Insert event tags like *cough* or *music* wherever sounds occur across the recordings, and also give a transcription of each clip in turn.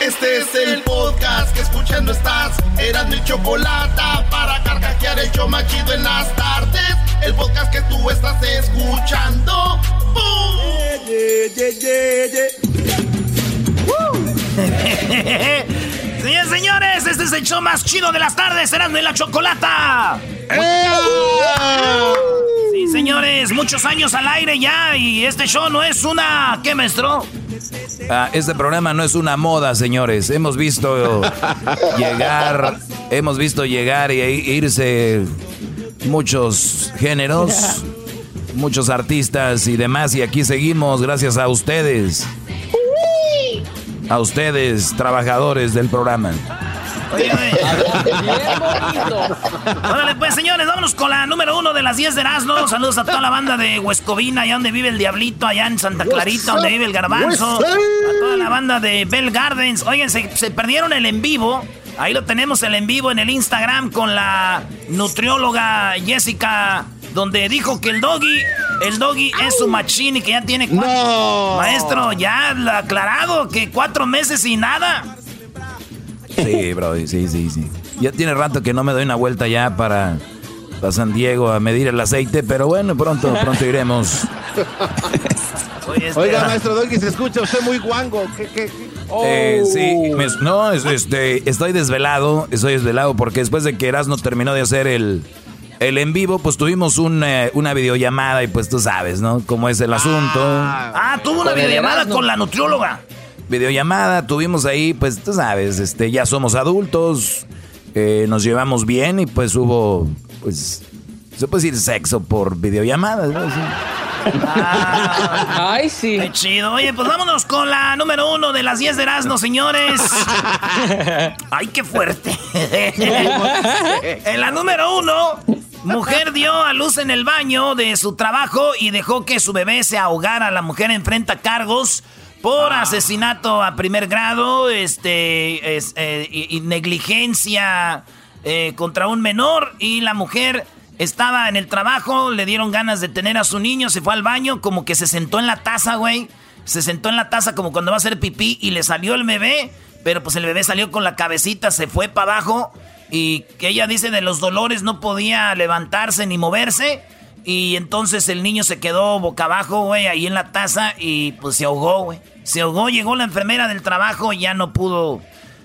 Este es el podcast que escuchando estás. Eran mi chocolate para carcajear el show machido en las tardes. El podcast que tú estás escuchando. ¡Bum! *laughs* Señores, señores, este es el show más chido de las tardes, Erasmo y la Chocolata. Sí, señores, muchos años al aire ya y este show no es una... ¿Qué, maestro? Ah, este programa no es una moda, señores. Hemos visto *laughs* llegar, hemos visto llegar y irse muchos géneros, *laughs* muchos artistas y demás y aquí seguimos gracias a ustedes. A ustedes, trabajadores del programa. Oye, Órale, pues, señores, vámonos con la número uno de las 10 de Erasmo. Saludos a toda la banda de Huescovina, allá donde vive el Diablito, allá en Santa Clarita, donde vive el Garbanzo. A toda la banda de Bell Gardens. Oigan, se, se perdieron el en vivo. Ahí lo tenemos el en vivo en el Instagram con la nutrióloga Jessica, donde dijo que el doggy el doggy es su machín y que ya tiene cuatro. No. Maestro, ya aclarado que cuatro meses y nada. Sí, bro, sí, sí, sí. Ya tiene rato que no me doy una vuelta ya para, para San Diego a medir el aceite, pero bueno, pronto, pronto iremos. Este- Oiga, maestro Doggy, se escucha usted muy guango. ¿Qué, qué, qué? Eh, Oh. sí, me- no, es- este, estoy desvelado, estoy desvelado porque después de que Erasmo terminó de hacer el, el en vivo, pues tuvimos un, eh, una videollamada y pues tú sabes, ¿no? Cómo es el asunto. Ah, tuvo una videollamada con la nutrióloga. Videollamada, tuvimos ahí, pues tú sabes, este, ya somos adultos, eh, nos llevamos bien y pues hubo, pues, se puede decir sexo por videollamada, ¿no? Sí. Ay, sí. Qué chido. Oye, pues vámonos con la número uno de las 10 de Erasmo, señores. Ay, qué fuerte. en la número uno, mujer dio a luz en el baño de su trabajo y dejó que su bebé se ahogara. La mujer enfrenta cargos por asesinato a primer grado, este, es, eh, y, y negligencia eh, contra un menor y la mujer estaba en el trabajo, le dieron ganas de tener a su niño, se fue al baño, como que se sentó en la taza, güey. Se sentó en la taza como cuando va a hacer pipí y le salió el bebé, pero pues el bebé salió con la cabecita, se fue para abajo y que ella dice de los dolores no podía levantarse ni moverse. Y entonces el niño se quedó boca abajo, güey, ahí en la taza y pues se ahogó, güey. Se ahogó, llegó la enfermera del trabajo y ya no pudo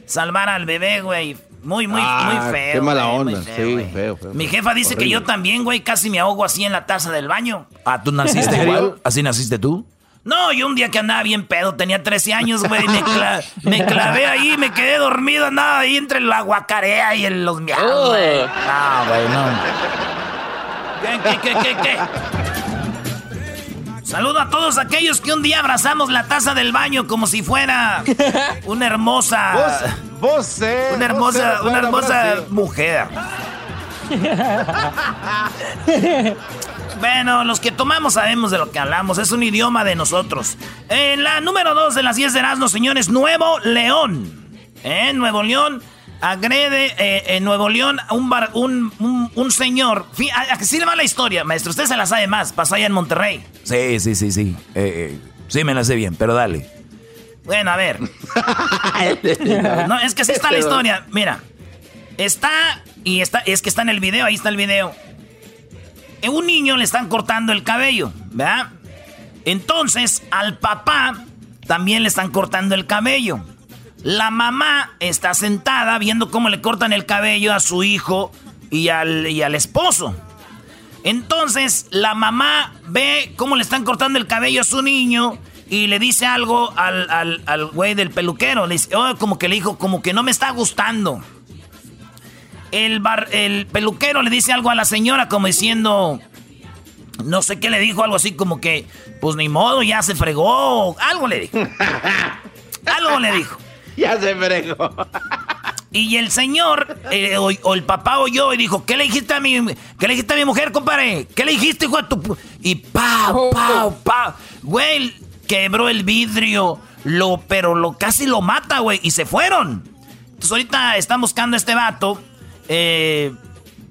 salvar al bebé, güey. Muy, muy, Ah, muy feo. qué mala onda. feo, Sí, feo, feo, Mi jefa dice que yo también, güey, casi me ahogo así en la taza del baño. Ah, ¿tú naciste igual? ¿Así naciste tú? No, yo un día que andaba bien pedo, tenía 13 años, güey, me, cla- me clavé ahí, me quedé dormido, andaba ahí entre la guacarea y en los miados, Oh. güey. Ah, güey, no. ¿Qué, qué, qué, qué? Saludo a todos aquellos que un día abrazamos la taza del baño como si fuera una hermosa... Vos, vos, eh, Una vos, hermosa, eh, una hermosa mujer. Bueno, los que tomamos sabemos de lo que hablamos, es un idioma de nosotros. En la número 2 de las 10 de Erasmus, señores, Nuevo León. En Nuevo León agrede eh, en Nuevo León a un, bar- un, un, un señor. Así le va la historia, maestro. Usted se la sabe más, pasó allá en Monterrey. Sí, sí, sí, sí. Eh, eh, sí me la sé bien, pero dale. Bueno, a ver. *laughs* No, es que así está la historia. Mira, está y está, es que está en el video, ahí está el video. A un niño le están cortando el cabello, ¿verdad? Entonces, al papá también le están cortando el cabello. La mamá está sentada viendo cómo le cortan el cabello a su hijo y al, y al esposo. Entonces, la mamá ve cómo le están cortando el cabello a su niño y le dice algo al, al, al güey del peluquero. Le dice, oh, como que le dijo, como que no me está gustando. El, bar- el peluquero le dice algo a la señora como diciendo, no sé qué le dijo, algo así como que, pues ni modo, ya se fregó. Algo le dijo. *laughs* algo le dijo. *laughs* Ya se fregó. Y el señor, eh, o, o el papá oyó y dijo, ¿qué le dijiste a mi, qué le dijiste a mi mujer, compadre? ¿Qué le dijiste, hijo de tu... pu-?" Y pau, pau, pau. Güey, quebró el vidrio, lo, pero lo casi lo mata, güey, y se fueron. Entonces ahorita están buscando a este vato, eh,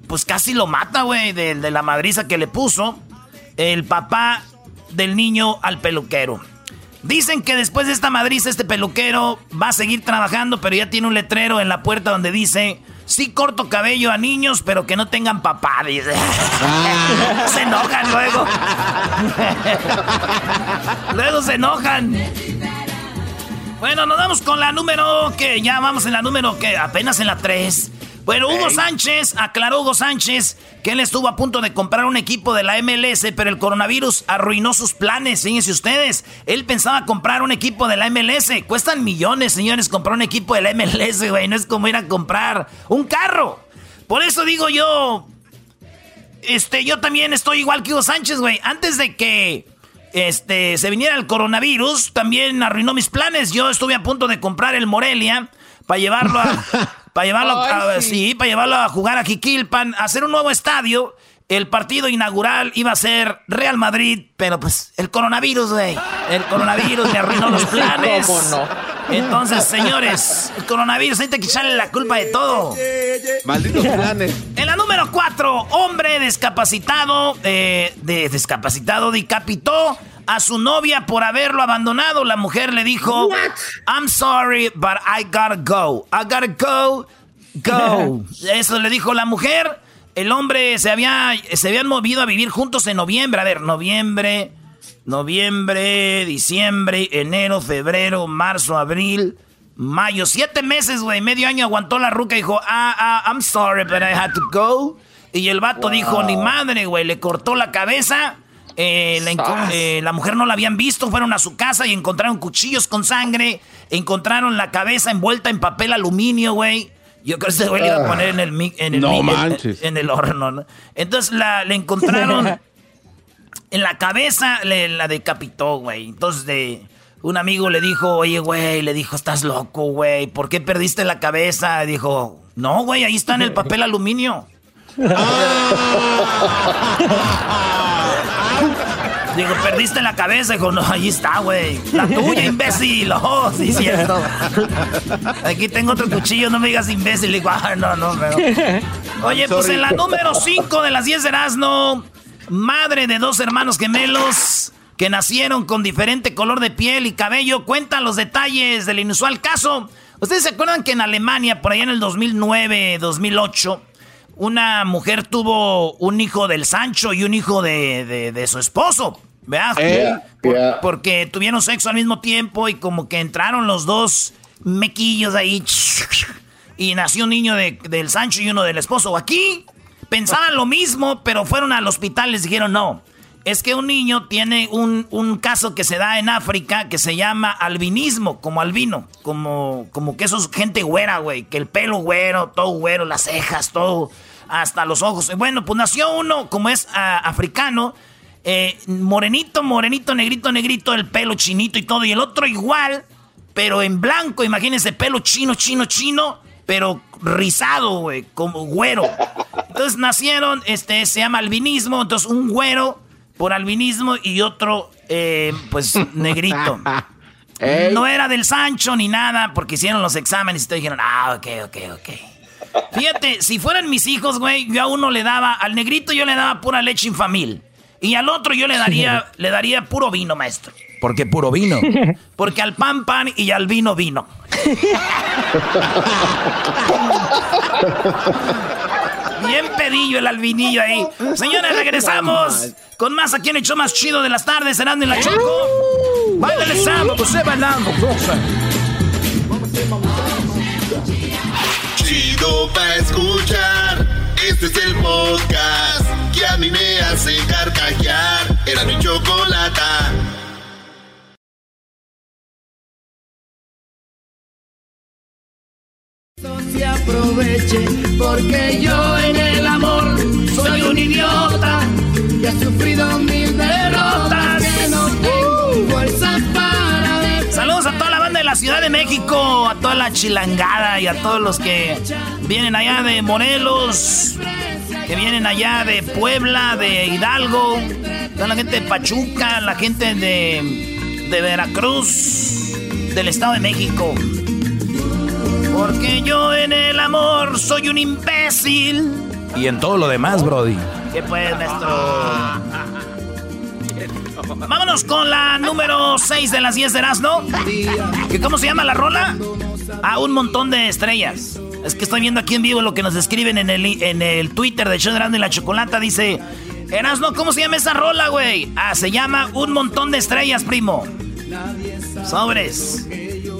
pues casi lo mata, güey, de, de la madriza que le puso el papá del niño al peluquero. Dicen que después de esta madriz, este peluquero va a seguir trabajando, pero ya tiene un letrero en la puerta donde dice: Sí, corto cabello a niños, pero que no tengan papá. Dice. Ah. *laughs* se enojan luego. *laughs* luego se enojan. Bueno, nos vamos con la número que ya vamos en la número que apenas en la 3. Bueno, Hugo Sánchez, aclaró Hugo Sánchez que él estuvo a punto de comprar un equipo de la MLS, pero el coronavirus arruinó sus planes, fíjense ustedes. Él pensaba comprar un equipo de la MLS. Cuestan millones, señores, comprar un equipo de la MLS, güey. No es como ir a comprar un carro. Por eso digo yo, este, yo también estoy igual que Hugo Sánchez, güey. Antes de que este, se viniera el coronavirus, también arruinó mis planes. Yo estuve a punto de comprar el Morelia para llevarlo a... *laughs* para llevarlo, a, sí. para llevarlo a jugar a Jiquilpan, a hacer un nuevo estadio. El partido inaugural iba a ser Real Madrid, pero pues el coronavirus, güey. El coronavirus me arruinó los *laughs* planes. ¿Cómo no? Entonces, señores, el coronavirus hay que echarle la culpa de todo. Malditos planes. En la número 4, hombre discapacitado, eh, de discapacitado, decapitó a su novia por haberlo abandonado. La mujer le dijo, I'm sorry, but I gotta go. I gotta go, go. *laughs* Eso le dijo la mujer. El hombre se había, se habían movido a vivir juntos en noviembre. A ver, noviembre, noviembre, diciembre, enero, febrero, marzo, abril, mayo. Siete meses, güey. Medio año aguantó la ruca y dijo, ah, ah, I'm sorry, but I had to go. Y el vato dijo, ni madre, güey. Le cortó la cabeza eh, eh, la, mujer no la habían visto, fueron a su casa y encontraron cuchillos con sangre, encontraron la cabeza envuelta en papel aluminio, güey. Yo creo que ese güey le iba a poner en el, en el, en, el horno. Entonces la, le encontraron *laughs* en la cabeza, le, la decapitó, güey. Entonces de, un amigo le dijo, oye, güey, le dijo, estás loco, güey, ¿por qué perdiste la cabeza? dijo, no, güey, ahí está en el papel aluminio. *laughs* *laughs* Digo, perdiste la cabeza. Dijo, no, ahí está, güey. La tuya, imbécil. Oh, sí, cierto. Aquí tengo otro cuchillo, no me digas imbécil. Digo, ah, no, no, pero. Oye, pues en la número 5 de las 10 de Erasmo, madre de dos hermanos gemelos que nacieron con diferente color de piel y cabello, cuenta los detalles del inusual caso. ¿Ustedes se acuerdan que en Alemania, por allá en el 2009, 2008, una mujer tuvo un hijo del Sancho y un hijo de, su esposo. ¿Verdad? Eh, porque tuvieron sexo al mismo tiempo y como que entraron los dos mequillos ahí. Y nació un niño del Sancho y uno del esposo. Aquí pensaban lo mismo, pero fueron al hospital y les dijeron no. Es que un niño tiene un, un, caso que se da en África que se llama albinismo, como albino, como, como que eso es gente güera, güey, que el pelo güero, todo güero, las cejas, todo, hasta los ojos. Bueno, pues nació uno, como es ah, africano, eh, morenito, morenito, negrito, negrito, el pelo chinito y todo, y el otro igual, pero en blanco, imagínense, pelo chino, chino, chino, pero rizado, güey, como güero. Entonces nacieron, este, se llama albinismo, entonces un güero por albinismo y otro, eh, pues, *laughs* negrito. No era del Sancho ni nada, porque hicieron los exámenes y te dijeron, ah, ok, ok, ok. Fíjate, si fueran mis hijos, güey, yo a uno le daba, al negrito yo le daba pura leche infamil. Y al otro yo le daría, *laughs* le daría puro vino, maestro. ¿Por qué puro vino? *laughs* Porque al pan pan y al vino vino. Bien pedillo el albinillo ahí. Señores, regresamos con más aquí en el show más chido de las tardes, cenando en la Choco. Báilale sábado, pues se bailando, Chido pa' escuchar. Este es el podcast que a mí me hace carcajear. Era mi chocolata. Se aproveche, porque yo en el amor soy un idiota que ha sufrido mil derrotas, que no tengo fuerza para. Saludos a toda la banda de la Ciudad de México, a toda la chilangada y a todos los que vienen allá de Morelos, que vienen allá de Puebla, de Hidalgo, toda la gente de Pachuca, la gente de, de Veracruz, del Estado de México. Porque yo en el amor soy un imbécil. Y en todo lo demás, Brody. ¿Qué pues, maestro? Vámonos con la número 6 de las 10 de Erasmo. ¿Que ¿Cómo se llama la rola? A un montón de estrellas. Es que estoy viendo aquí en vivo lo que nos escriben en el, en el Twitter de Show de y la Chocolata. Dice, Erasmo, ¿cómo se llama esa rola, güey? Ah, se llama Un montón de estrellas, primo. Sobres.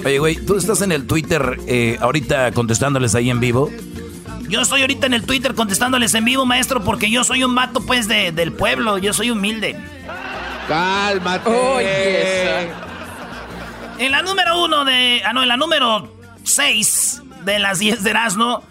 Oye, güey, ¿tú estás en el Twitter eh, ahorita contestándoles ahí en vivo? Yo estoy ahorita en el Twitter contestándoles en vivo, maestro, porque yo soy un vato, pues, del pueblo. Yo soy humilde. Cálmate. En la número uno de... Ah, no, en la número seis de las 10 de Erasmo,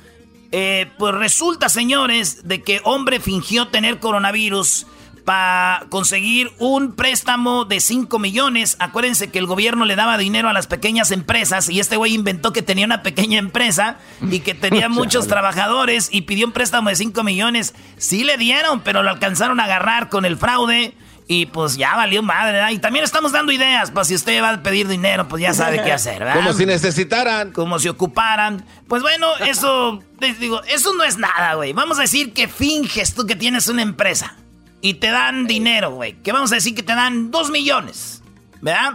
eh, pues resulta, señores, de que hombre fingió tener coronavirus para conseguir un préstamo de 5 millones. Acuérdense que el gobierno le daba dinero a las pequeñas empresas y este güey inventó que tenía una pequeña empresa y que tenía *laughs* muchos trabajadores y pidió un préstamo de 5 millones. Sí le dieron, pero lo alcanzaron a agarrar con el fraude. Y pues ya valió madre, ¿verdad? Y también estamos dando ideas, pues si usted va a pedir dinero, pues ya sabe qué hacer, ¿verdad? Como si necesitaran. Como si ocuparan. Pues bueno, eso, digo, eso no es nada, güey. Vamos a decir que finges tú que tienes una empresa y te dan dinero, güey. Que vamos a decir que te dan dos millones, ¿verdad?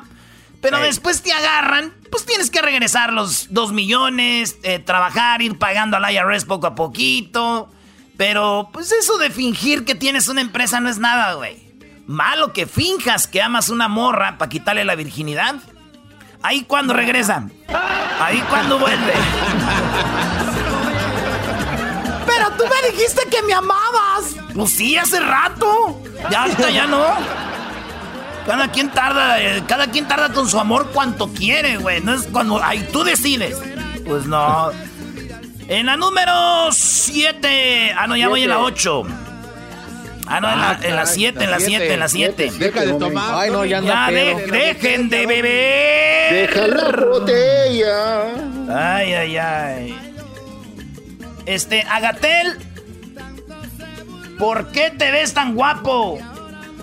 Pero después te agarran, pues tienes que regresar los dos millones, eh, trabajar, ir pagando al IRS poco a poquito. Pero, pues eso de fingir que tienes una empresa no es nada, güey. Malo que finjas que amas una morra para quitarle la virginidad. Ahí cuando regresan. Ahí cuando vuelve. *laughs* Pero tú me dijiste que me amabas. Pues sí, hace rato. Ya ahorita ya no. Cada quien tarda, eh, cada quien tarda con su amor cuanto quiere, güey. No es cuando ahí tú decides. Pues no. En la número 7. Ah, no, ya voy en la 8. Ah, no, en la 7, en la 7, en la 7. Deja de tomar. Ay, no, ya Ya dejen de beber. Deja la botella. Ay, ay, ay. Este, Agatel, ¿por qué te ves tan guapo?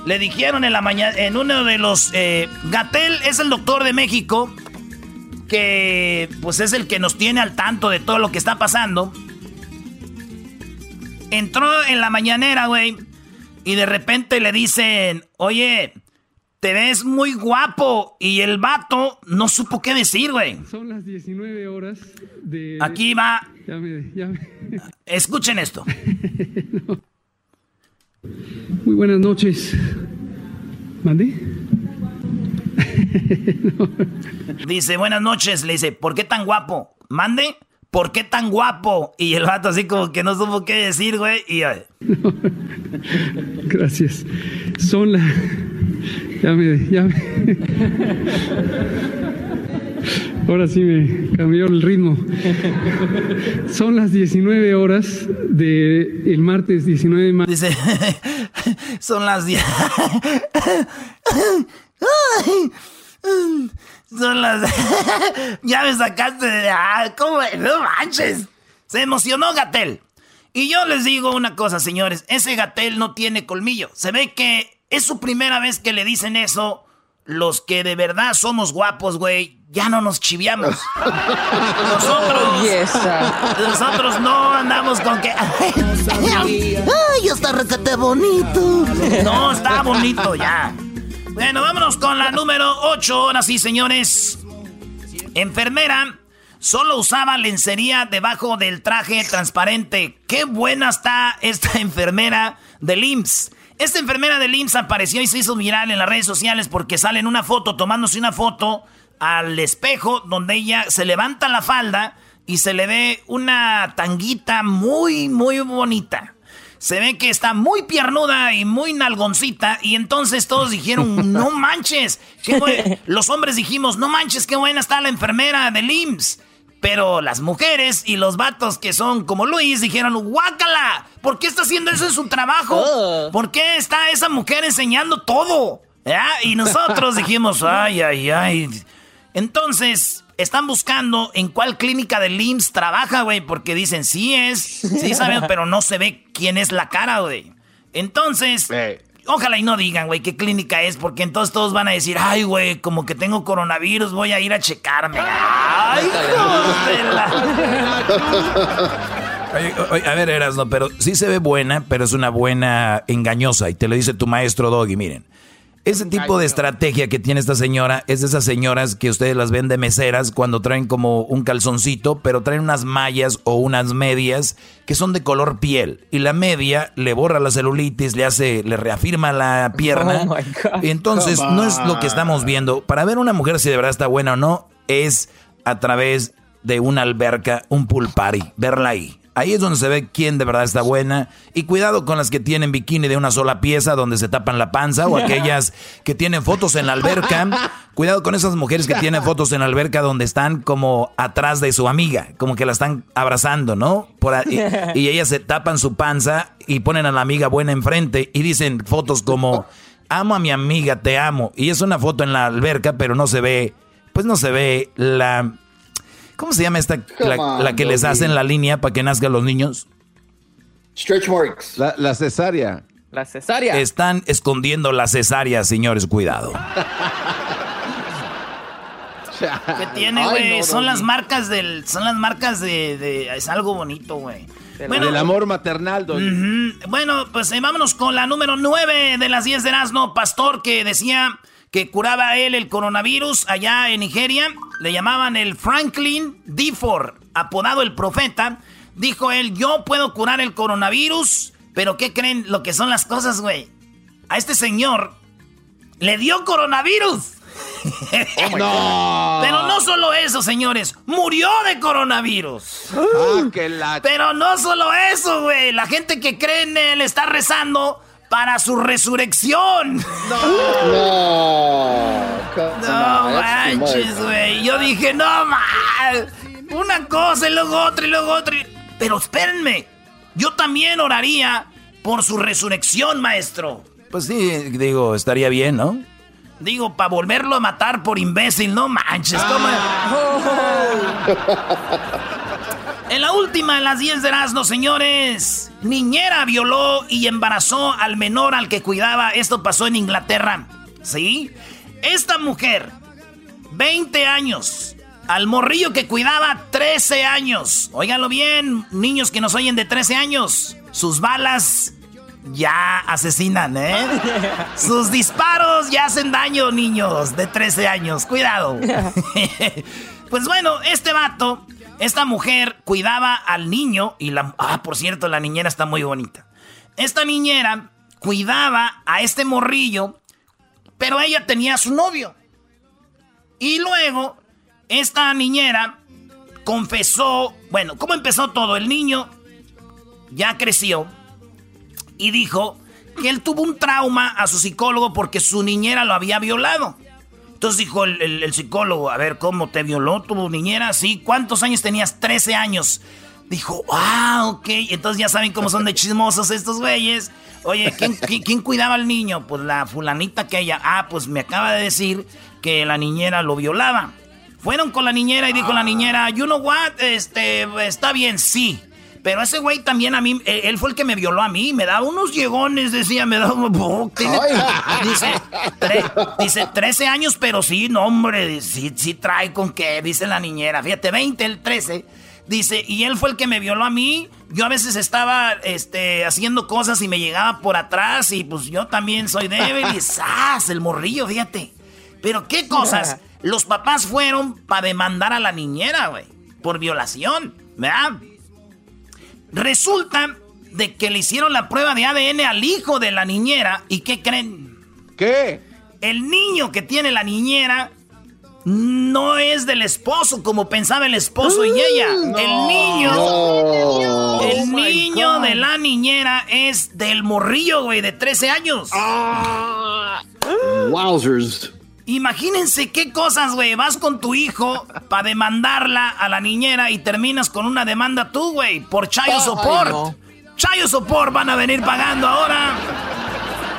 Le dijeron en la mañana, en uno de los... Eh, Gatel es el doctor de México, que pues es el que nos tiene al tanto de todo lo que está pasando. Entró en la mañanera, güey, y de repente le dicen, oye, te ves muy guapo. Y el vato no supo qué decir, güey. Son las 19 horas de... Aquí va. Ya me, ya me- Escuchen esto. *laughs* Muy buenas noches. ¿Mandé? *laughs* Dice, buenas noches. Le dice, ¿por qué tan guapo? Mande, ¿por qué tan guapo? Y el vato así como que no supo qué decir, güey. Y eh, *laughs* Gracias. Son las... Ya me... Ya me... Ahora sí me cambió el ritmo. Son las 19 horas del martes 19 de mayo. dice, *laughs* son las 10. *laughs* Son las... *laughs* ya me sacaste de... Ah, ¿cómo? No manches. Se emocionó Gatel. Y yo les digo una cosa, señores. Ese Gatel no tiene colmillo. Se ve que es su primera vez que le dicen eso. Los que de verdad somos guapos, güey, ya no nos chiviamos. *laughs* Nosotros... Nosotros no andamos con que... ¡Ay, está requete bonito! No, está bonito ya. Bueno, vámonos con la número 8. Ahora sí, señores. Enfermera solo usaba lencería debajo del traje transparente. Qué buena está esta *laughs* enfermera del IMSS. Esta enfermera del IMSS apareció y se hizo viral en las redes sociales porque sale en una foto, tomándose una foto al espejo donde ella se levanta la falda y se le ve una tanguita muy, muy bonita. Se ve que está muy piernuda y muy nalgoncita. Y entonces todos dijeron, *laughs* no manches. qué buen-". Los hombres dijimos, no manches, qué buena está la enfermera del IMSS. Pero las mujeres y los vatos que son como Luis dijeron, guácala, ¿por qué está haciendo eso en su trabajo? ¿Por qué está esa mujer enseñando todo? ¿Ya? Y nosotros *laughs* dijimos, ay, ay, ay. Entonces, están buscando en cuál clínica del IMSS trabaja, güey, porque dicen, sí es, sí sabemos, *laughs* pero no se ve quién es la cara, güey. Entonces. Ojalá y no digan, güey, qué clínica es, porque entonces todos van a decir, ay, güey, como que tengo coronavirus, voy a ir a checarme. Ay, hijos de la- Oye, oye, a ver, Erasno, pero sí se ve buena, pero es una buena engañosa. Y te lo dice tu maestro Doggy, miren. Ese tipo de estrategia que tiene esta señora es de esas señoras que ustedes las ven de meseras cuando traen como un calzoncito, pero traen unas mallas o unas medias que son de color piel. Y la media le borra la celulitis, le hace, le reafirma la pierna. Oh my God. Y entonces no es lo que estamos viendo. Para ver una mujer si de verdad está buena o no, es a través de una alberca, un pool party, verla ahí. Ahí es donde se ve quién de verdad está buena. Y cuidado con las que tienen bikini de una sola pieza donde se tapan la panza o *laughs* aquellas que tienen fotos en la alberca. Cuidado con esas mujeres que tienen fotos en la alberca donde están como atrás de su amiga, como que la están abrazando, ¿no? Por ahí- y, y ellas se tapan su panza y ponen a la amiga buena enfrente y dicen fotos como amo a mi amiga, te amo. Y es una foto en la alberca, pero no se ve, pues no se ve la ¿Cómo se llama esta? La, Come on, la que les hacen la línea para que nazcan los niños. Stretch marks. La, la cesárea. La cesárea. Están escondiendo la cesárea, señores, cuidado. *laughs* ¿Qué tiene, güey? no, son las marcas del. Son las marcas de. de- es algo bonito, güey. Bueno, Del amor maternal, ujú. bueno, pues eh, vámonos con la número 9 de las 10 de Erasmo. Pastor que decía que curaba a él el coronavirus allá en Nigeria. Le llamaban el Franklin Difford, apodado el profeta. Dijo él, yo puedo curar el coronavirus. Pero ¿qué creen lo que son las cosas, güey? A este señor le dio coronavirus. *laughs* No. Pero no solo eso, señores. Murió de coronavirus. Ah, la... Pero no solo eso, güey. La gente que cree en él está rezando para su resurrección. No. No too manches, güey. Yo dije, no man. Una cosa y luego otra y luego otra. y- Pero espérenme. Yo también oraría por su resurrección, maestro. Pues sí, digo, estaría bien, ¿no? Digo, para volverlo a matar por imbécil, no manches. ¿cómo? *laughs* En la última de las 10 de Erasmo, señores, niñera violó y embarazó al menor al que cuidaba. Esto pasó en Inglaterra. ¿Sí? Esta mujer, 20 años. Al morrillo que cuidaba, 13 años. Óiganlo bien, niños que nos oyen de 13 años. Sus balas ya asesinan, ¿eh? *laughs* Sus disparos ya hacen daño, niños de 13 años. Cuidado. *laughs* *laughs* pues bueno, este vato, esta mujer cuidaba al niño y la... Ah, por cierto, la niñera está muy bonita. Esta niñera cuidaba a este morrillo, pero ella tenía a su novio. Y luego, esta niñera confesó, bueno, ¿cómo empezó todo? El niño ya creció y dijo que él tuvo un trauma a su psicólogo porque su niñera lo había violado. Entonces dijo el, el- el psicólogo, a ver, ¿cómo te violó tu niñera? Sí, ¿cuántos años tenías? 13 años. Dijo, ah, ok. Entonces ya saben cómo son de chismosos estos güeyes. Oye, ¿quién, *laughs* quién- quién cuidaba al niño? Pues la fulanita que ella. Ah, pues me acaba de decir que la niñera lo violaba. Fueron con la niñera y dijo la niñera, you know what, este, está bien, sí. Pero ese güey también a mí, eh, él fue el que me violó a mí, me daba unos llegones, decía, me daba... oh, tiene- dice, tre- dice, 13 años, pero sí, no, hombre, sí, sí trae con qué, dice la niñera. Fíjate, 20, el 13. Dice, y él fue el que me violó a mí. Yo a veces estaba este, haciendo cosas y me llegaba por atrás y pues yo también soy débil y ¡zas! El morrillo, fíjate. Pero qué cosas. *laughs* Los papás fueron para demandar a la niñera, güey, por violación, ¿verdad? Resulta de que le hicieron la prueba de ADN al hijo de la niñera y ¿qué creen? ¿Qué? El niño que tiene la niñera no es del esposo como pensaba el esposo y ella. El niño, No. el niño de la niñera es del morrillo, güey, de 13 años. Wowzers. Imagínense qué cosas, güey. Vas con tu hijo para demandarla a la niñera y terminas con una demanda tú, güey, por Chayo Support. Chayo Support van a venir pagando ahora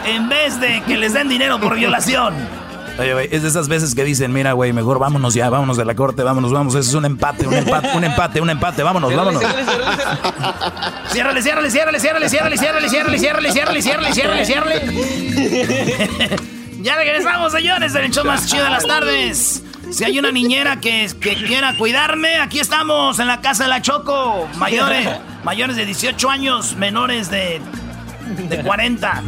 en vez de que les den dinero por violación. Oye, güey, es de esas veces que dicen, mira, güey, mejor vámonos ya, vámonos de la corte, vámonos, vamos, eso es un empate, un empate, un empate, un empate, vámonos, vámonos. Ciérrale, ciérrale, ciérrale, ciérrale, ciérrale, ciérrale, ciérrale, ciérrale, ciérrale, ciérrale, ciérrale, ciérrale. Ya regresamos, señores, del show más chido de las tardes. Si hay una niñera que, que quiera cuidarme, aquí estamos en la casa de la Choco. Mayores, mayores de 18 años, menores de, de 40.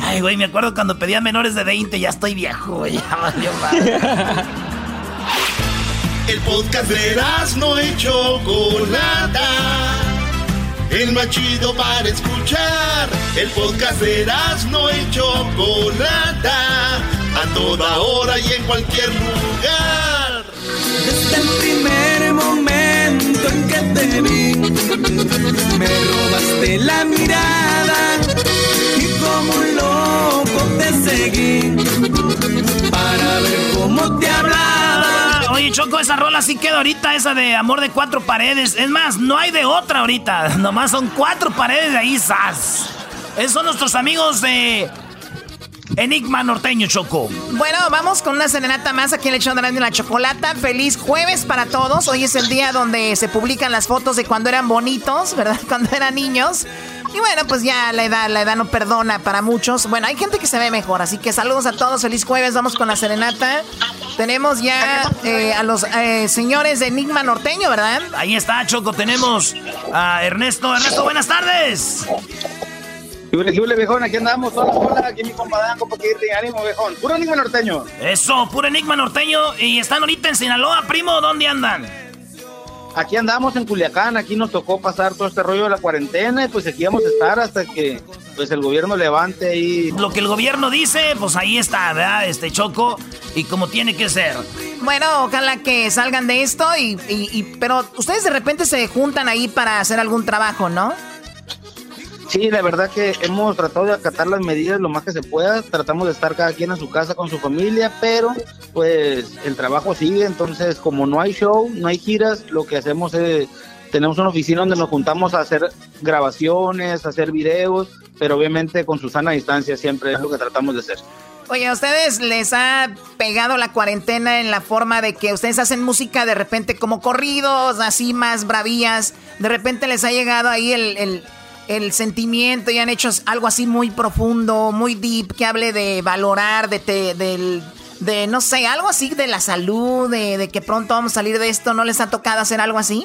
Ay, güey, me acuerdo cuando pedía menores de 20, ya estoy viejo, güey. Ya valió. El podcast de no y Chocolata. El más chido para escuchar. El podcast de no y Chocolata. A toda hora y en cualquier lugar. Desde el primer momento en que te vi, me robaste la mirada y como un loco te seguí para ver cómo te hablaba. Oye, Choco, esa rola sí queda ahorita, esa de amor de cuatro paredes. Es más, no hay de otra ahorita. *laughs* Nomás son cuatro paredes de ahí, ¡zas! Esos son nuestros amigos de Enigma Norteño, Choco. Bueno, vamos con una serenata más aquí en el show de la chocolata. Feliz jueves para todos. Hoy es el día donde se publican las fotos de cuando eran bonitos, *laughs* ¿verdad? Cuando eran niños. Y bueno, pues ya la edad, la edad no perdona para muchos. Bueno, hay gente que se ve mejor, así que saludos a todos, feliz jueves, vamos con la serenata. Tenemos ya eh, a los eh, señores de Enigma Norteño, ¿verdad? Ahí está, Choco, tenemos a Ernesto. Ernesto, buenas tardes. Yule, yule, viejón, aquí andamos, hola, hola, aquí mi compadre, compa, de ánimo, viejón, puro enigma norteño. Eso, puro enigma norteño, y están ahorita en Sinaloa, primo, ¿dónde andan? Aquí andamos en Culiacán, aquí nos tocó pasar todo este rollo de la cuarentena, y pues aquí vamos a estar hasta que pues el gobierno levante ahí. Lo que el gobierno dice, pues ahí está, ¿verdad? Este Choco, y como tiene que ser. Bueno, ojalá que salgan de esto, y, y pero ustedes de repente se juntan ahí para hacer algún trabajo, ¿no? Sí, la verdad que hemos tratado de acatar las medidas lo más que se pueda. Tratamos de estar cada quien en su casa con su familia, pero pues el trabajo sigue. Entonces, como no hay show, no hay giras, lo que hacemos es tenemos una oficina donde nos juntamos a hacer grabaciones, a hacer videos, pero obviamente con su sana distancia siempre es lo que tratamos de hacer. Oye, ¿a ustedes les ha pegado la cuarentena en la forma de que ustedes hacen música de repente como corridos, así más bravías? De repente les ha llegado ahí el sentimiento y han hecho algo así muy profundo, muy deep, que hable de valorar, de, del, de no sé, algo así de la salud, de, de, que pronto vamos a salir de esto, ¿no les ha tocado hacer algo así?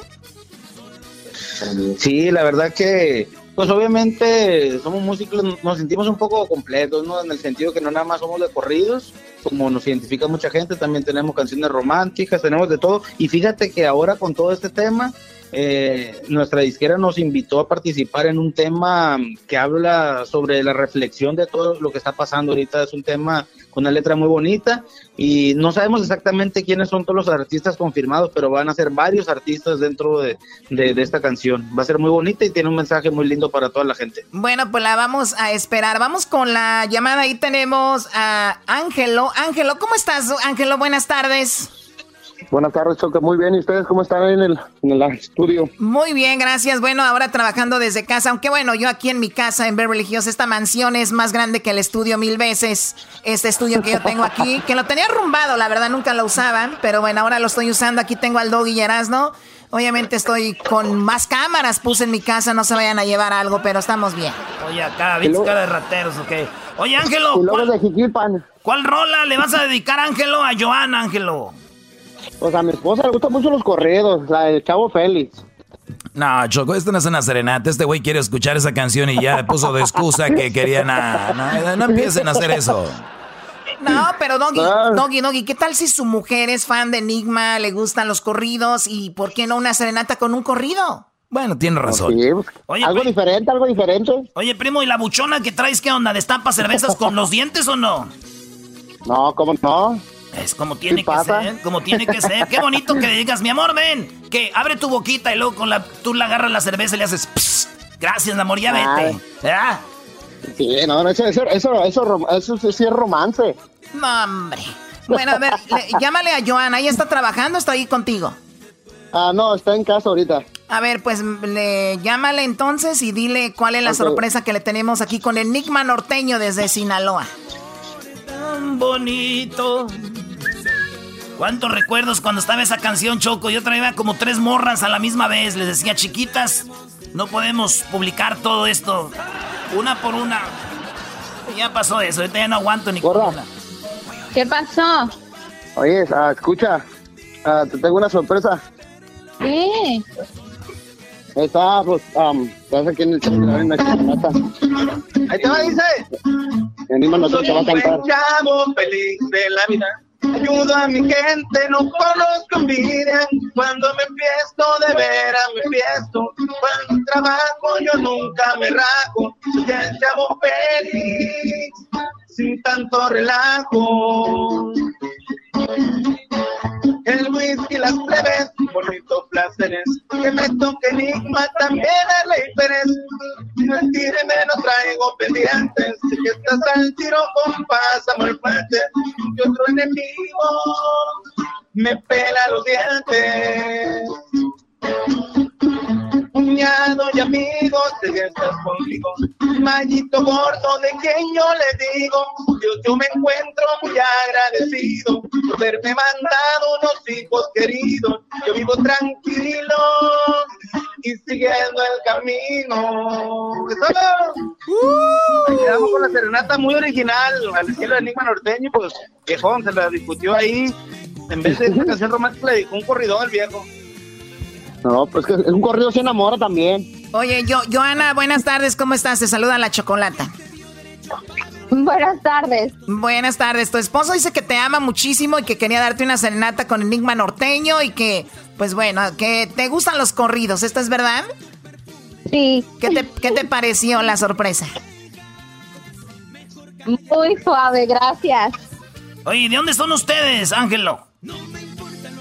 Sí, la verdad que, pues obviamente somos músicos, nos sentimos un poco completos, ¿no? En el sentido que no nada más somos de corridos, como nos identifica mucha gente, también tenemos canciones románticas, tenemos de todo, y fíjate que ahora con todo este tema, eh, nuestra disquera nos invitó a participar en un tema que habla sobre la reflexión de todo lo que está pasando ahorita. Es un tema con una letra muy bonita y no sabemos exactamente quiénes son todos los artistas confirmados, pero van a ser varios artistas dentro de, de, esta canción. Va a ser muy bonita y tiene un mensaje muy lindo para toda la gente. Bueno, pues la vamos a esperar. Vamos con la llamada. Ahí tenemos a Ángelo. Ángelo, ¿cómo estás, Ángelo? Buenas tardes. Buenas tardes, Choque. Muy bien. ¿Y ustedes cómo están en el, en el estudio? Muy bien, gracias. Bueno, ahora trabajando desde casa. Aunque bueno, yo aquí en mi casa, en Beverly Hills, esta mansión es más grande que el estudio mil veces. Este estudio que yo tengo aquí, *laughs* que lo tenía arrumbado, la verdad, nunca lo usaban. Pero bueno, ahora lo estoy usando. Aquí tengo al Doggy ¿no? Obviamente estoy con más cámaras, puse en mi casa, no se vayan a llevar algo, pero estamos bien. Oye, acá, cara de rateros, ok. Oye, Ángelo, ¿cuál, ¿cuál rola le vas a dedicar, Ángelo, a Joana, Ángelo? Pues a mi esposa le gustan mucho los corridos, la del Chavo Félix. No, Choco, esto no es una serenata. Este güey quiere escuchar esa canción y ya puso de excusa que querían a... No, no empiecen a hacer eso. No, pero Doggy, Doggy, Doggy, ¿qué tal si su mujer es fan de Enigma, le gustan los corridos y por qué no una serenata con un corrido? Bueno, tiene razón. Oye, algo diferente, algo diferente. Oye, primo, ¿y la buchona que traes qué onda? ¿Destapa cervezas con los dientes o no? No, ¿cómo no? Es como tiene que ser, como tiene que ser. Qué bonito que le digas, mi amor, ven, que abre tu boquita y luego con la, tú le agarras la cerveza y le haces, gracias, amor, ya vete. ¿verdad? Sí, no, eso, eso, eso, eso, sí es romance. No, hombre. Bueno, a ver, llámale a Joana, ¿ella está trabajando está ahí contigo? Ah, no, está en casa ahorita. A ver, pues le llámale entonces y dile cuál es la sorpresa que le tenemos aquí con el Enigma norteño desde Sinaloa. Tan bonito ¿Cuántos recuerdos cuando estaba esa canción, Choco? Yo traía como tres morras a la misma vez. Les decía, chiquitas, no podemos publicar todo esto una por una. Ya pasó eso, ahorita ya no aguanto ni con una. ¿Qué pasó? Oye, ah, escucha, ah, te tengo una sorpresa. ¿Qué? Está, pues, um, estás aquí en el en la Ahí te va, dice. Enigma Soy Norteño va a cantar. chavo feliz de la vida. Ayudo a mi gente, no conozco envidia. Cuando me fiesto, de veras me fiesto. Cuando trabajo, yo nunca me rajo. Soy el chavo feliz, sin tanto relajo. El whisky, las plebes, bonitos placeres. Que me toque enigma también a Ley Pérez. Mentíreme, no traigo pendientes. Si estás al tiro, compás, amor fuerte. Y otro enemigo me pela los dientes. Cuñado y amigos, sé que estás conmigo. Mallito gordo, de quien yo le digo. Yo, yo me encuentro muy agradecido por haberme mandado unos hijos queridos. Yo vivo tranquilo y siguiendo el camino. Ahí quedamos con la serenata muy original, al estilo de Enigma Norteño, pues viejón, se la discutió ahí. En vez de esta canción romántica, le dedicó un corridón al viejo. No, pues que es un corrido se enamora también. Oye, yo, Joana, buenas tardes, ¿cómo estás? Te saluda la chocolata. Buenas tardes. Buenas tardes. Tu esposo dice que te ama muchísimo y que quería darte una serenata con Enigma Norteño y que, pues bueno, que te gustan los corridos. ¿Esto es verdad? Sí. ¿Qué te, qué te pareció la sorpresa? Muy suave, gracias. Oye, ¿de dónde son ustedes, Ángelo?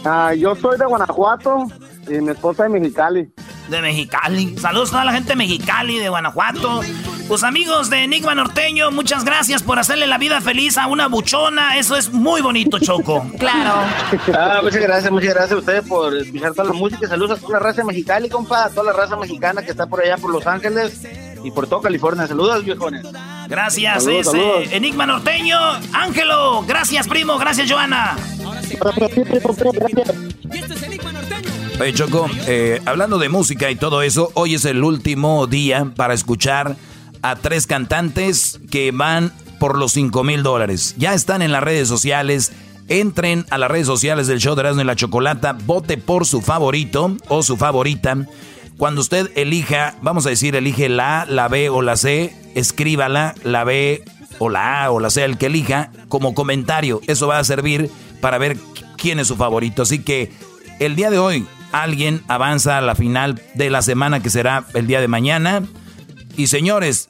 Ah, yo soy de Guanajuato y mi esposa de Mexicali. De Mexicali. Saludos a toda la gente de Mexicali, de Guanajuato. Pues amigos de Enigma Norteño, muchas gracias por hacerle la vida feliz a una buchona. Eso es muy bonito, Choco. *laughs* claro. Ah, muchas gracias, muchas gracias a ustedes por escuchar toda la música. Saludos a toda la raza mexicana, compa, a toda la raza mexicana que está por allá por Los Ángeles y por todo California. Saludos, viejones. Gracias, Saludos, ese saludos. Enigma Norteño. Ángelo, gracias, primo. Gracias, Joana. Oye, Choco, eh, hablando de música y todo eso, hoy es el último día para escuchar a tres cantantes que van por los 5 mil dólares. Ya están en las redes sociales. Entren a las redes sociales del show de Erasmo y la Chocolata, vote por su favorito o su favorita. Cuando usted elija, vamos a decir, elige la A, la B o la C, escríbala, la B o la A o la C, el que elija, como comentario. Eso va a servir para ver quién es su favorito. Así que el día de hoy alguien avanza a la final de la semana que será el día de mañana. Y señores,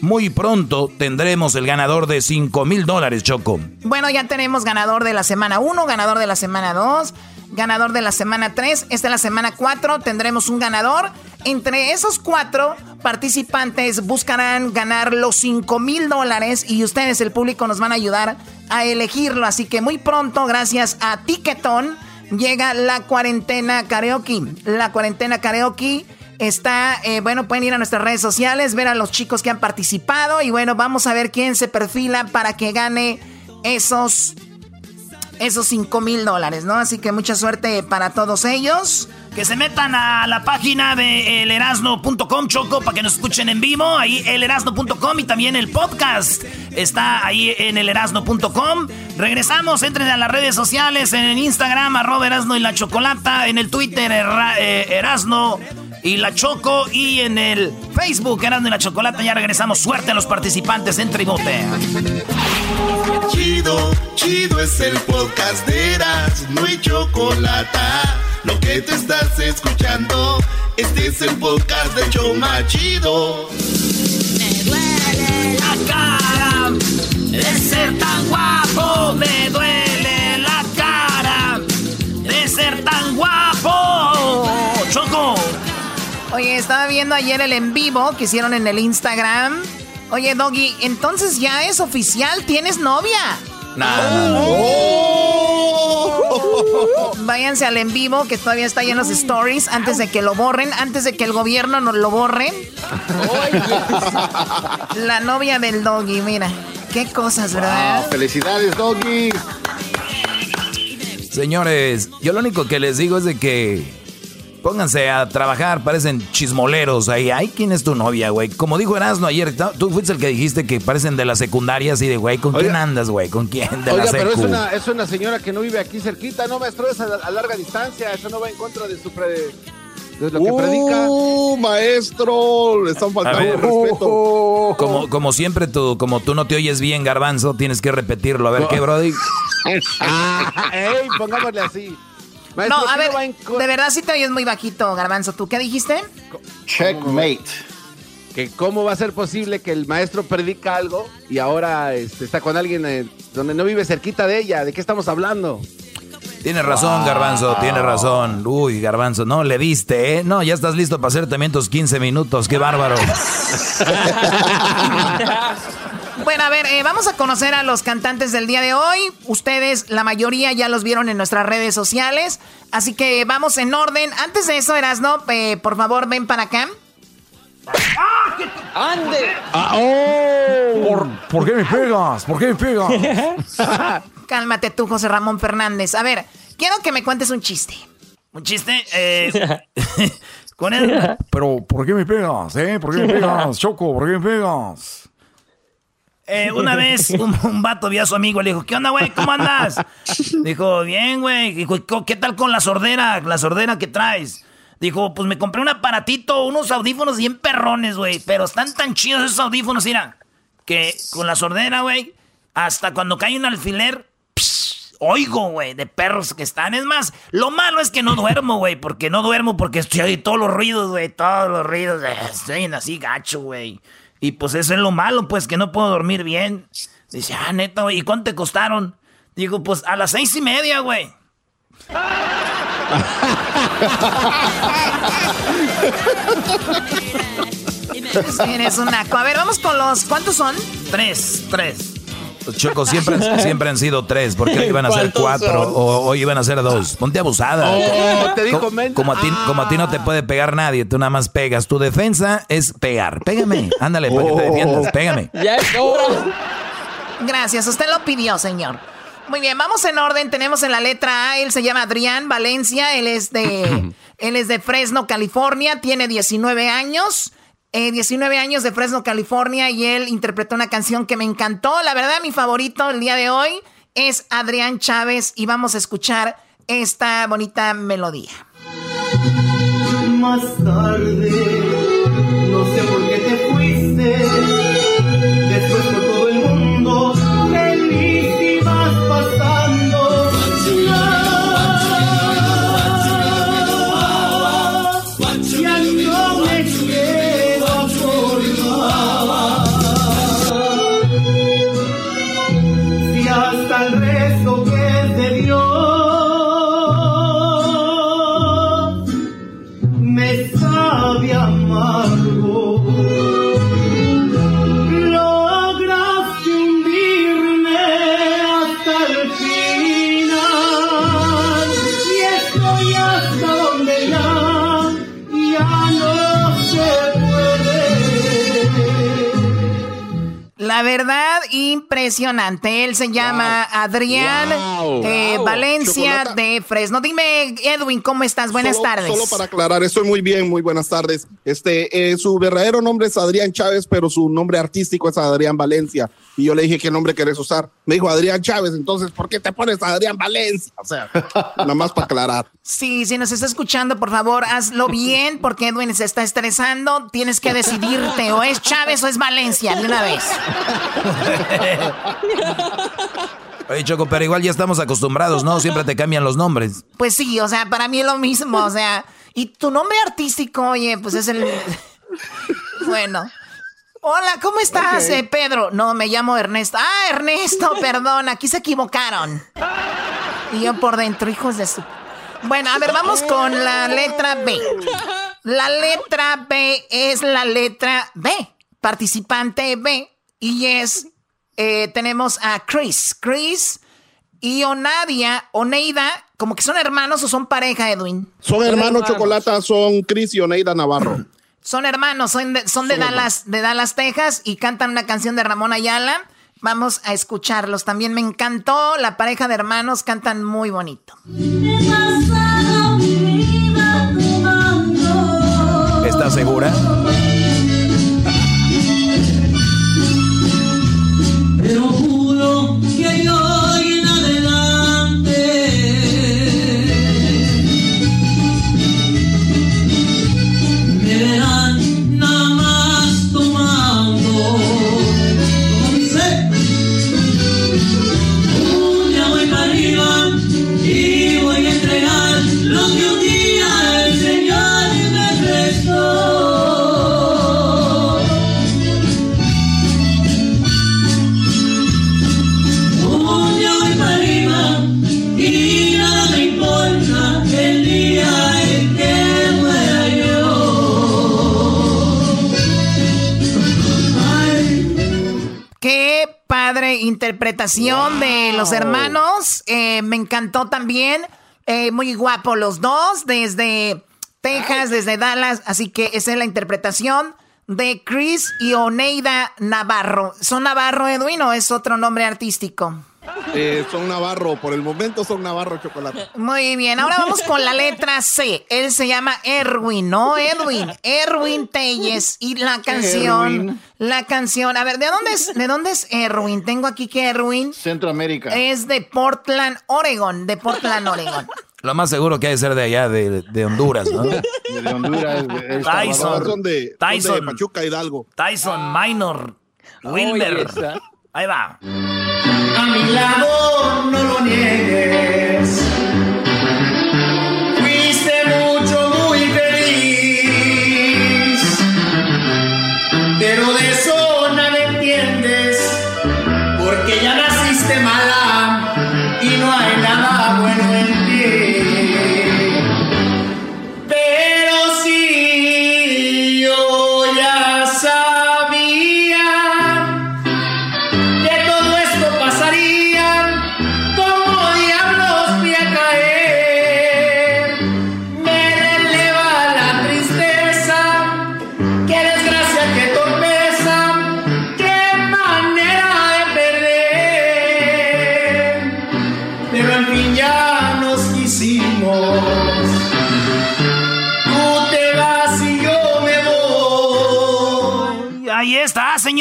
muy pronto tendremos el ganador de 5 mil dólares, Choco. Bueno, ya tenemos ganador de la semana 1, ganador de la semana 2, ganador de la semana 3. Esta es la semana 4, tendremos un ganador. Entre esos cuatro participantes buscarán ganar los 5 mil dólares y ustedes, el público, nos van a ayudar a elegirlo. Así que muy pronto, gracias a Tiquetón, llega la cuarentena karaoke. La cuarentena karaoke está, eh, bueno, pueden ir a nuestras redes sociales, ver a los chicos que han participado y bueno, vamos a ver quién se perfila para que gane esos, esos 5 mil dólares, ¿no? Así que mucha suerte para todos ellos. Que se metan a la página de elerasno.com, Choco, para que nos escuchen en vivo. Ahí elerasno.com y también el podcast está ahí en elerasno.com. Regresamos, entren a las redes sociales, en Instagram, arroba Erasno y la Chocolata, en el Twitter, Erra- eh, Erasno y la Choco, y en el Facebook, Erasno y la Chocolata. Ya regresamos. Suerte a los participantes en Tribote. Chido, chido es el podcast de Eras, no hay chocolate. Lo que te estás escuchando, este es el podcast de Choma Chido. Me duele la cara de ser tan guapo. Me duele la cara de ser tan guapo. Choco. Oye, estaba viendo ayer el en vivo que hicieron en el Instagram. Oye, Doggy, entonces ya es oficial, ¿tienes novia? Nada. *laughs* Váyanse al en vivo que todavía está lleno de stories antes de que lo borren, antes de que el gobierno nos lo borre. La novia del Doggy, mira. Qué cosas, ¿verdad? Felicidades, Doggy. Señores, yo lo único que les digo es de que pónganse a trabajar, parecen chismoleros ahí. Ay, ¿quién es tu novia, güey? Como dijo Erasmo ayer, tú fuiste el que dijiste que parecen de la secundaria así de, güey, ¿con quién andas, güey? ¿Con quién? De Oiga, la pero es una, es una señora que no vive aquí cerquita, no, maestro, es a, a larga distancia, eso no va en contra de su, pre- Es lo que predica. Uh, maestro, le están faltando ver. el respeto. *laughs* Como, como siempre, tú, como tú no te oyes bien, Garbanzo, tienes que repetirlo. A ver, ¿qué, Brody? *laughs* Ey, pongámosle así. Maestro, no, a ¿qué ver, no de verdad sí te oyes muy bajito, Garbanzo. ¿Tú qué dijiste? Checkmate. que cómo va a ser posible que el maestro predica algo y ahora este, está con alguien eh, donde no vive cerquita de ella. ¿De qué estamos hablando? Tienes razón, Garbanzo, tienes razón. Uy, Garbanzo, no, le diste, ¿eh? No, ya estás listo para hacer también tus 15 minutos, qué bárbaro. *laughs* Bueno, a ver, eh, vamos a conocer a los cantantes del día de hoy. Ustedes, la mayoría, ya los vieron en nuestras redes sociales. Así que vamos en orden. Antes de eso, Erasno, eh, por favor, ven para acá. ¡Ande! Ah, oh. ¿Por, ¿Por qué me pegas? ¿Por qué me pegas? *laughs* Cálmate tú, José Ramón Fernández. A ver, quiero que me cuentes un chiste. Un chiste, eh, *laughs* con él. Pero, ¿por qué me pegas? ¿Eh? ¿Por qué me pegas, Choco? ¿Por qué me pegas? Eh, una vez un, un vato vio a su amigo, le dijo, ¿qué onda, güey? ¿Cómo andas? Dijo, bien, güey. Dijo, ¿qué tal con la sordera? La sordera que traes. Dijo, pues me compré un aparatito, unos audífonos bien perrones, güey. Pero están tan chidos esos audífonos, mira. Que con la sordera, güey, hasta cuando cae un alfiler, psh, oigo, güey, de perros que están. Es más, lo malo es que no duermo, güey. Porque no duermo porque estoy ahí todos los ruidos, güey. Todos los ruidos. eh, Estoy así gacho, güey. Y pues eso es lo malo, pues, que no puedo dormir bien. Dice, ah, neta, güey, ¿y cuánto te costaron? Digo, pues a las seis y media, güey. *laughs* *laughs* Eres un naco. A ver, vamos con los. ¿Cuántos son? Tres, tres. Choco siempre, *laughs* siempre han sido tres. ¿Por qué hoy iban a ser ¿Cuántos cuatro? son? O hoy iban a ser dos. Ponte abusada. Oh, te como, a ti, como a ti no te puede pegar nadie, tú nada más pegas. Tu defensa es pegar. Pégame. Ándale, para que te defiendas. Pégame. ¡Ya es hora! Gracias, usted lo pidió, señor. Muy bien, vamos en orden. Tenemos en la letra A, él se llama Adrián Valencia, él es de, *clears throat* él es de Fresno, California, tiene 19 años. Eh, 19 años de Fresno, California, y él interpretó una canción que me encantó. La verdad, mi favorito el día de hoy es Adrián Chávez, y vamos a escuchar esta bonita melodía. Más tarde, verdad, impresionante. Él se llama Adrián Wow. eh, Wow. Valencia Chocolata. de Fresno. Dime, Edwin, ¿cómo estás? Buenas Solo- tardes. Solo para aclarar, estoy muy bien, muy buenas tardes. Este, eh, su verdadero nombre es Adrián Chávez, pero su nombre artístico es Adrián Valencia. Y yo le dije, ¿qué nombre querés usar? Me dijo Adrián Chávez, entonces, ¿por qué te pones Adrián Valencia? O sea, *laughs* nada más para aclarar. Sí, si nos está escuchando, por favor, hazlo bien porque Edwin se está estresando. Tienes que decidirte, o es Chávez o es Valencia, de una vez. *laughs* Oye, Choco, pero igual ya estamos acostumbrados, ¿no? Siempre te cambian los nombres. Pues sí, o sea, para mí es lo mismo, o sea. Y tu nombre artístico, oye, pues es el... *laughs* Bueno. Hola, ¿cómo estás, eh, Pedro? No, me llamo Ernesto. Ah, Ernesto, perdón, aquí se equivocaron. Y yo por dentro, hijos de su... Bueno, a ver, vamos con la letra B. La letra B es la letra B. Participante B. Y es, eh, tenemos a Chris. Chris y Onadia, Oneida, como que son hermanos o son pareja, Edwin. Son hermanos Chocolata, son Cris y Oneida Navarro. *clears throat* Son hermanos, son de, son de Dallas, de Dallas, Texas, y cantan una canción de Ramón Ayala. Vamos a escucharlos. También me encantó. La pareja de hermanos cantan muy bonito. ¿Estás segura? Interpretación de los hermanos. Eh, me encantó también. Eh, muy guapo los dos, desde Texas, desde Dallas. Así que esa es la interpretación de Chris y Oneida Navarro. ¿Son Navarro, Edwin, o es otro nombre artístico? *laughs* Eh, son Navarro, por el momento son Navarro Chocolate. Muy bien, ahora vamos con la letra C. Él se llama Erwin, ¿no? Edwin. Erwin Telles. Y la canción. Erwin. La canción. A ver, ¿de dónde es, de dónde es Erwin? Tengo aquí que Erwin Centroamérica. es de Portland, Oregon. De Portland, Oregon. Lo más seguro que hay que ser de allá, de, de Honduras, ¿no? De Honduras. de Tyson. Son de, son Tyson. de Pachuca Hidalgo. Tyson Minor. Wilmer. Ahí va. A mi lado no lo niegues.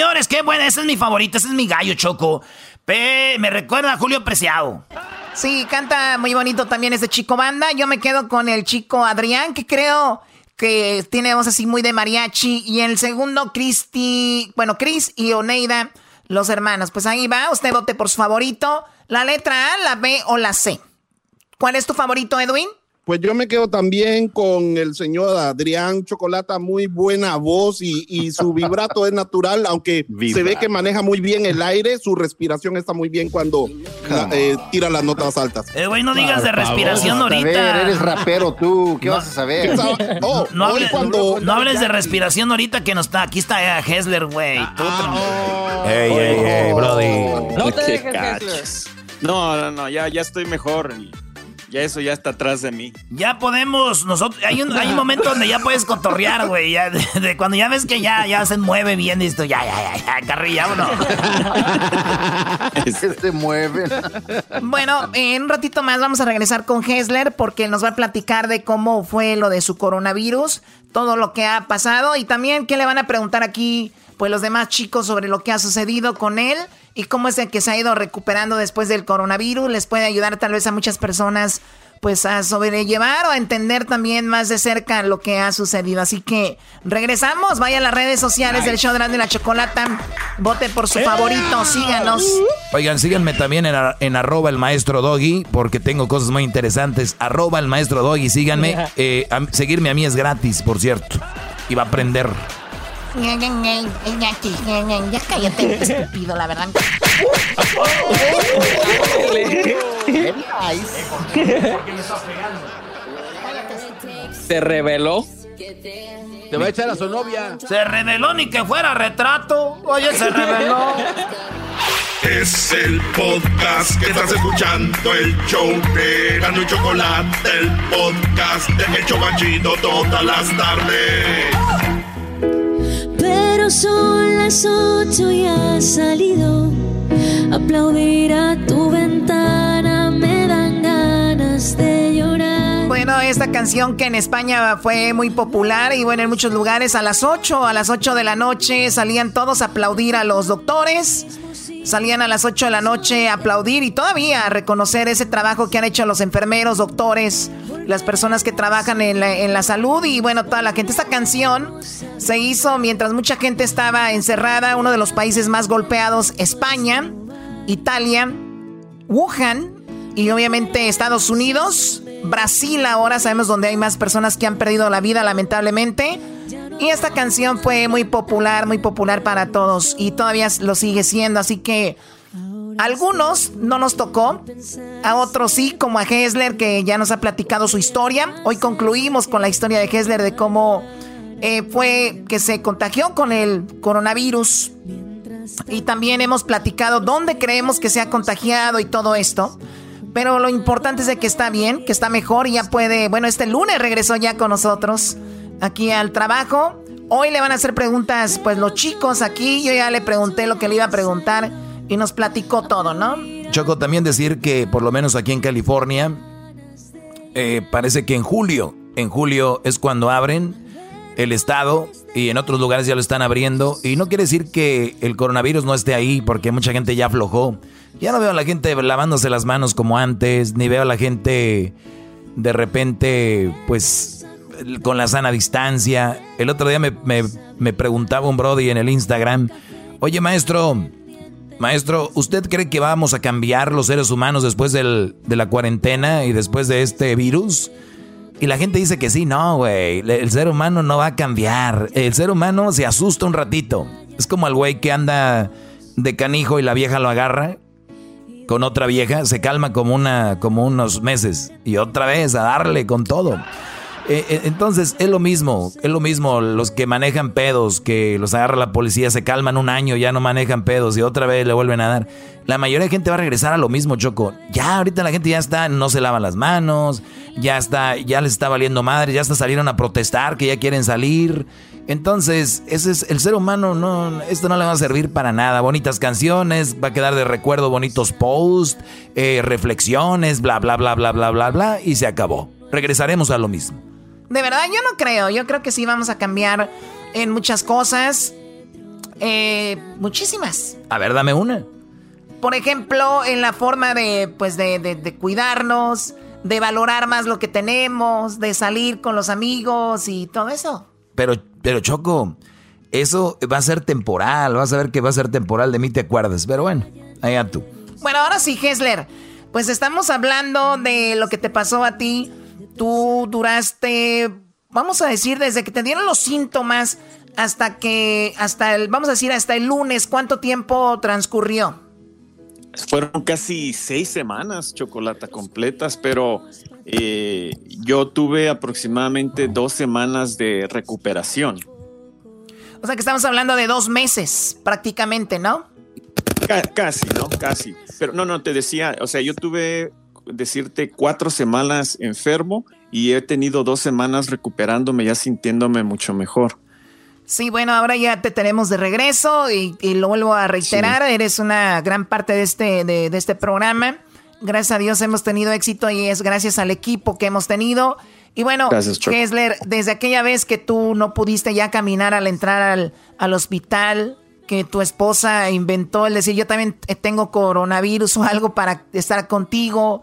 Señores, qué buena. Ese es mi favorito, ese es mi gallo, Choco. Me recuerda a Julio Preciado. Sí, canta muy bonito también ese chico banda. Yo me quedo con el chico Adrián, que creo que tiene voz así muy de mariachi. Y el segundo, Cristi, bueno, Chris y Oneida, los hermanos. Pues ahí va, usted vote por su favorito. La letra A, la B o la C. ¿Cuál es tu favorito, Edwin? Pues yo me quedo también con el señor Adrián Chocolata, muy buena voz y, y su vibrato es natural, aunque se ve que maneja muy bien el aire, su respiración está muy bien cuando la- eh, tira las notas altas. Eh, güey, no digas de respiración A ver, ahorita. eres rapero tú. ¿Qué vas a saber? Oh, No, hable- cuando- no hables de respiración ahorita que no está. Aquí está eh, Hessler, güey. Tú Ah, Ey, ey, ey, Brody. No te dejes. No, no, no, ya, ya estoy mejor. Ya eso ya está atrás de mí. Ya podemos, nosotros, hay un, hay un momento donde ya puedes cotorrear, güey. Ya, de, de cuando ya ves que ya, ya se mueve bien esto, ya, ya, ya, ya, carrilla, uno. *laughs* Se mueven. Bueno, en un ratito más vamos a regresar con Hessler porque nos va a platicar de cómo fue lo de su coronavirus, todo lo que ha pasado y también qué le van a preguntar aquí pues los demás chicos sobre lo que ha sucedido con él y cómo es el que se ha ido recuperando después del coronavirus. Les puede ayudar tal vez a muchas personas pues a sobrellevar o a entender también más de cerca lo que ha sucedido. Así que regresamos, vaya a las redes sociales del show de la Chocolata, vote por su favorito, síganos. Oigan, síganme también en, en arroba el maestro Doggy, porque tengo cosas muy interesantes. Arroba el maestro Doggy, síganme. Eh, a- seguirme a mí es gratis, por cierto. Y va a aprender. Ya cállate, estúpido, la verdad. Se reveló. Te va a echar a su novia. Se reveló ni que fuera retrato. Oye, se reveló. Es el podcast que estás escuchando, el show de Gano y Chocolate, el podcast de El Chobachito todas las tardes. Pero son las ocho y has salido. Aplaudir a tu ventana me dan ganas de llorar. Bueno, esta canción que en España fue muy popular y bueno, en muchos lugares a las 8, a las 8 de la noche salían todos a aplaudir a los doctores. Salían a las 8 de la noche a aplaudir y todavía a reconocer ese trabajo que han hecho los enfermeros, doctores, las personas que trabajan en la, en la salud y bueno, toda la gente. Esta canción se hizo mientras mucha gente estaba encerrada, uno de los países más golpeados, España, Italia, Wuhan y obviamente Estados Unidos, Brasil ahora sabemos donde hay más personas que han perdido la vida lamentablemente. Y esta canción fue muy popular, muy popular para todos y todavía lo sigue siendo, así que algunos no nos tocó, a otros sí, como a Hessler que ya nos ha platicado su historia. Hoy concluimos con la historia de Hessler de cómo eh, fue que se contagió con el coronavirus Y también hemos platicado dónde creemos que se ha contagiado y todo esto. Pero lo importante es de que está bien, que está mejor y ya puede. Bueno, este lunes regresó ya con nosotros aquí al trabajo. Hoy le van a hacer preguntas, pues los chicos aquí. Yo ya le pregunté lo que le iba a preguntar y nos platicó todo, ¿no? Choco, también decir que por lo menos aquí en California, eh, parece que en julio, en julio es cuando abren el estado y en otros lugares ya lo están abriendo. Y no quiere decir que el coronavirus no esté ahí porque mucha gente ya aflojó. Ya no veo a la gente lavándose las manos como antes, ni veo a la gente de repente, pues, con la sana distancia. El otro día me, me preguntaba un Brody en el Instagram, oye maestro, maestro, ¿usted cree que vamos a cambiar los seres humanos después del, de la cuarentena y después de este virus? Y la gente dice que sí, no, güey. El ser humano no va a cambiar. El ser humano se asusta un ratito. Es como el güey que anda de canijo y la vieja lo agarra con otra vieja, se calma como una como unos meses y otra vez a darle con todo. Eh, eh, entonces es lo mismo, es lo mismo los que manejan pedos, que los agarra la policía, se calman un año, ya no manejan pedos y otra vez le vuelven a dar. La mayoría de gente va a regresar a lo mismo, Choco. Ya ahorita la gente ya está, no se lava las manos, ya está, ya les está valiendo madre, ya hasta salieron a protestar que ya quieren salir. Entonces, ese es el ser humano, no, esto no le va a servir para nada. Bonitas canciones, va a quedar de recuerdo bonitos posts, eh, reflexiones, bla, bla, bla, bla, bla, bla, bla, y se acabó. Regresaremos a lo mismo. De verdad, yo no creo. Yo creo que sí vamos a cambiar en muchas cosas. Eh, muchísimas. A ver, dame una. Por ejemplo, en la forma de, pues, de, de, cuidarnos, de valorar más lo que tenemos, de salir con los amigos y todo eso. Pero, pero Choco, eso va a ser temporal. Vas a ver que va a ser temporal. De mí te acuerdas. Pero bueno, allá tú. Bueno, ahora sí, Hessler. Pues estamos hablando de lo que te pasó a ti tú duraste, vamos a decir, desde que te dieron los síntomas hasta que, hasta el, vamos a decir, hasta el lunes, ¿cuánto tiempo transcurrió? Fueron casi seis semanas, chocolata completas, pero eh, yo tuve aproximadamente dos semanas de recuperación. O sea que estamos hablando de dos meses prácticamente, ¿no? casi, ¿no? Casi. Pero no, no, te decía, o sea, yo tuve decirte cuatro semanas enfermo y he tenido dos semanas recuperándome, ya sintiéndome mucho mejor. Sí, bueno, ahora ya te tenemos de regreso y, lo vuelvo a reiterar, eres una gran parte de este, de, este programa. Gracias a Dios hemos tenido éxito y es gracias al equipo que hemos tenido. Y bueno, Kessler, desde aquella vez que tú no pudiste ya caminar al entrar al, al hospital, que tu esposa inventó el decir yo también tengo coronavirus *laughs* o algo para estar contigo,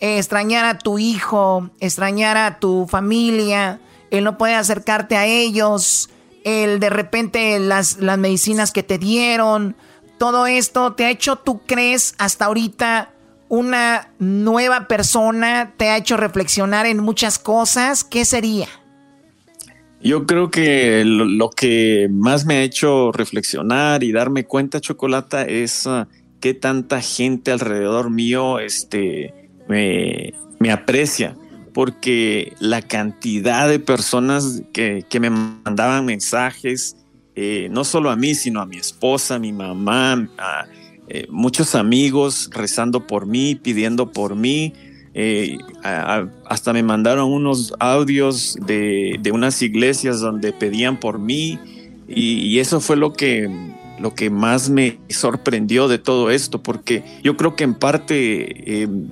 eh, extrañar a tu hijo, extrañar a tu familia, el no poder acercarte a ellos, el de repente las, las medicinas que te dieron, todo esto te ha hecho, tú crees, hasta ahorita una nueva persona, te ha hecho reflexionar en muchas cosas, ¿qué sería? Yo creo que lo, que más me ha hecho reflexionar y darme cuenta, Chocolata, es uh, qué tanta gente alrededor mío este, me, aprecia. Porque la cantidad de personas que, me mandaban mensajes, eh, no solo a mí, sino a mi esposa, a mi mamá, a eh, muchos amigos rezando por mí, pidiendo por mí, eh, hasta me mandaron unos audios de, unas iglesias donde pedían por mí y, eso fue lo que, lo que más me sorprendió de todo esto, porque yo creo que en parte em,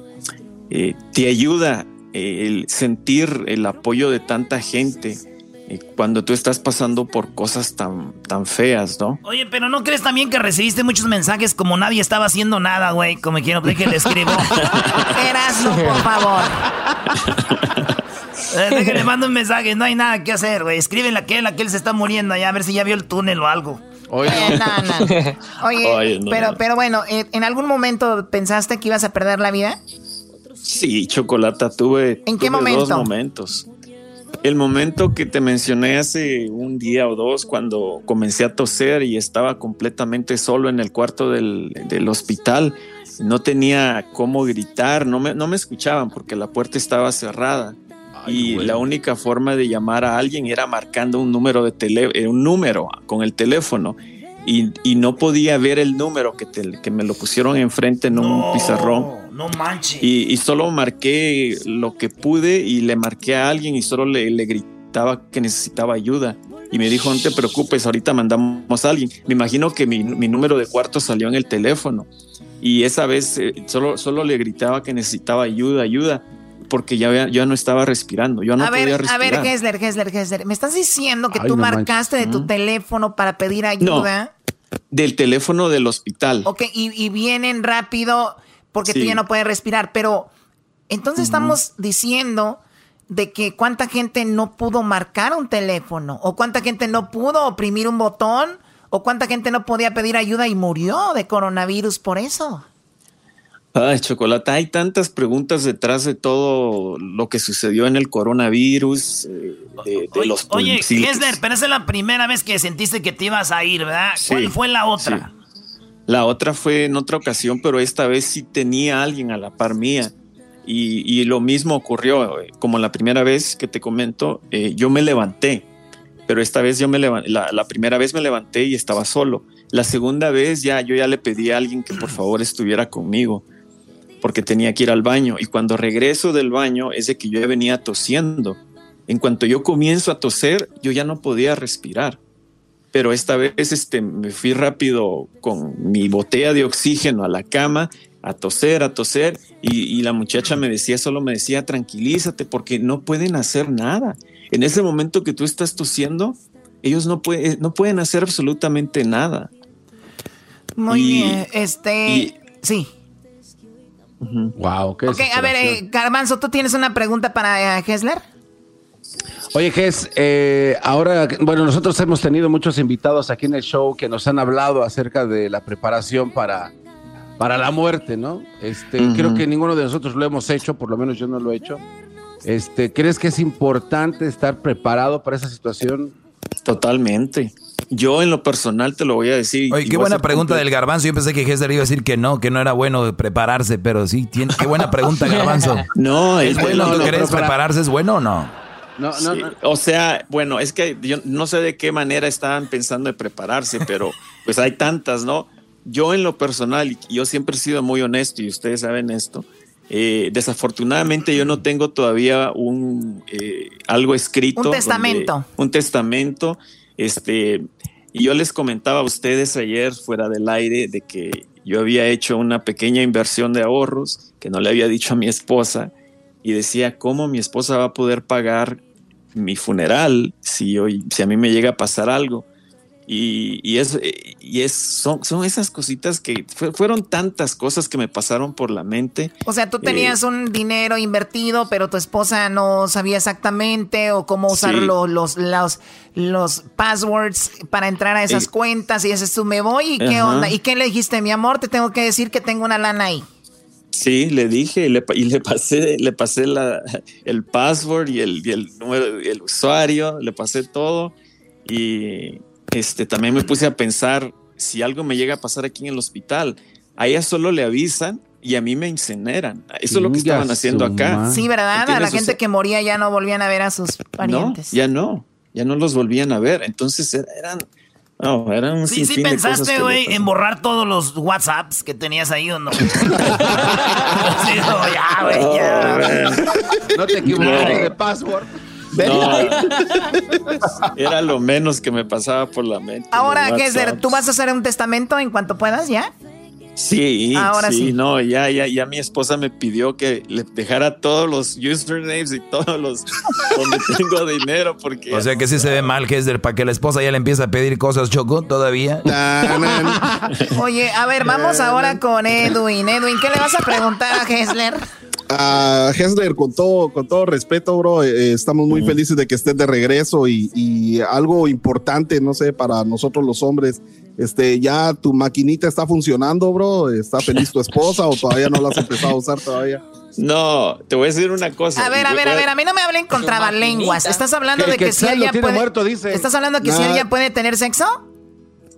eh, te ayuda el sentir el apoyo de tanta gente cuando tú estás pasando por cosas tan, tan feas, ¿no? Oye, pero ¿no crees también que recibiste muchos mensajes como nadie estaba haciendo nada, güey? Como quiero, déjale escribo. *laughs* Erasmo, por favor. *laughs* eh, déjale mando un mensaje, no hay nada que hacer, güey. Escríbele a aquel, aquel se está muriendo allá, a ver si ya vio el túnel o algo. Oye, *laughs* Oye, pero, pero bueno, eh, ¿en algún momento pensaste que ibas a perder la vida? Sí, Chocolata, tuve, ¿En qué momento? dos momentos. El momento que te mencioné hace un día o dos, cuando comencé a toser y estaba completamente solo en el cuarto del, hospital, no tenía cómo gritar, no me, no me escuchaban porque la puerta estaba cerrada. y la única forma de llamar a alguien era marcando un número de tele, eh, un número con el teléfono. y, y no podía ver el número que, te- que me lo pusieron enfrente en un pizarrón. No manches. Y, y solo marqué lo que pude y le marqué a alguien y solo le, le gritaba que necesitaba ayuda. Y me dijo, no te preocupes, ahorita mandamos a alguien. Me imagino que mi, mi número de cuarto salió en el teléfono. Y esa vez eh, solo, solo le gritaba que necesitaba ayuda, ayuda, porque ya, había- ya no estaba respirando. Yo no a podía ver, a respirar. ver, Gessler, Gessler, Gessler. ¿Me estás diciendo que Ay, tú no manches. marcaste de tu ¿Mm? teléfono para pedir ayuda? Del teléfono del hospital. Ok, y, y vienen rápido porque tú ya no puedes respirar. Pero entonces estamos diciendo de que cuánta gente no pudo marcar un teléfono, o cuánta gente no pudo oprimir un botón, o cuánta gente no podía pedir ayuda y murió de coronavirus por eso. Ay, Chocolata, hay tantas preguntas detrás de todo lo que sucedió en el coronavirus, eh, de, de los Oye, Gessler, pero esa es la primera vez que sentiste que te ibas a ir, ¿verdad? Sí, ¿Cuál fue la otra? La otra fue en otra ocasión, pero esta vez sí tenía alguien a la par mía. Y, y lo mismo ocurrió, eh, como la primera vez que te comento, eh, yo me levanté, pero esta vez yo me levanté, la, la primera vez me levanté y estaba solo. La segunda vez ya yo ya le pedí a alguien que por *clears throat* favor estuviera conmigo, porque tenía que ir al baño. Y cuando regreso del baño es de que yo venía tosiendo. En cuanto yo comienzo a toser, yo ya no podía respirar pero esta vez este, me fui rápido con mi botella de oxígeno a la cama, a toser, a toser, y, y la muchacha me decía, solo me decía, tranquilízate, porque no pueden hacer nada. En ese momento que tú estás tosiendo, ellos no, puede- no pueden hacer absolutamente nada. Muy Y- bien, este... sí. Wow, qué Ok, a ver, eh, Garbanzo, ¿tú tienes una pregunta para eh, Gessler? Oye, Ges, eh, ahora, bueno, nosotros hemos tenido muchos invitados aquí en el show que nos han hablado acerca de la preparación para, para la muerte, ¿no? Este. Creo que ninguno de nosotros lo hemos hecho, por lo menos yo no lo he hecho. Este, ¿Crees que es importante estar preparado para esa situación? Totalmente. Yo en lo personal te lo voy a decir. Oye, qué buena pregunta del garbanzo. Yo pensé que Hester iba a decir que no, que no era bueno prepararse, pero sí, tiene, qué buena pregunta, *laughs* garbanzo. No, ¿Es es bueno? no, ¿Tú no, crees prepararse es bueno o no? No, Sí, O sea, bueno, es que yo no sé de qué manera estaban pensando de prepararse, pero *laughs* pues hay tantas, ¿no? Yo en lo personal, y yo siempre he sido muy honesto y ustedes saben esto, eh, desafortunadamente yo no tengo todavía un eh, algo escrito. Un testamento. donde- un testamento. Este, y yo les comentaba a ustedes ayer fuera del aire de que yo había hecho una pequeña inversión de ahorros que no le había dicho a mi esposa y decía cómo mi esposa va a poder pagar mi funeral si hoy si a mí me llega a pasar algo y, y es y es son, son esas cositas que fue- fueron tantas cosas que me pasaron por la mente O sea, tú Eh, tenías un dinero invertido, pero tu esposa no sabía exactamente o cómo usar Sí. los, los, los passwords para entrar a esas Eh, cuentas y dices tú me voy y qué Ajá. onda. ¿Y qué le dijiste, mi amor? Te tengo que decir que tengo una lana ahí. Sí, le dije y le, pa- y le pasé, le pasé la, el password y el, y el número, y el usuario, le pasé todo y este también me puse a pensar si algo me llega a pasar aquí en el hospital, a ella solo le avisan y a mí me incineran. Eso es lo que estaban haciendo acá. Sí, ¿verdad? A la gente sea, que moría ya no volvían a ver a sus no, parientes. ya no, ya no los volvían a ver. Entonces er- eran, no, eran un Sí, sí pensaste, güey, en borrar todos los WhatsApps que tenías ahí o no. *laughs* Sí, no, ya, güey, ya. No te equivoques No. de password. No, era lo menos que me pasaba por la mente. Ahora, Gessler, WhatsApps. ¿tú vas a hacer un testamento en cuanto puedas ya? Sí, Ahora sí, sí. no, ya, ya, ya mi esposa me pidió que le dejara todos los usernames y todos los *laughs* donde tengo dinero porque O sea que sí se ve mal, Hester, para que la esposa ya le empiece a pedir cosas, Choco, todavía. *laughs* *laughs* Oye, a ver, vamos ahora con Edwin. Edwin, ¿qué le vas a preguntar a Gessler? Ah, Hessler, con todo, con todo respeto, bro, eh, estamos muy felices de que estés de regreso y, y algo importante, no sé, para nosotros los hombres, este, ya tu maquinita está funcionando, bro, está feliz tu esposa o todavía no la has empezado a usar todavía. No, te voy a decir una cosa. A ver, a ver, a ver, a mí no me hablen con trabalenguas. ¿Estás hablando Que- de que que si ella tiene puede... muerto, dice. ¿Estás hablando que si ella puede tener sexo?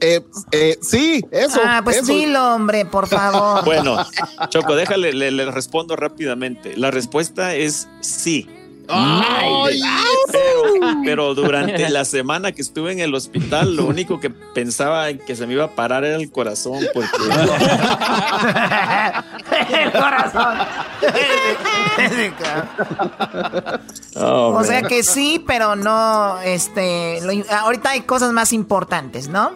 Eh, eh, sí, eso. Ah, pues eso. dilo, hombre, por favor. *laughs* Bueno, Choco, déjale, le, le respondo rápidamente. La respuesta es sí. Ay, pero, pero durante *laughs* la semana que estuve en el hospital, lo único que pensaba en que se me iba a parar era el corazón, porque *laughs* el corazón. Oh, o sea que sí, pero no, este, lo- ahorita hay cosas más importantes, ¿no?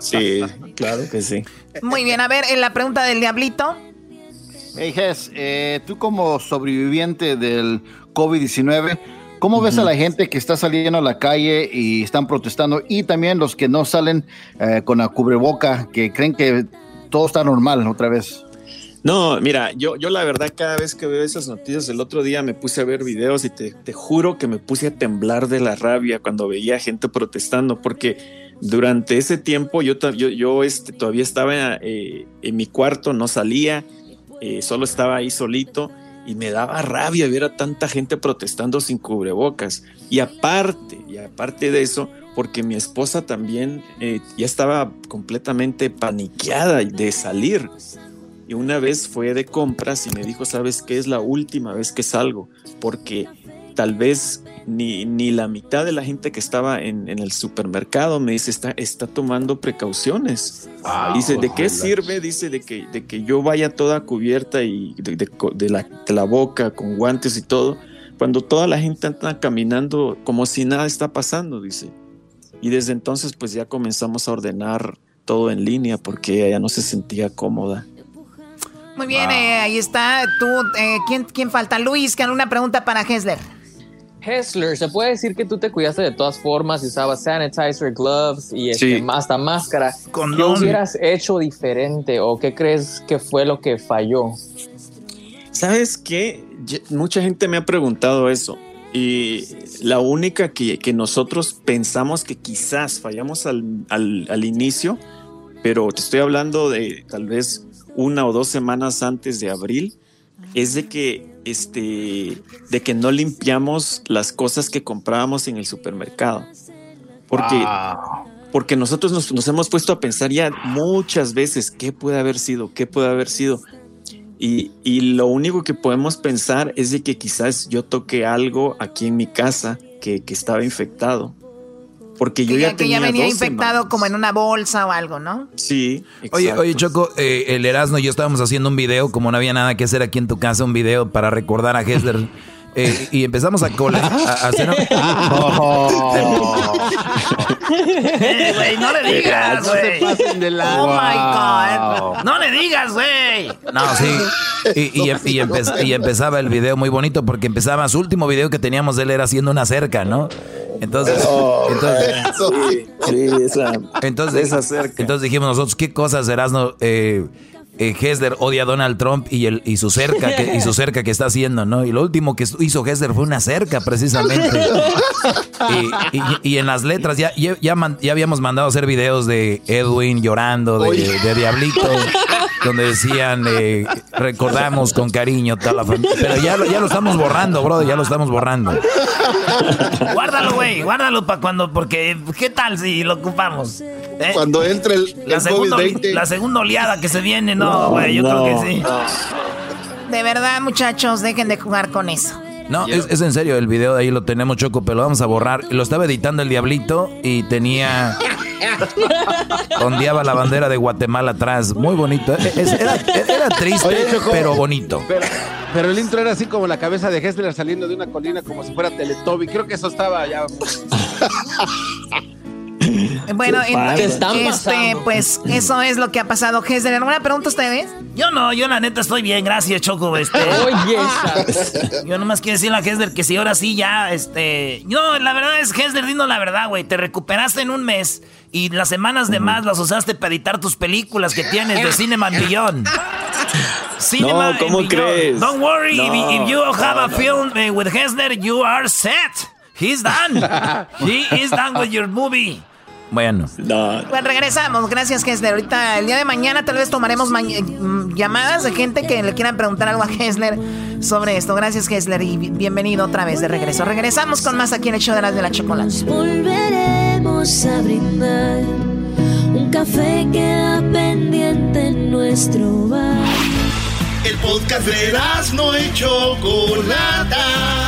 Sí, claro que sí. Muy bien, a ver, en la pregunta del diablito. Hey, Jess, eh, tú como sobreviviente del COVID-19, ¿cómo ves a la gente que está saliendo a la calle y están protestando? Y también los que no salen eh, con la cubreboca, que creen que todo está normal otra vez. No, mira, yo, yo la verdad cada vez que veo esas noticias, el otro día me puse a ver videos y te, te juro que me puse a temblar de la rabia cuando veía gente protestando, porque durante ese tiempo yo, yo, yo, este, todavía estaba eh, en mi cuarto, no salía, eh, solo estaba ahí solito y me daba rabia ver a tanta gente protestando sin cubrebocas. Y aparte, y aparte de eso, porque mi esposa también eh, ya estaba completamente paniqueada de salir. Y una vez fue de compras y me dijo, ¿sabes qué? Es la última vez que salgo, porque tal vez ni, ni la mitad de la gente que estaba en, en el supermercado me dice, está, está tomando precauciones. dice, ¿de qué sirve? Dice, de que, de que yo vaya toda cubierta y de, de la, de la boca con guantes y todo, cuando toda la gente anda caminando como si nada está pasando, dice. Y desde entonces pues ya comenzamos a ordenar todo en línea porque ella no se sentía cómoda. Muy bien, eh, ahí está. Tú, eh, ¿quién, ¿quién falta? Luis, que una pregunta para Hessler. Hessler, ¿se puede decir que tú te cuidaste de todas formas? Usabas sanitizer, gloves y este, Sí. hasta máscara. ¿Qué hubieras hecho diferente o qué crees que fue lo que falló? ¿Sabes qué? Mucha gente me ha preguntado eso. Y la única que, que nosotros pensamos que quizás fallamos al, al- al inicio, pero te estoy hablando de tal vez una o dos semanas antes de abril, es de que, este, de que no limpiamos las cosas que comprábamos en el supermercado. Porque, porque nosotros nos, nos hemos puesto a pensar ya muchas veces qué puede haber sido, qué puede haber sido. Y, y lo único que podemos pensar es de que quizás yo toqué algo aquí en mi casa que, que estaba infectado. Porque yo Que ya, ya, que tenía ya venía dos infectado semanas. como en una bolsa o algo, ¿no? Sí. Oye, exacto. oye, Choco, eh, el Erasmo y yo estábamos haciendo un video, como no había nada que hacer aquí en tu casa, un video para recordar a Hessler. *laughs* eh, y empezamos a, cole- a- a hacer... *laughs* *laughs* Eh, güey, no le digas, No se güey. pasen de la- Oh my. God. No le digas, güey. No, sí. Y, y- y empe- y empezaba el video muy bonito porque empezaba su último video que teníamos de él era haciendo una cerca, ¿no? Entonces, entonces, Sí, sí, esa, entonces, esa cerca. entonces dijimos nosotros, ¿qué cosas Erasno eh, eh, Hessler odia a Donald Trump y, el, y su cerca que, y su cerca que está haciendo, ¿no? Y lo último que hizo Hessler fue una cerca, precisamente. *laughs* Y, y- y en las letras ya, ya, ya man- ya habíamos mandado a hacer videos de Edwin llorando, de, de Diablito, donde decían, eh, recordamos con cariño toda la familia. Pero ya, lo- ya lo estamos borrando, bro, ya lo estamos borrando. Guárdalo, güey. Guárdalo para cuando, porque ¿qué tal si lo ocupamos? ¿Eh? Cuando entre el, La el segunda, COVID-20. la segunda oleada que se viene, no, güey. yo creo que sí. De verdad, muchachos, dejen de jugar con eso. No, es, es en serio, el video de ahí lo tenemos, Choco, pero lo vamos a borrar. Lo estaba editando el Diablito y tenía... Ondeaba la bandera de Guatemala atrás. Muy bonito. Eh, es- era, era triste, Oye, Choco. pero bonito. Pero, pero el intro era así como la cabeza de Hessler saliendo de una colina como si fuera Teletubby. Creo que eso estaba ya. *laughs* Bueno, ¿Qué en- pasa? ¿Qué están este, pues eso es lo que ha pasado. Hessler, ¿alguna pregunta ustedes? Yo no, yo la neta estoy bien, gracias, Choco. Este, *laughs* Oye, yo nomás quiero decirle a Hesler que si ahora sí ya, este... No, la verdad es, Hesler, dinos la verdad, güey. Te recuperaste en un mes y las semanas de más las usaste para editar tus películas que tienes de Cinema Beyond. Cinema No, ¿cómo crees? Don't worry, if- No, if, you have no, a no. film eh, with Hesler, you are set. He's done. *laughs* He is done with your movie. Bueno. No, Pues regresamos, gracias Hessler. Ahorita, el día de mañana, tal vez tomaremos ma- eh, llamadas de gente que le quieran preguntar algo a Hessler sobre esto. Gracias Hessler y bi- bienvenido otra vez de regreso. Regresamos con más aquí en el show de las de la chocolate. Volveremos a brindar. Un café queda pendiente en nuestro bar. El podcast de no y Chocolata.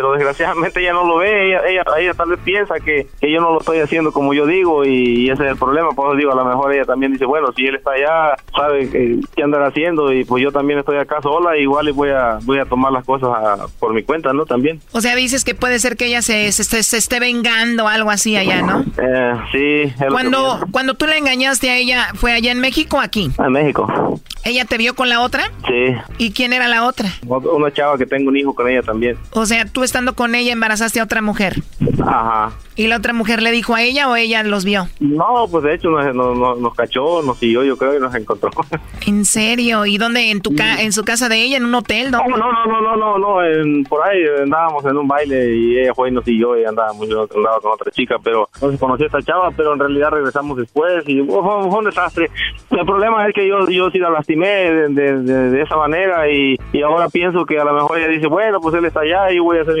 pero desgraciadamente ella no lo ve, ella, ella, ella tal vez piensa que, que yo no lo estoy haciendo como yo digo y, ese es el problema, por eso digo, a lo mejor ella también dice, bueno, si él está allá, sabe que- qué andará haciendo y pues yo también estoy acá sola, igual y voy a, voy a tomar las cosas a- por mi cuenta, ¿no? También. O sea, dices que puede ser que ella se, se, se- se esté vengando o algo así allá, ¿no? Eh, sí. es lo que Cuando, cuando tú le engañaste a ella, ¿fue allá en México o aquí? En México. ¿Ella te vio con la otra? Sí. ¿Y quién era la otra? Una chava que tengo un hijo con ella también. O sea, tú estando con ella embarazaste a otra mujer. Ajá. ¿Y la otra mujer le dijo a ella o ella los vio? No, pues de hecho nos, nos, nos- cachó, nos siguió, yo creo, y nos encontró. *laughs* ¿En serio? ¿Y dónde? ¿En tu ca en su casa de ella? ¿En un hotel? ¿no? No, no, no, no, no, no, en- por ahí andábamos en un baile y ella fue y nos siguió y andábamos, yo andaba con otra chica, pero no se conoció esta chava, pero en realidad regresamos después y oh, fue, fue un desastre. El problema es que yo, yo sí la lastimé de, de- de- de esa manera y, y ahora pienso que a lo mejor ella dice, bueno, pues él está allá y voy a hacer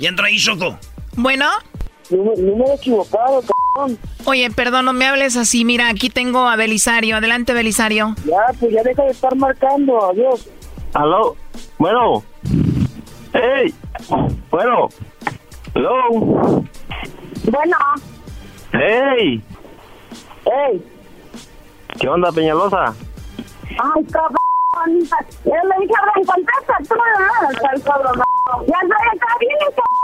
Y entra ahí, Choco. Bueno. Número equivocado, cabrón. Oye, perdón, no me hables así. Mira, aquí tengo a Belisario. Adelante, Belisario. Ya, pues ya deja de estar marcando, adiós. Aló, bueno, hey, bueno, hello, Bueno, hey, Ey, ¿Qué onda, Peñalosa? ay, cabrón. Yo le dije, Abraham, contesta tú, ¿no? Ya sé, está bien, cabrón.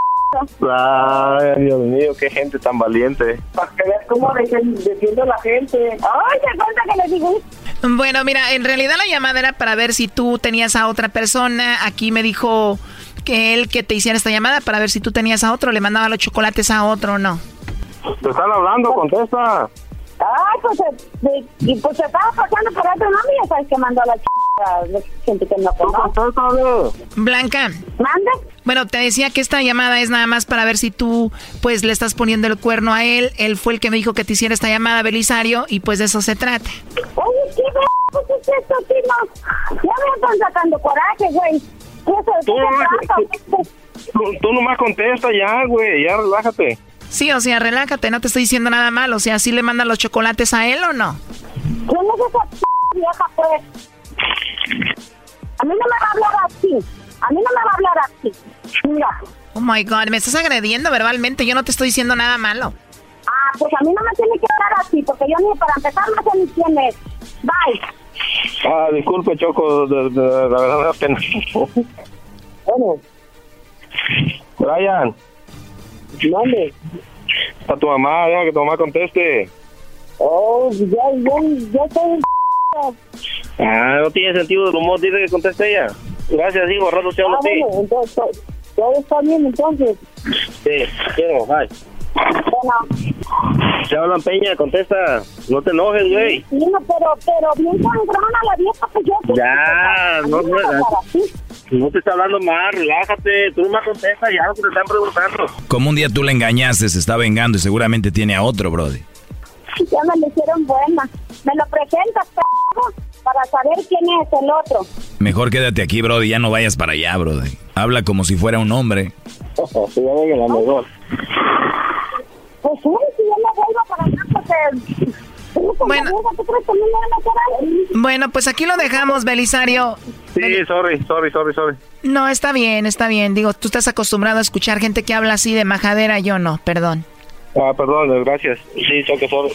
Ay, Dios mío, qué gente tan valiente. Para que veas cómo defiende la gente. Ay, se cuenta que le digo. Bueno, mira, en realidad la llamada era para ver si tú tenías a otra persona. Aquí me dijo que él que te hiciera esta llamada para ver si tú tenías a otro, le mandaba los chocolates a otro o no. Te están hablando, contesta. Ay, pues, eh, y pues se estaba pasando por otro nombre y ya sabes que mandó a la ch... de gente que no conoce. Blanca. ¿Mande? Bueno, te decía que esta llamada es nada más para ver si tú, pues, le estás poniendo el cuerno a él. Él fue el que me dijo que te hiciera esta llamada, Belisario, y pues de eso se trata. Oye, ¿qué pues es esto, chino? Ya me están sacando coraje, güey. ¿Qué es eso? Tú, ¿Qué trata? tú, tú nomás contesta ya, güey, ya relájate. Sí, o sea, relájate, no te estoy diciendo nada mal. O sea, ¿sí le mandan los chocolates a él o no? ¿Quién es esa p vieja, pues? A mí no me va a hablar así. A mí no me va a hablar así. Mira. Oh my God, me estás agrediendo verbalmente. Yo no te estoy diciendo nada malo. Ah, pues a mí no me tiene que hablar así, porque yo ni para empezar no sé ni quién es. Bye. Ah, disculpe, Choco, de, de- la verdad me da pena. Bueno. Brian. ¿Dónde? Está tu mamá, deja que tu mamá conteste. Oh, ya, ya, ya estoy... Ah, no tiene sentido del humor, dice que conteste ella. Gracias, hijo, rato te hablo Ah, bueno, entonces, todo- todo está bien, entonces. Sí, quiero, bye. Bueno, Se hablan Peña, contesta. No te enojes, güey. sí, no, pero, pero bien sangrona la vieja, pues yo... Ya, no, no, no te está hablando mal, relájate. Tú nomás contesta ya lo que te están preguntando. Como un día tú le engañaste, se está vengando y seguramente tiene a otro, Brody. Ya me lo hicieron buena. Me lo presentas, p***, para saber quién es el otro. Mejor quédate aquí, Brody, ya no vayas para allá, Brody. Habla como si fuera un hombre. *laughs* Sí, ya ven la mejor. Pues sí, si yo me vuelvo para acá, porque... Bueno. Bueno, pues aquí lo dejamos, Belisario. Sí, sorry, sorry, sorry, sorry. No, está bien, está bien. Digo, tú estás acostumbrado a escuchar gente que habla así de majadera, yo no, perdón. Ah, perdón, gracias. Sí, Choco, sorry.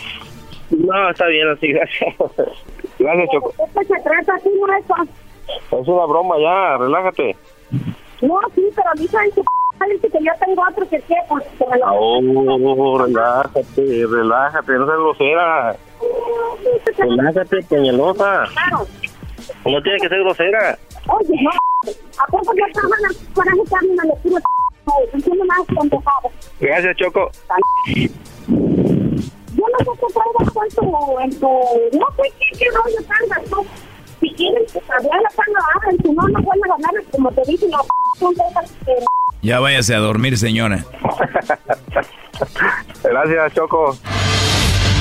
No, está bien así, gracias. Gracias, Choco. ¿Qué se trata así, no eso? Es una broma ya, relájate. No, sí, pero dice en p*** dice que yo tengo otro que qué, pues que me lo... Oh, relájate, relájate, no seas grosera. Relájate, peñalosa. Claro. No tiene que ser grosera. Oye, no, ¿a poco yo estaba en la coraje que a mí me Gracias, Choco. Yo no sé qué traigas en tu, en tu... No sé qué, qué rollo traigas tú. Si quieres hablar la tanga, hablen. Si no, no vuelves a hablar. Como te dije, la p*** son de esas que... Ya váyase a dormir, señora. *laughs* Gracias, Choco.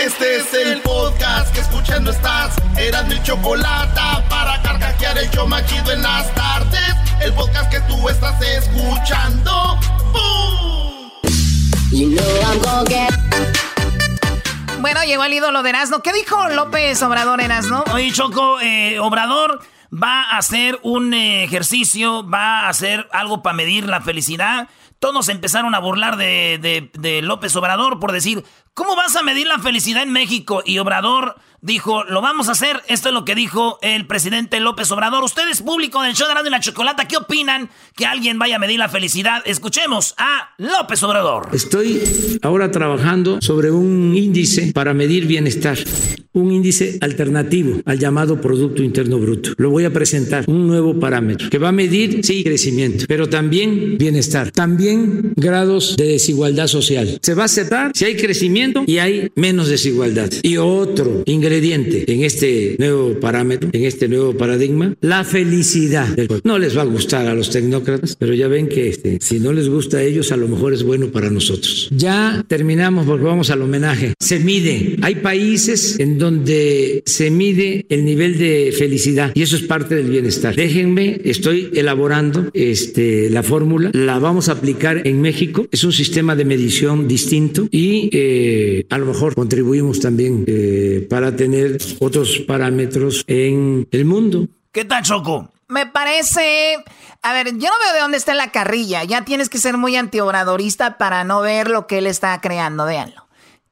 Este es el podcast que escuchando estás. Eran mi chocolate para carcajear el yo machido en las tardes. El podcast que tú estás escuchando. ¡Bum! Bueno, llegó el ídolo de Erasmo. ¿Qué dijo López Obrador Erasmo? Oye, Choco, eh, Obrador va a hacer un ejercicio, va a hacer algo para medir la felicidad. Todos empezaron a burlar de, de- de López Obrador por decir, ¿cómo vas a medir la felicidad en México? Y Obrador dijo, lo vamos a hacer. Esto es lo que dijo el presidente López Obrador. Ustedes, público del show de la Chocolata, ¿qué opinan que alguien vaya a medir la felicidad? Escuchemos a López Obrador. Estoy ahora trabajando sobre un índice para medir bienestar, un índice alternativo al llamado Producto Interno Bruto. Lo voy a presentar, un nuevo parámetro que va a medir, sí, crecimiento, pero también bienestar, también grados de desigualdad social. Se va a aceptar si hay crecimiento y hay menos desigualdad. Y otro ingrediente ingrediente en este nuevo parámetro, en este nuevo paradigma, la felicidad del pueblo. No les va a gustar a los tecnócratas, pero ya ven que este, si no les gusta a ellos, a lo mejor es bueno para nosotros. Ya terminamos porque vamos al homenaje. Se mide. Hay países en donde se mide el nivel de felicidad y eso es parte del bienestar. Déjenme, estoy elaborando este, la fórmula, la vamos a aplicar en México. Es un sistema de medición distinto y eh, a lo mejor contribuimos también eh, para tener otros parámetros en el mundo. ¿Qué tal, Choco? Me parece. A ver, yo no veo de dónde está la carrilla. Ya tienes que ser muy antiobradorista para no ver lo que él está creando. Véanlo.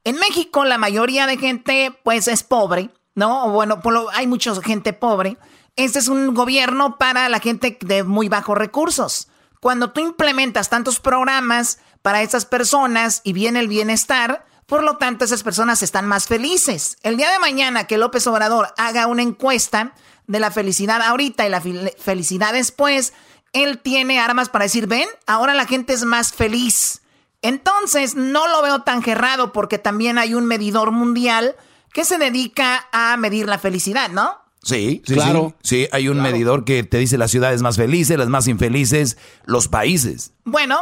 En México, la mayoría de gente, pues, es pobre, ¿no? O bueno, por lo- hay mucha gente pobre. Este es un gobierno para la gente de muy bajos recursos. Cuando tú implementas tantos programas para esas personas y viene el bienestar, por lo tanto, esas personas están más felices. El día de mañana que López Obrador haga una encuesta de la felicidad ahorita y la fel- felicidad después, él tiene armas para decir, ven, ahora la gente es más feliz. Entonces, no lo veo tan gerrado porque también hay un medidor mundial que se dedica a medir la felicidad, ¿no? Sí, sí, Claro. Sí, Sí, hay un medidor que te dice las ciudades más felices, las más infelices, los países. Bueno,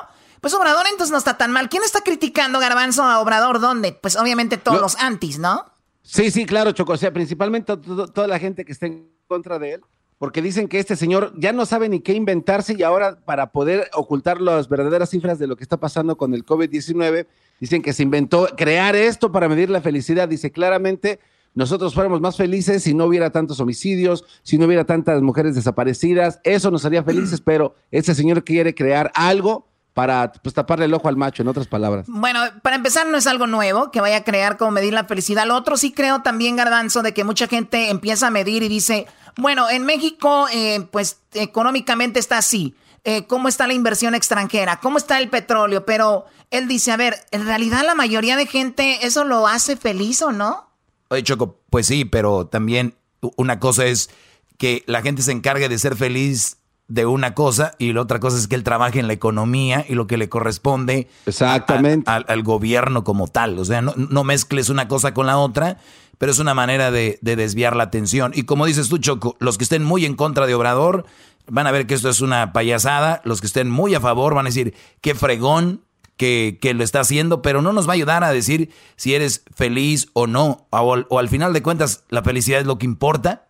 pues Obrador entonces no está tan mal. ¿Quién está criticando Garbanzo a Obrador? ¿Dónde? Pues obviamente todos Lo- los antis, ¿no? Sí, sí, claro, Choco. O sea, principalmente to- to- toda la gente que está en contra de él, porque dicen que este señor ya no sabe ni qué inventarse y ahora para poder ocultar las verdaderas cifras de lo que está pasando con el COVID-19, dicen que se inventó crear esto para medir la felicidad. Dice claramente, nosotros fuéramos más felices si no hubiera tantos homicidios, si no hubiera tantas mujeres desaparecidas, eso nos haría felices, pero este señor quiere crear algo para pues, taparle el ojo al macho, en otras palabras. Bueno, para empezar no es algo nuevo que vaya a crear como medir la felicidad. Lo otro sí creo también, Garbanzo, de que mucha gente empieza a medir y dice, bueno, en México eh, pues económicamente está así. Eh, ¿Cómo está la inversión extranjera? ¿Cómo está el petróleo? Pero él dice, a ver, en realidad la mayoría de gente eso lo hace feliz o no? Oye, Choco, pues sí, pero también una cosa es que la gente se encargue de ser feliz de una cosa y la otra cosa es que él trabaje en la economía y lo que le corresponde Exactamente. a- a- al, gobierno como tal. O sea, no, no mezcles una cosa con la otra, pero es una manera de, de desviar la atención. Y como dices tú, Choco, los que estén muy en contra de Obrador van a ver que esto es una payasada. Los que estén muy a favor van a decir, qué fregón que, que lo está haciendo, pero no nos va a ayudar a decir si eres feliz o no. O al final de cuentas, ¿la felicidad es lo que importa?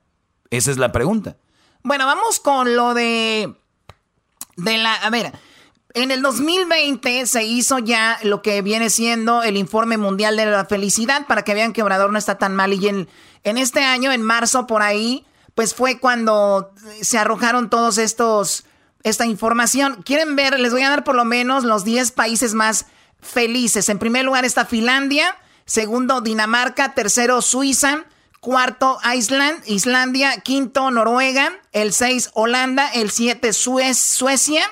Esa es la pregunta. Bueno, vamos con lo de. De la. A ver. En el 2020 se hizo ya lo que viene siendo el informe mundial de la felicidad para que vean que Obrador no está tan mal. Y en, en este año, en marzo, por ahí, pues fue cuando se arrojaron todos estos. Esta información. ¿Quieren ver? Les voy a dar por lo menos los 10 países más felices. En primer lugar está Finlandia. Segundo, Dinamarca. Tercero, Suiza. Cuarto, Island, Islandia. Quinto, Noruega. El 6, Holanda. El 7, Suecia.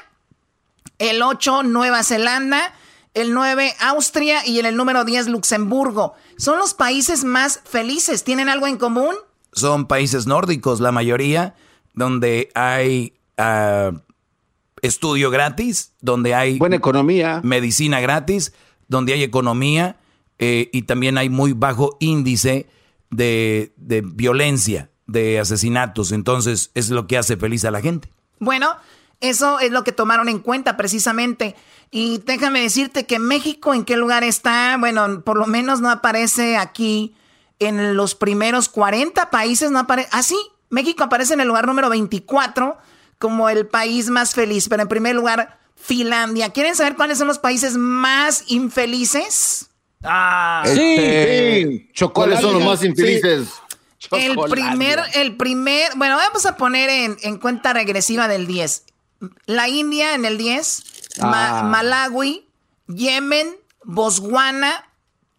El 8, Nueva Zelanda. El 9, Austria. Y en el número 10, Luxemburgo. Son los países más felices. ¿Tienen algo en común? Son países nórdicos, la mayoría, donde hay ah, estudio gratis, donde hay... Buena economía. Medicina gratis, donde hay economía eh, y también hay muy bajo índice de, de violencia, de asesinatos. Entonces, es lo que hace feliz a la gente. Bueno, eso es lo que tomaron en cuenta precisamente. Y déjame decirte que México, ¿en qué lugar está? Bueno, por lo menos no aparece aquí en los primeros 40 países, no aparece. Ah, sí, México aparece en el lugar número 24 como el país más feliz, pero en primer lugar, Finlandia. ¿Quieren saber cuáles son los países más infelices? Ah, Sí, sí. ¿Cuáles son los más infelices? El primer, el primer, bueno, vamos a poner en, en cuenta regresiva del 10. La India en el 10, Ma- Ah. Malawi, Yemen, Botswana,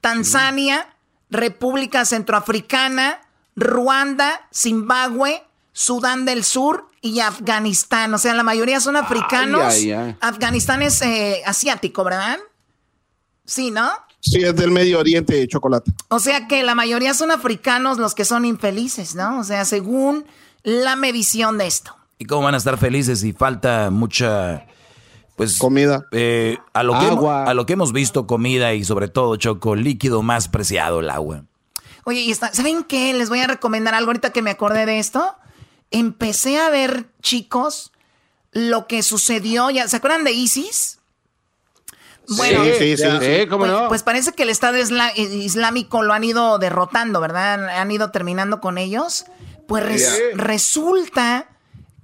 Tanzania, República Centroafricana, Ruanda, Zimbabue, Sudán del Sur y Afganistán. O sea, la mayoría son africanos. ay, ay. Afganistán es eh, asiático, ¿verdad? Sí, ¿no? Sí, es del Medio Oriente, chocolate. O sea que la mayoría son africanos los que son infelices, ¿no? O sea, según la medición de esto. ¿Y cómo van a estar felices si falta mucha... Pues, Comida. eh, a, lo que Agua. hemos, a lo que hemos visto, comida y sobre todo, Choco, líquido más preciado, el agua. Oye, y está, ¿saben qué? Les voy a recomendar algo ahorita que me acordé de esto. Empecé a ver, chicos, lo que sucedió. Ya, ¿Se acuerdan de ISIS? Bueno, sí, sí, sí, ¿cómo pues, no? pues parece que el Estado isla- Islámico lo han ido derrotando, ¿verdad? Han ido terminando con ellos. Pues res- Yeah. resulta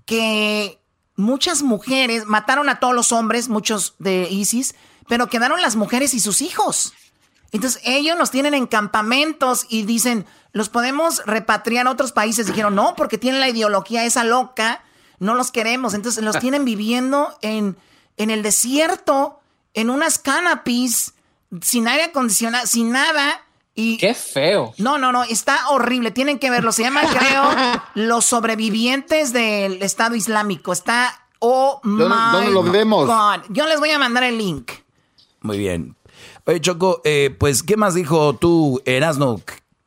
que muchas mujeres mataron a todos los hombres, muchos de ISIS, pero quedaron las mujeres y sus hijos. Entonces ellos los tienen en campamentos y dicen, los podemos repatriar a otros países. Dijeron, no, porque tienen la ideología esa loca, no los queremos. Entonces los tienen viviendo en, en el desierto, en unas canopies, sin aire acondicionado, sin nada. Y Qué feo. no, no, no, está horrible. Tienen que verlo. Se llama, creo, *laughs* Los sobrevivientes del Estado Islámico. Está, oh ¿Dónde- my dónde lo vemos? God. Yo les voy a mandar el link. Muy bien. Oye, Choco, eh, pues, ¿qué más dijo tú, Erasno?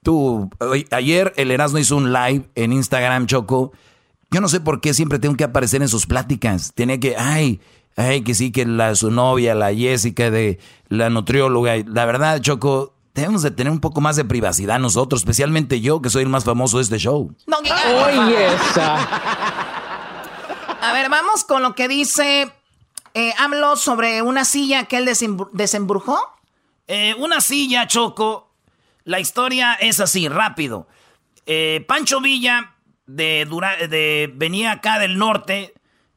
Tú, ayer el Erasno hizo un live en Instagram, Choco. Yo no sé por qué siempre tengo que aparecer en sus pláticas. Tenía que, ay, ay, que sí, que la, su novia, la Jessica, de la nutrióloga. La verdad, Choco, debemos de tener un poco más de privacidad nosotros, especialmente yo, que soy el más famoso de este show. No, Oye, esa. A ver, vamos con lo que dice eh, AMLO sobre una silla que él desembru- desembrujó. Eh, una silla, Choco. La historia es así, rápido. Eh, Pancho Villa de, Dura- de venía acá del norte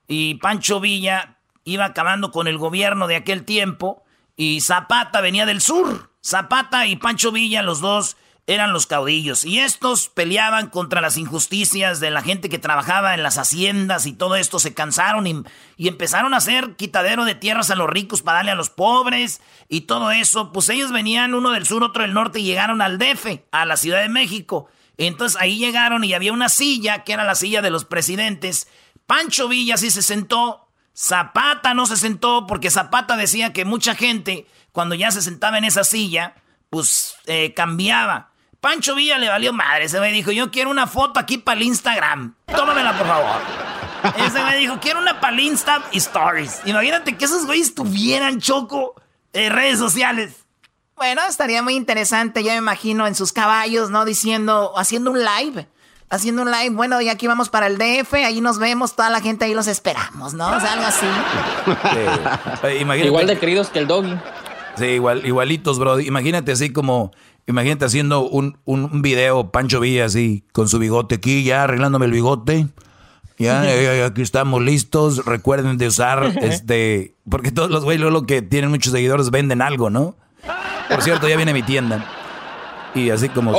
y Pancho Villa iba acabando con el gobierno de aquel tiempo y Zapata venía del sur. Zapata y Pancho Villa, los dos eran los caudillos y estos peleaban contra las injusticias de la gente que trabajaba en las haciendas y todo esto se cansaron y, empezaron a hacer quitadero de tierras a los ricos para darle a los pobres y todo eso. Pues ellos venían uno del sur, otro del norte y llegaron al DF, a la Ciudad de México. Entonces ahí llegaron y había una silla que era la silla de los presidentes. Pancho Villa sí se sentó. Zapata no se sentó porque Zapata decía que mucha gente cuando ya se sentaba en esa silla, pues eh, cambiaba. Pancho Villa le valió madre. Ese me dijo, yo quiero una foto aquí para el Instagram. Tómamela, por favor. *laughs* Ese me dijo, quiero una para el Insta y Stories. Imagínate que esos güeyes tuvieran choco en redes sociales. Bueno, estaría muy interesante, yo me imagino, en sus caballos, ¿no? Diciendo, haciendo un live. Haciendo un live, bueno, y aquí vamos para el DF, ahí nos vemos, toda la gente ahí los esperamos, ¿no? O sea, algo así. *laughs* Eh, imagínate- Igual de queridos que el doggy. Sí, igual, igualitos, bro. Imagínate así como, imagínate haciendo un, un, un video, Pancho Villa así, con su bigote aquí, ya arreglándome el bigote. Ya, *laughs* ya, ya, aquí estamos listos. Recuerden de usar *laughs* este, porque todos los güeyes luego lo que tienen muchos seguidores venden algo, ¿no? Por cierto, ya viene mi tienda. Y así como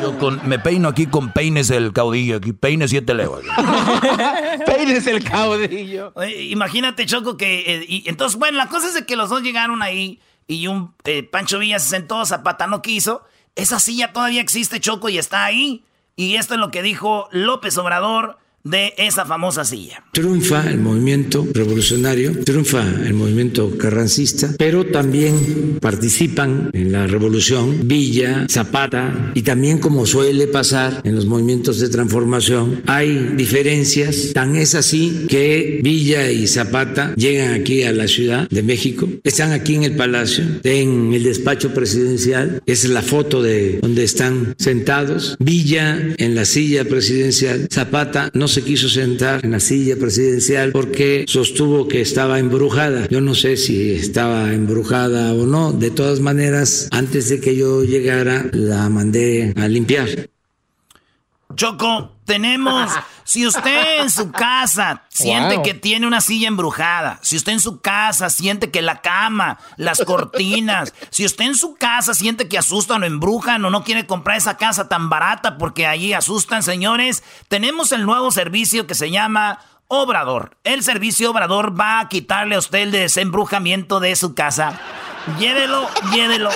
yo con- me peino aquí con peines el caudillo, aquí peines siete leguas. *laughs* Peines el caudillo. Oye, Imagínate, Choco, que... eh, y, entonces, bueno, la cosa es de que los dos llegaron ahí y un eh, Pancho Villa se sentó, Zapata no quiso. Esa silla todavía existe, Choco, y está ahí. Y esto es lo que dijo López Obrador de esa famosa silla. Triunfa el movimiento revolucionario, triunfa el movimiento carrancista, pero también participan en la revolución Villa, Zapata y también como suele pasar en los movimientos de transformación, hay diferencias, tan es así que Villa y Zapata llegan aquí a la Ciudad de México, están aquí en el Palacio, en el despacho presidencial, es la foto de donde están sentados, Villa en la silla presidencial, Zapata no se quiso sentar en la silla presidencial porque sostuvo que estaba embrujada. Yo no sé si estaba embrujada o no. De todas maneras, antes de que yo llegara, la mandé a limpiar. Choco, tenemos. Si usted en su casa siente Wow. que tiene una silla embrujada, si usted en su casa siente que la cama, las cortinas, si usted en su casa siente que asustan o embrujan o no quiere comprar esa casa tan barata porque allí asustan, señores, tenemos el nuevo servicio que se llama Obrador. El servicio Obrador va a quitarle a usted el desembrujamiento de su casa. Llévelo, llévelo.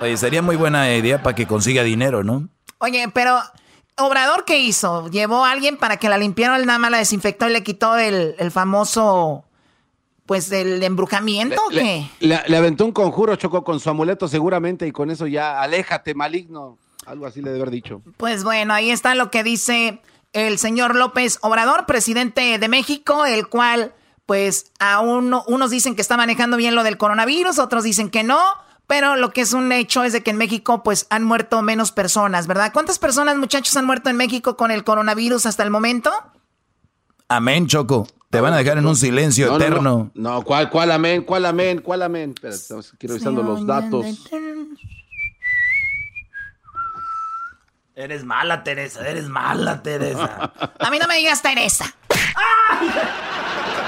Oye, sería muy buena idea para que consiga dinero, ¿no? Oye, pero Obrador, ¿qué hizo? ¿Llevó a alguien para que la limpiara, él nada más la desinfectó y le quitó el, el famoso, pues, el embrujamiento o qué? Le, le aventó un conjuro, chocó con su amuleto seguramente y con eso ya, aléjate, maligno. Algo así le debe haber dicho. Pues bueno, ahí está lo que dice el señor López Obrador, presidente de México, el cual, pues, a uno, unos dicen que está manejando bien lo del coronavirus, otros dicen que no, Pero lo que es un hecho es de que en México pues han muerto menos personas, ¿verdad? ¿Cuántas personas, muchachos, han muerto en México con el coronavirus hasta el momento? Amén, Choco. Te van a dejar en un silencio No, no, eterno. No, no, ¿cuál, cuál amén? ¿Cuál amén? ¿Cuál amén? Espera, estamos aquí revisando los datos. Eres mala, Teresa, eres mala, Teresa. *laughs* A mí no me digas Teresa.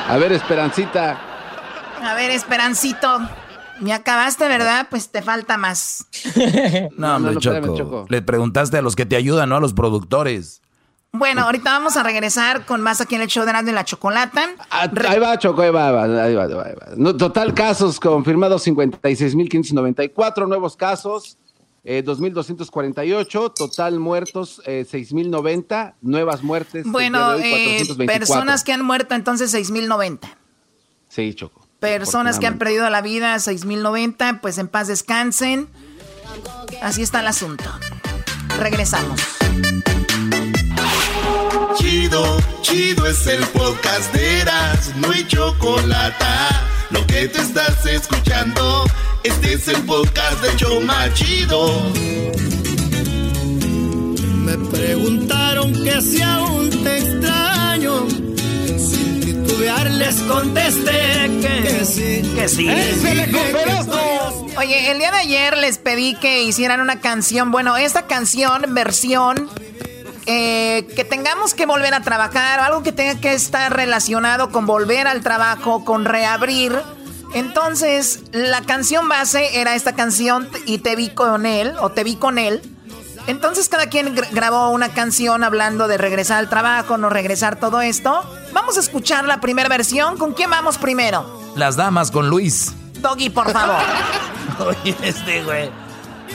A ver, Esperancita. A ver, Esperancito. Me acabaste, ¿verdad? Pues te falta más. *laughs* No, hombre, no, Choco. espérame, Choco. Le preguntaste a los que te ayudan, no a los productores. Bueno, ahorita vamos a regresar con más aquí en el show de Erasmo y la Chocolata. Ahí va, Choco, ahí va, ahí va, ahí va, ahí va. No, total casos confirmados 56.594, nuevos casos eh, 2.248, total muertos eh, 6.090, nuevas muertes. Bueno, hoy, eh, 424. personas que han muerto entonces 6.090. Sí, Choco. Personas que han perdido la vida 6.090, pues en paz descansen. Así está el asunto. Regresamos. Chido, chido es el podcast de Eras, no hay chocolate. Lo que te estás escuchando, este es el podcast de Choma Chido. Me preguntaron que si aún te extraño. Les contesté que, sí. Que sí. Oye, el día de ayer les pedí que hicieran una canción. Bueno, esta canción, versión, eh, que tengamos que volver a trabajar, algo que tenga que estar relacionado con volver al trabajo, con reabrir. Entonces, la canción base era esta canción y te vi con él, o te vi con él. Entonces cada quien gra- grabó una canción hablando de regresar al trabajo, no regresar todo esto. Vamos a escuchar la primera versión. ¿Con quién vamos primero? Las damas con Luis. Doggy, por favor. *laughs* Oye, este güey.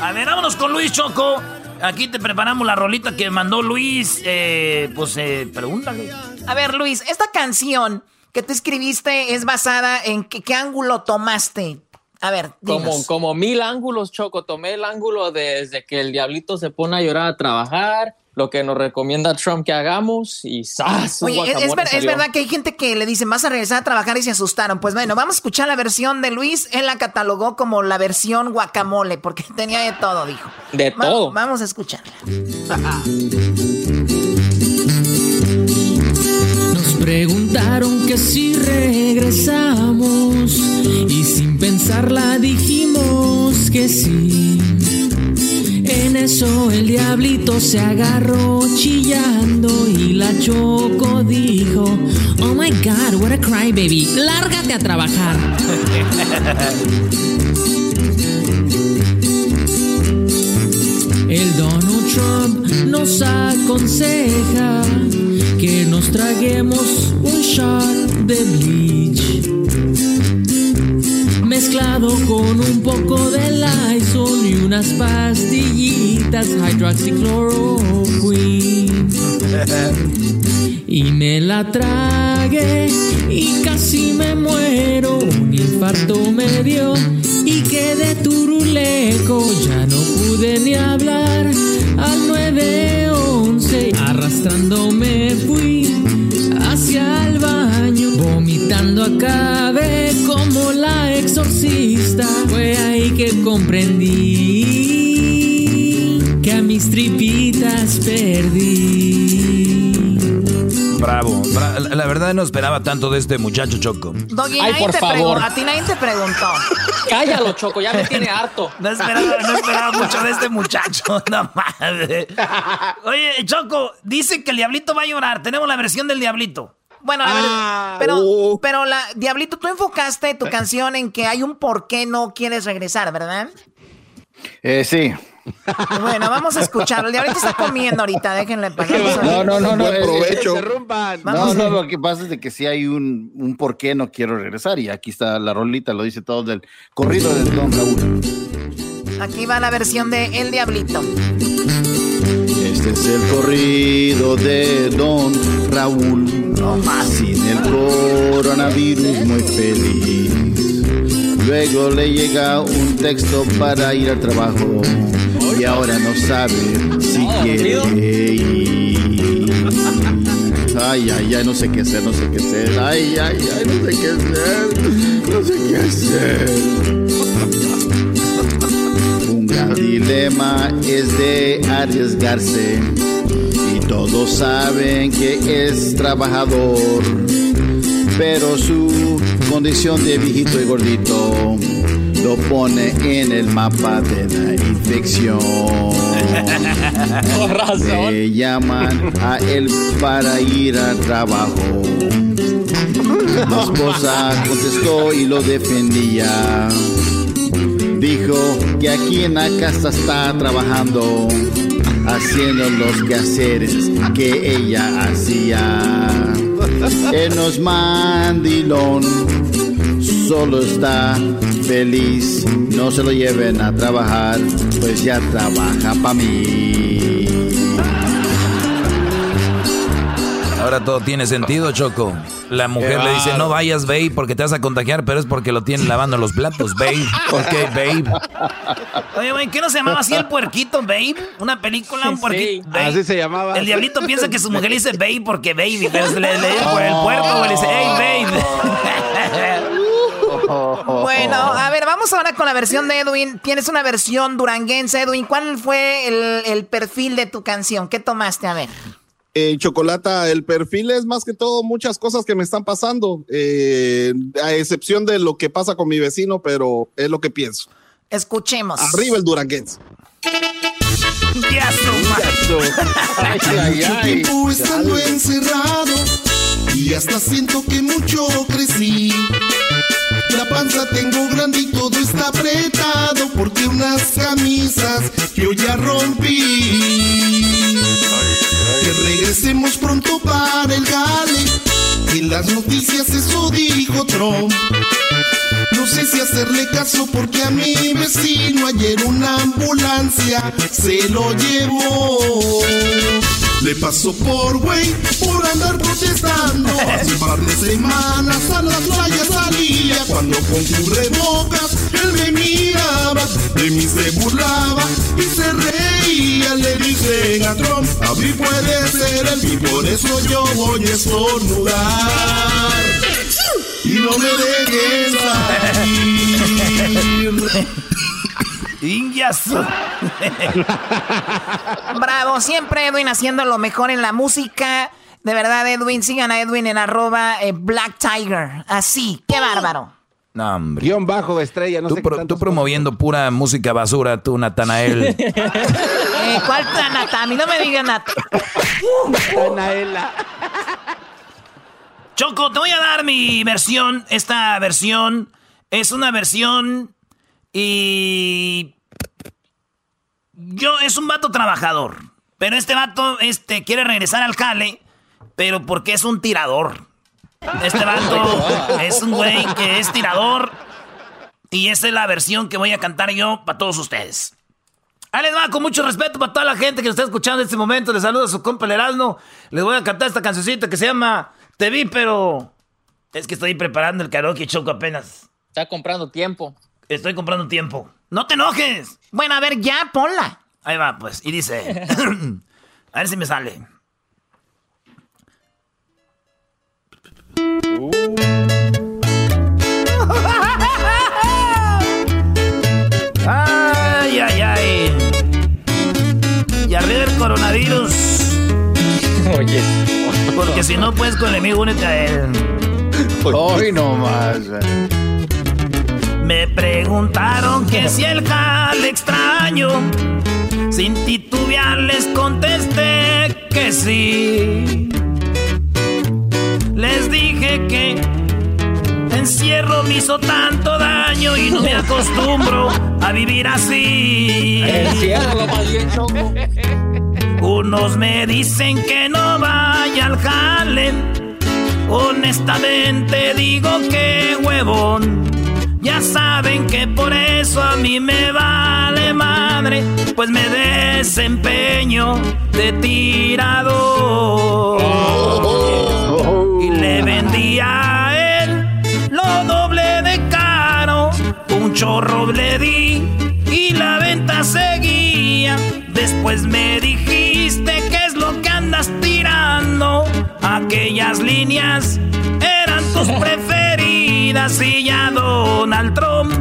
A ver, vámonos con Luis Choco. Aquí te preparamos la rolita que mandó Luis. Eh, pues eh, pregúntale. A ver, Luis, esta canción que tú escribiste es basada en qué, qué ángulo tomaste. A ver, Como, dinos. como mil ángulos, Choco. Tomé el ángulo desde que el diablito se pone a llorar a trabajar, lo que nos recomienda Trump que hagamos y ¡zas! Oye, es, es guacamole ver- es salió. verdad que hay gente que le dice, vas a regresar a trabajar y se asustaron. Pues bueno, vamos a escuchar la versión de Luis. Él la catalogó como la versión guacamole, porque *laughs* tenía de todo, dijo. De Va- todo. Vamos a escucharla. *laughs* preguntaron que si regresamos y sin pensarla dijimos que sí. En eso el diablito se agarró chillando y la choco dijo, Oh my god, what a crybaby, lárgate a trabajar. El Donald Trump nos aconseja que nos traguemos un shot de bleach mezclado con un poco de Lysol y unas pastillitas hydroxychloroquine. Y me la tragué y casi me muero. Un infarto me dio y quedé turuleco. Ya no pude ni hablar al 911. Arrastrándome fui hacia el baño. Vomitando acabé como la exorcista. Fue ahí que comprendí que a mis tripitas perdí. Bravo. Bra- la, la verdad no esperaba tanto de este muchacho Choco. Doggy, Ay, nadie por te favor. a ti nadie te preguntó. Cállalo, Choco, ya me tiene *laughs* harto. No esperaba, no esperaba mucho de este muchacho. *laughs* No madre. Oye, Choco, dice que el diablito va a llorar. Tenemos la versión del diablito. Bueno, a ver, Ah. pero, Oh. pero la, Diablito, tú enfocaste tu canción en que hay un por qué no quieres regresar, ¿verdad? Eh, sí. Bueno, vamos a escucharlo. El Diablito está comiendo ahorita, déjenle pasar. No, no, no, no. Buen eh, provecho. eh, No, no, lo que pasa es de que sí hay un, un por qué no quiero regresar. Y aquí está la rolita, lo dice todo del corrido del Don Raúl. Aquí va la versión de El Diablito. Este es el corrido de Don Raúl. Sin el coronavirus muy feliz. Luego le llega un texto para ir al trabajo. Y ahora no sabe si quiere ir. Ay, ay, ay, no sé qué hacer, no sé qué hacer. Ay, ay, ay, no sé qué hacer. No sé qué hacer. dilema es de arriesgarse y todos saben que es trabajador, pero su condición de viejito y gordito lo pone en el mapa de la infección. *laughs* Con razón. Le llaman a él para ir al trabajo. La esposa contestó y lo defendía. Dijo que aquí en la casa está trabajando, haciendo los quehaceres que ella hacía. No es mandilón, solo está feliz. No se lo lleven a trabajar, pues ya trabaja para mí. Ahora todo tiene sentido, Choco. La mujer le dice, no vayas, babe, porque te vas a contagiar, pero es porque lo tienen lavando los platos, babe. Ok, babe. Oye, güey, ¿qué no se llamaba así el puerquito, babe? Una película, un puerquito. babe. Así se llamaba. El diablito piensa que su mujer le dice babe porque baby, pero se le, le por el puerco, güey, le dice, hey, babe. *laughs* *laughs* Bueno, a ver, vamos ahora con la versión de Edwin. Tienes una versión duranguense, Edwin. ¿Cuál fue el, el perfil de tu canción? ¿Qué tomaste? A ver. Eh, Chocolata, el perfil es más que todo muchas cosas que me están pasando, eh, a excepción de lo que pasa con mi vecino, pero es lo que pienso. Escuchemos. Arriba el duranguense. Ya tiempo estando encerrado y hasta siento que mucho crecí. La panza tengo grande y todo está apretado porque unas camisas yo ya rompí. Que regresemos pronto para el gale. En las noticias eso dijo Trump. No sé si hacerle caso porque a mi vecino ayer una ambulancia se lo llevó. Le pasó por güey por andar protestando. Hace un par de semanas a la playa salía cuando con cubrebocas él me miraba, de mí se burlaba y se reía. Le dicen a Trump, a mí puede ser el y por eso yo voy a estornudar. Y no me dejes salir. *laughs* Ingazo. *laughs* Bravo, siempre Edwin haciendo lo mejor en la música. De verdad, Edwin, sigan a Edwin en arroba eh, Black Tiger. Así, qué bárbaro. No, hombre. Guión bajo estrella, no Tú, sé pro- qué tú promoviendo pura música basura, tú, Natanael. *laughs* Eh, ¿Cuál Nata? A mí no me digan Nata. Tanaela. Choco, te voy a dar mi versión. Esta versión es una versión y yo es un vato trabajador, pero este vato este quiere regresar al jale, pero porque es un tirador. Este vato *laughs* es un güey que es tirador y esa es la versión que voy a cantar yo para todos ustedes. Ahí les va, con mucho respeto para toda la gente que nos está escuchando en este momento. Les saluda a su compa el Erasmo. Les voy a cantar esta cancioncita que se llama Te vi, pero... Es que estoy preparando el karaoke choco apenas. Está comprando tiempo. Estoy comprando tiempo. ¡No te enojes! Bueno, a ver, ya, ponla. Ahí va, pues. Y dice... *coughs* a ver si me sale. Ay, ay, ay. Y arriba el coronavirus. Oye. Porque si no puedes con el enemigo, únete a él. Hoy no más. Me preguntaron que si el jale extraño. Sin titubear les contesté que sí. Les dije que encierro me hizo tanto daño y no me acostumbro a vivir así. Choco. Unos me dicen que no vaya al jale. Honestamente digo que huevón. Ya saben que por eso a mí me vale madre, pues me desempeño de tirador. Y le vendí a él lo doble de caro, un chorro le di y la venta seguía. Después me dijiste que es lo que andas tirando, aquellas líneas eran tus preferidas *laughs* y ya Donald Trump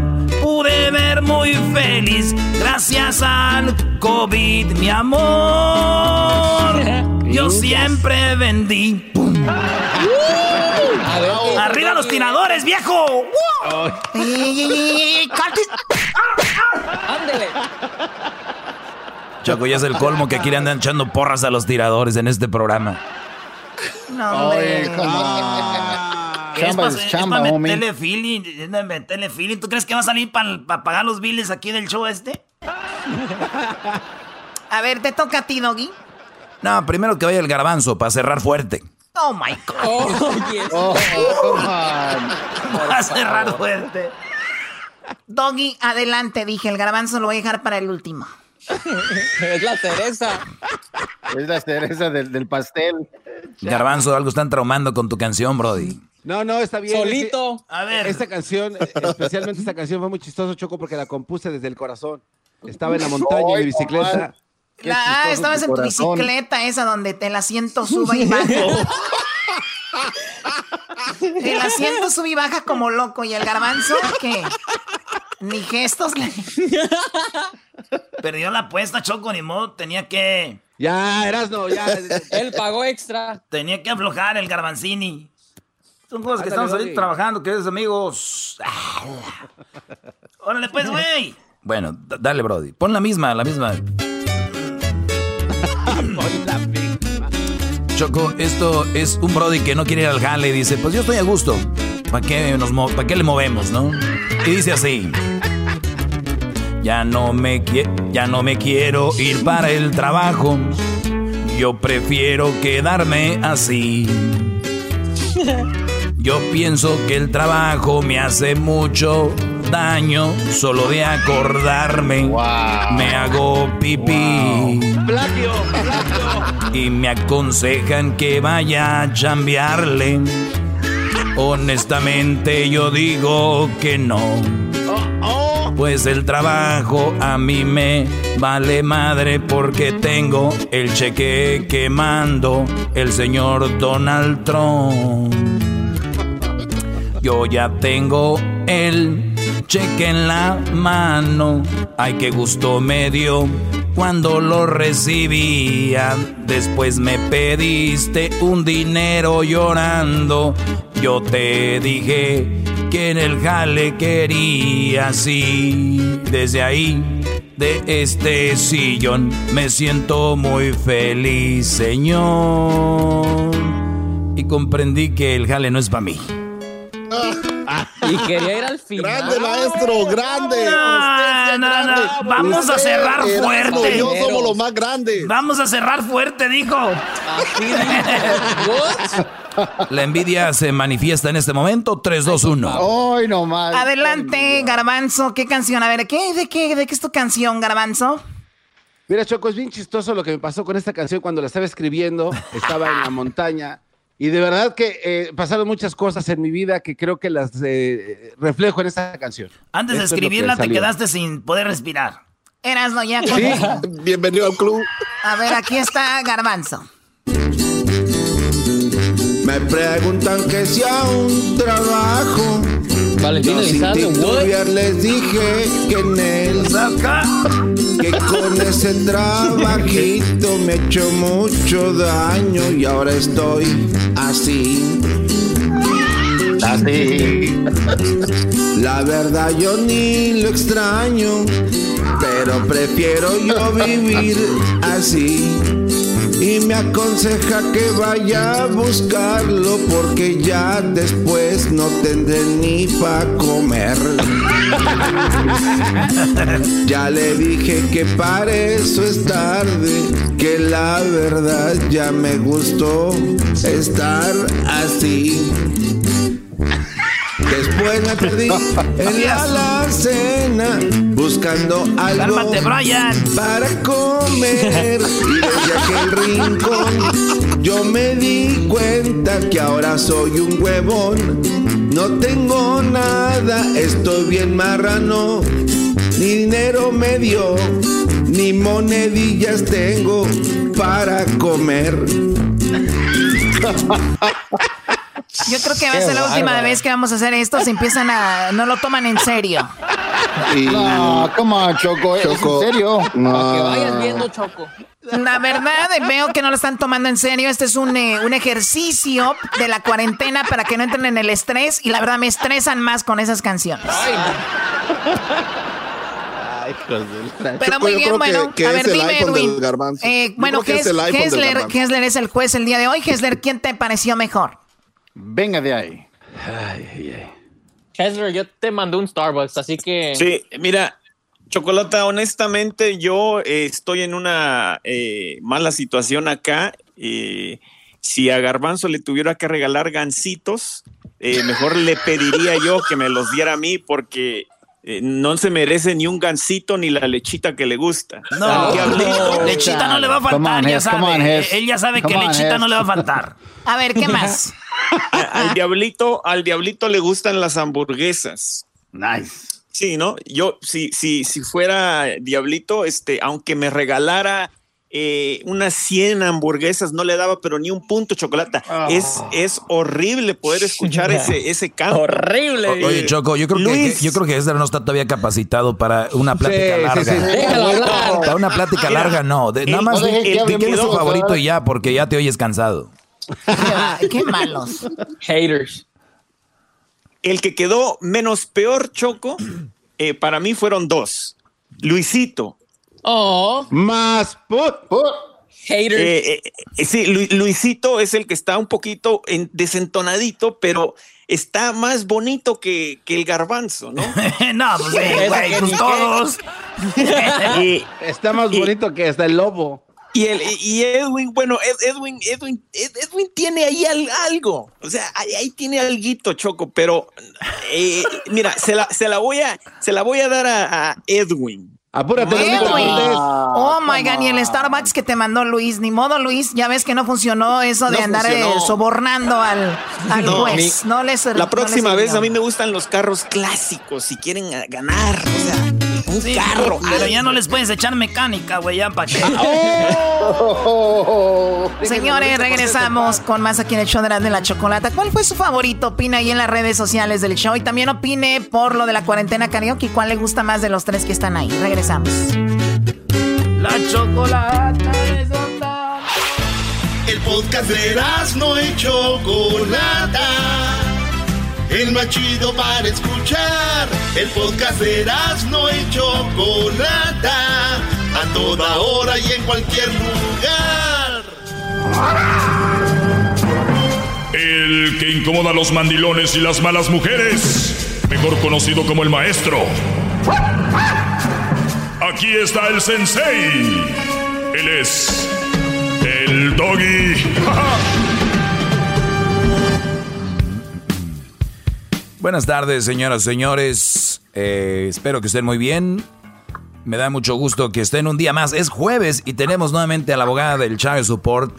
pude ver muy feliz gracias al COVID, mi amor. *laughs* Yo siempre vendí. ¡Pum! ¡Arriba los tiradores, viejo! ¡Ándele! Choco, ya es el colmo que aquí le andan echando porras a los tiradores en este programa. No, hombre. Es Chamba es chamba, meterle feeling, es pa' meterle feeling. ¿Tú crees que va a salir para pagar los biles aquí del show este? *laughs* A ver, te toca a ti, Doggy. No, primero que vaya el garbanzo para cerrar fuerte. Oh my God. *laughs* Oh, yes. Oh, on. Va a cerrar fuerte. Doggy, adelante, dije. El garbanzo lo voy a dejar para el último. *laughs* es la Teresa. Es la cereza del, del pastel. Garbanzo, algo están traumando con tu canción, Brody. No, no, está bien. Solito. A ver. Esta canción, eh, especialmente esta canción, fue muy chistoso, Choco, porque la compuse desde el corazón. Estaba en la montaña en mi bicicleta. La- ah, estabas en tu corazón. bicicleta esa donde te el asiento sube y baja. *laughs* el asiento sube y baja como loco. ¿Y el garbanzo qué? Ni gestos le... *laughs* Perdió la apuesta, Choco, ni modo. Tenía que. Ya, Erasno, ya. *laughs* Él pagó extra. Tenía que aflojar el garbanzini. Son cosas que estamos ahorita trabajando, queridos amigos. *laughs* Órale, pues, güey. Bueno, dale, Brody. Pon la misma, la misma. Choco, esto es un Brody que no quiere ir al jale y dice, pues yo estoy a gusto. ¿Para qué, nos mo- ¿Para qué le movemos, no? Y dice así. Ya no, me ya no me quiero ir para el trabajo. Yo prefiero quedarme así. *laughs* Yo pienso que el trabajo me hace mucho daño. Solo de acordarme me hago pipí. Plagio, plagio. Y me aconsejan que vaya a chambearle. Honestamente yo digo que no. Pues el trabajo a mí me vale madre porque tengo el cheque que mando el señor Donald Trump. Yo ya tengo el cheque en la mano. Ay, qué gusto me dio cuando lo recibía. Después me pediste un dinero llorando. Yo te dije que en el jale quería así. Desde ahí, de este sillón, me siento muy feliz, señor. Y comprendí que el jale no es para mí. Y quería ir al final. Grande, maestro, grande. No, no, no. Vamos a cerrar fuerte. Yo somos los más grandes. Vamos a cerrar fuerte, dijo. Así dijo. What? La envidia se manifiesta en este momento. 3, 2, 1. Ay, no más. Adelante, garbanzo. ¿Qué canción? A ver, ¿qué, de, qué, ¿de qué es tu canción, garbanzo? Mira, Choco, es bien chistoso lo que me pasó con esta canción cuando la estaba escribiendo. Estaba en la montaña. Y de verdad que eh, pasaron muchas cosas en mi vida que creo que las eh, reflejo en esta canción. Antes de es que escribirla te quedaste sin poder respirar. Erasno, ya. con- Sí, bienvenido al club. A ver, aquí está garbanzo. Me preguntan que sea un trabajo. Sin Elizalde, what? les dije que en él que con ese trabajito me hecho mucho daño y ahora estoy así. Así. La verdad yo ni lo extraño, pero prefiero yo vivir así. Y me aconseja que vaya a buscarlo porque ya después no tendré ni pa' comer. *laughs* Ya le dije que para eso es tarde, que la verdad ya me gustó estar así. Después me perdí en la alacena buscando algo Cálmate, Brian. para comer. Y desde aquel rincón yo me di cuenta que ahora soy un huevón. No tengo nada, estoy bien marrano. Ni dinero me dio, ni monedillas tengo para comer. *laughs* Yo creo que va a ser la última vez que vamos a hacer esto. Se empiezan a. No lo toman en serio. No, come on, Choco. ¿es Choco. ¿En serio? Para que vayas viendo, Choco. La verdad, veo que no lo están tomando en serio. Este es un, eh, un ejercicio de la cuarentena para que no entren en el estrés. Y la verdad, me estresan más con esas canciones. Ay, Pero muy bien, creo que- bueno. que a es ver, el dime, Edwin. Eh, bueno, es Hesler. Hesler es el juez el día de hoy. Hesler, ¿quién te pareció mejor? Venga de ahí. Kessler, yo te mandé un Starbucks, así que. Sí, mira, Chocolata, honestamente yo eh, estoy en una eh, mala situación acá. eh, si a Garbanzo le tuviera que regalar gancitos, eh, mejor le pediría yo que me los diera a mí porque eh, no se merece ni un gancito ni la lechita que le gusta. No, lechita no le va a faltar, on, ya on, sabe. Él ya sabe que on, lechita Hes. no le va a faltar. A ver, ¿qué *laughs* más? Al diablito, al diablito le gustan las hamburguesas. Nice. Sí, ¿no? Yo, si, si, si fuera Diablito, este, aunque me regalara eh, unas 100 hamburguesas, no le daba, pero ni un punto chocolate. Es, es horrible poder escuchar ese, ese canto. Horrible. O- Oye, Choco, yo creo que, yo creo que Esther no está todavía capacitado para una plática Sí, larga. sí. Déjalo hablar. Para una plática Mira, larga, no. De- nada el- más di hable quién es tu favorito y ya, porque ya te oyes cansado. Qué, *laughs* qué malos. Haters. El que quedó menos peor, Choco, eh, para mí fueron dos. Luisito. Oh, Más put. haters. Eh, eh, sí, Lu- Luisito es el que está un poquito en- desentonadito, pero está más bonito que, que el garbanzo, ¿no? *laughs* no, pues, *laughs* güey, pues todos. y, Está más Y- bonito que hasta el lobo. Y el, y Edwin, bueno, Ed- Edwin, Edwin, Ed- Edwin tiene ahí al- algo, o sea, ahí, ahí tiene alguito, Choco, pero eh, mira, se la, se la voy a, se la voy a dar a, a Edwin. Apúrate. Cortés. Oh my god, y el Starbucks que te mandó Luis, ni modo Luis, ya ves que no funcionó eso de No andar eh, funcionó. sobornando al, al No, juez. mi- no les La próxima no les vez a mí me gustan los carros clásicos, si quieren ganar, o sea, un Sí, carro. Pero ya no les puedes echar mecánica, güey, ya para qué. *laughs* Señores, regresamos con más aquí en el show de la, de la chocolata. ¿Cuál fue su favorito? Opina ahí en las redes sociales del show y también opine por lo de la cuarentena karaoke. ¿Cuál le gusta más de los tres que están ahí? Regresamos. La chocolata es onda. El podcast de no y Chocolata. El más chido para escuchar. El podcast de no y Chocolata. A toda hora y en cualquier lugar. El que incomoda a los mandilones y las malas mujeres. Mejor conocido como el maestro. Aquí está el sensei. Él es el doggy. *laughs* Buenas tardes, señoras y señores. Eh, espero que estén muy bien. Me da mucho gusto que estén un día más. Es jueves y tenemos nuevamente a la abogada del Child Support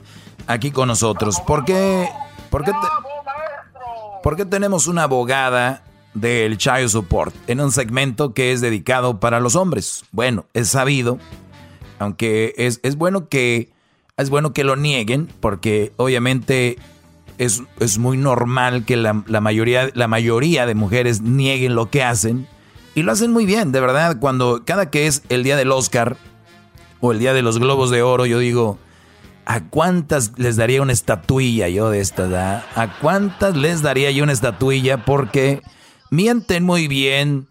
aquí con nosotros. ¿Por qué, por qué, tenemos una abogada del Child Support en un segmento que es dedicado para los hombres? Bueno, es sabido, aunque es, es bueno que es bueno que lo nieguen, porque obviamente es, es muy normal que la, la mayoría, la mayoría de mujeres nieguen lo que hacen. Y lo hacen muy bien, de verdad. Cuando cada que es el día del Oscar o el día de los Globos de Oro, yo digo, ¿a cuántas les daría una estatuilla yo de esta? da? ¿A cuántas les daría yo una estatuilla? Porque mienten muy bien,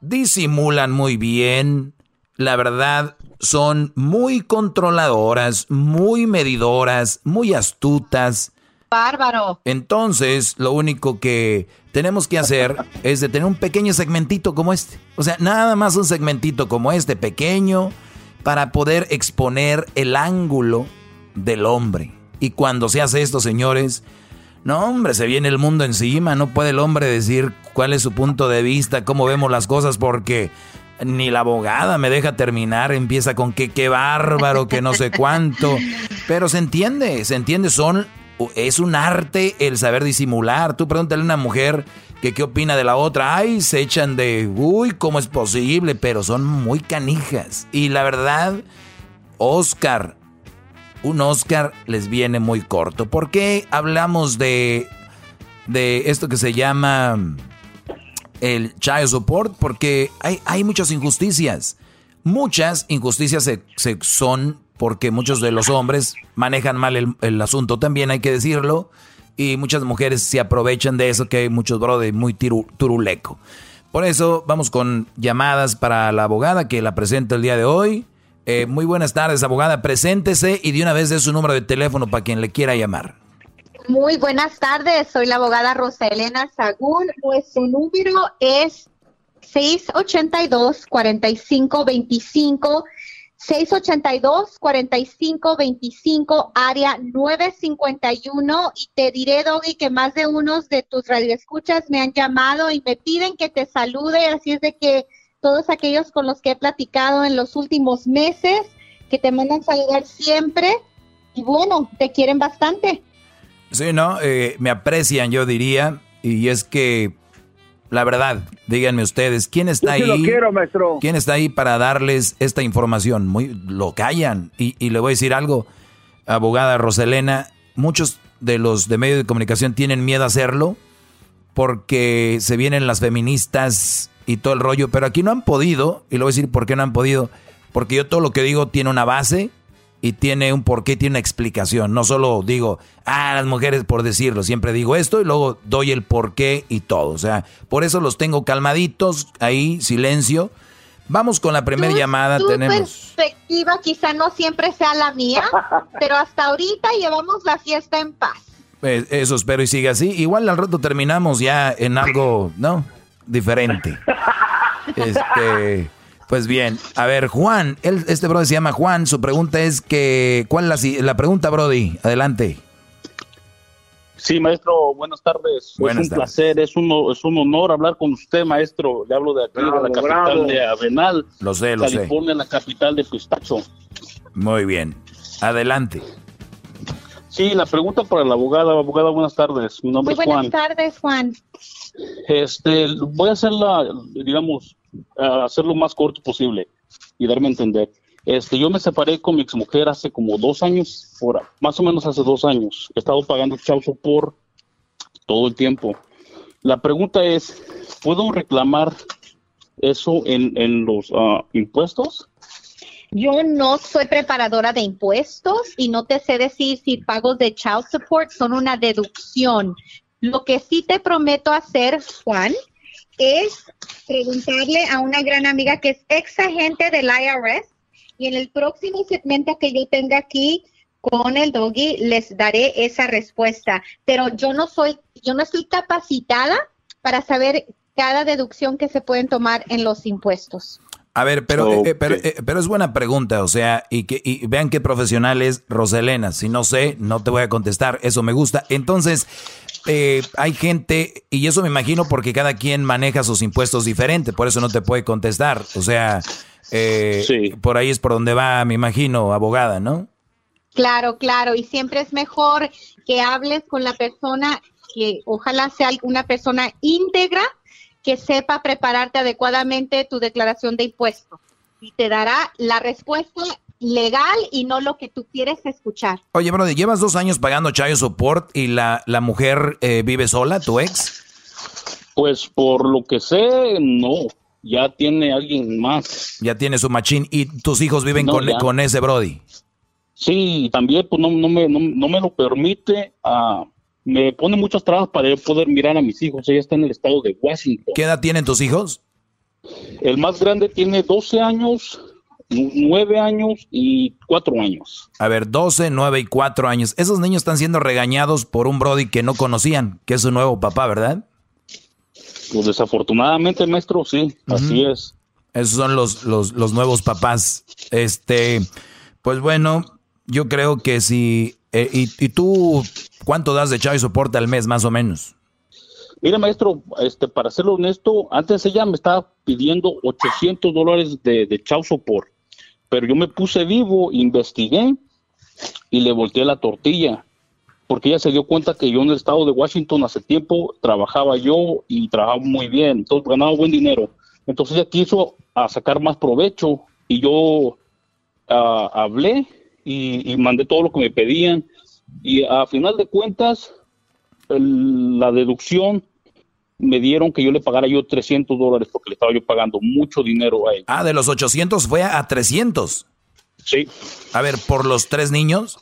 disimulan muy bien, la verdad son muy controladoras, muy medidoras, muy astutas. Bárbaro. Entonces, lo único que tenemos que hacer *laughs* es de tener un pequeño segmentito como este. O sea, nada más un segmentito como este, pequeño, para poder exponer el ángulo del hombre. Y cuando se hace esto, señores, no, hombre, se viene el mundo encima. No puede el hombre decir cuál es su punto de vista, cómo vemos las cosas, porque ni la abogada me deja terminar. Empieza con que qué bárbaro, que no sé cuánto. *laughs* Pero se entiende, se entiende, son es un arte el saber disimular. Tú pregúntale a una mujer que qué opina de la otra. Ay, se echan de, uy, ¿cómo es posible? Pero son muy canijas. Y la verdad, Oscar, un Oscar les viene muy corto. ¿Por qué hablamos de de esto que se llama el child support porque hay, hay muchas injusticias. Muchas injusticias se, se son porque muchos de los hombres manejan mal el, asunto, también hay que decirlo, y muchas mujeres se aprovechan de eso, que hay muchos brothers muy tiru, turuleco. Por eso vamos con llamadas para la abogada que la presenta el día de hoy. Eh, muy buenas tardes, abogada. Preséntese y de una vez de su número de teléfono para quien le quiera llamar. Muy buenas tardes, soy la abogada Rosa Elena Sagún. Nuestro número es 682-4525, 682-4525, área 951. Y te diré, Doggy, que más de unos de tus radioescuchas me han llamado y me piden que te salude, así es de que todos aquellos con los que he platicado en los últimos meses, que te mandan saludar siempre, y bueno, te quieren bastante. Sí, ¿no? Eh, me aprecian, yo diría. Y es que, la verdad, díganme ustedes, ¿quién está Yo ahí? lo quiero, maestro. ¿Quién está ahí para darles esta información? Muy, lo callan. Y, y le voy a decir algo, abogada Roselena, muchos de los de medios de comunicación tienen miedo a hacerlo porque se vienen las feministas y todo el rollo, pero aquí no han podido, y le voy a decir por qué no han podido, porque yo todo lo que digo tiene una base y tiene un porqué, tiene una explicación. No solo digo, ah, las mujeres por decirlo, siempre digo esto y luego doy el porqué y todo. O sea, por eso los tengo calmaditos, ahí, silencio. Vamos con la primera llamada. Tu Tenemos. perspectiva quizá no siempre sea la mía, *laughs* pero hasta ahorita llevamos la fiesta en paz. Eh, Eso espero y siga así. Igual al rato terminamos ya en algo, ¿no? Diferente. *laughs* Este, pues bien, a ver, Juan, él, este brother se llama Juan, su pregunta es que, ¿cuál es la, si- la pregunta, Brody? Adelante. Sí, maestro, buenas tardes. Buenas es un tardes. placer, es un, es un honor hablar con usted, maestro. Le hablo de aquí, Bravo, de la capital bravo. de Arenal, Lo sé, lo sé. California, la capital de Pistacho. Muy bien, adelante. Sí, la pregunta para la abogada. Abogada, buenas tardes. Mi nombre Muy es buenas Juan. tardes, Juan. Este, voy a hacerla, digamos, a hacer lo más corto posible y darme a entender. Este, yo me separé con mi exmujer hace como dos años, por, más o menos hace dos años. He estado pagando child support todo el tiempo. La pregunta es, ¿puedo reclamar eso en, en los ah, impuestos? Yo no soy preparadora de impuestos y no te sé decir si pagos de child support son una deducción. Lo que sí te prometo hacer, Juan, es preguntarle a una gran amiga que es ex agente del IRS y en el próximo segmento que yo tenga aquí con el doggy les daré esa respuesta. Pero yo no soy, yo no estoy capacitada para saber cada deducción que se pueden tomar en los impuestos. A ver, pero, eh, eh, pero, eh, pero es buena pregunta, o sea, y que y vean qué profesional es Roselena. Si no sé, no te voy a contestar, eso me gusta. Entonces, eh, hay gente, y eso me imagino porque cada quien maneja sus impuestos diferente, por eso no te puede contestar. O sea, eh, por ahí es por donde va, me imagino, abogada, ¿no? Claro, claro, y siempre es mejor que hables con la persona que ojalá sea una persona íntegra que sepa prepararte adecuadamente tu declaración de impuestos y te dará la respuesta legal y no lo que tú quieres escuchar. Oye, Brody, llevas dos años pagando child support y la, la mujer eh, vive sola, tu ex. Pues por lo que sé, no. Ya tiene alguien más. Ya tiene su machín y tus hijos viven No, con, con ese Brody. Sí, también pues no, no, me, no, no me lo permite. ah, me pone muchas trabas para yo poder mirar a mis hijos. Ella está en el estado de Washington. ¿Qué edad tienen tus hijos? El más grande tiene 12 años, 9 años y 4 años. A ver, 12, 9 y 4 años. Esos niños están siendo regañados por un Brody que no conocían, que es su nuevo papá, ¿verdad? Pues desafortunadamente, maestro, sí, así es. Esos son los, los, los nuevos papás. Este, pues bueno, yo creo que si... eh, y, y tú cuánto das de child support al mes, más o menos? Mira, maestro, este, para serlo honesto, antes ella me estaba pidiendo 800 dólares de, de child support, pero yo me puse vivo, investigué y le volteé la tortilla, porque ella se dio cuenta que yo en el estado de Washington hace tiempo trabajaba yo y trabajaba muy bien, entonces ganaba buen dinero. Entonces ella quiso sacar más provecho y yo ah, hablé y, y mandé todo lo que me pedían y a final de cuentas el- la deducción me dieron que yo le pagara yo 300 dólares porque le estaba yo pagando mucho dinero a ella. Ah, de los 800 fue a 300. Sí. A ver, ¿por los tres niños?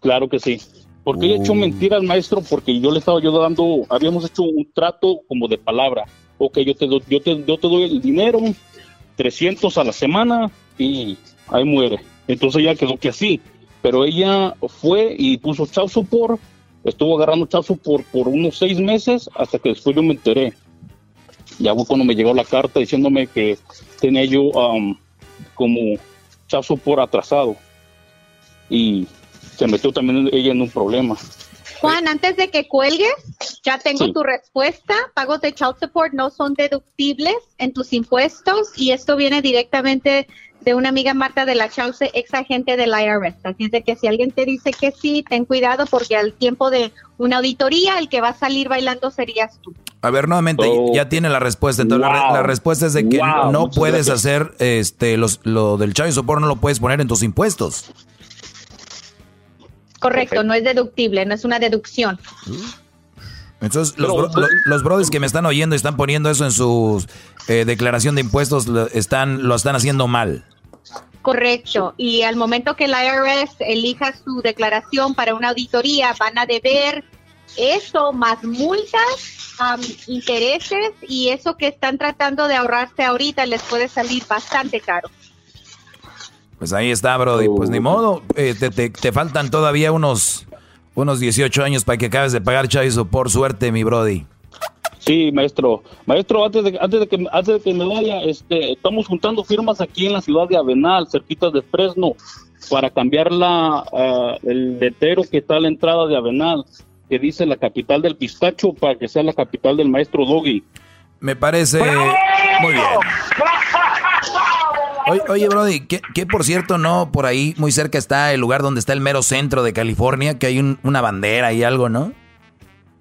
Claro que sí. Porque ella echó mentiras, maestro, porque yo le estaba yo dando, habíamos hecho un trato como de palabra. Ok, yo te, do- yo te, yo te doy el dinero, 300 a la semana y ahí muere. Entonces ella quedó que así. Pero ella fue y puso chau support, estuvo agarrando chau support por unos seis meses hasta que después yo me enteré. Ya fue cuando me llegó la carta diciéndome que tenía yo um, como chau support atrasado. Y se metió también ella en un problema. Juan, antes de que cuelgues, ya tengo Sí. tu respuesta. Pagos de child support no son deductibles en tus impuestos y esto viene directamente de una amiga Marta de la Chauce, ex agente del IRS. Así es de que si alguien te dice que sí, ten cuidado porque al tiempo de una auditoría el que va a salir bailando serías tú. A ver, nuevamente, ya tiene la respuesta. Entonces, la, re- Wow. la respuesta es de que Wow, no muchas puedes gracias. hacer este los, lo del child support, no lo puedes poner en tus impuestos. Correcto, no es deductible, no es una deducción. Entonces, los, bro- lo- los brothers que me están oyendo y están poniendo eso en su eh, declaración de impuestos, lo están, lo están haciendo mal. Correcto. Y al momento que el IRS elija su declaración para una auditoría, van a deber eso más multas, intereses y eso que están tratando de ahorrarse ahorita les puede salir bastante caro. Pues ahí está, Brody. Pues ni modo, eh, te, te- te faltan todavía unos, unos 18 años para que acabes de pagar support. Por suerte, mi Brody. Sí, maestro. Maestro, antes de, antes de, que, antes de que me vaya, este, estamos juntando firmas aquí en la ciudad de Avenal, cerquita de Fresno, para cambiar la, ah, el letrero que está a la entrada de Avenal, que dice la capital del pistacho, para que sea la capital del maestro Doggy. Me parece muy bien. *laughs* Oye, oye, Brody, ¿qué, qué, por cierto no por ahí muy cerca está el lugar donde está el mero centro de California, que hay un- una bandera y algo, ¿no?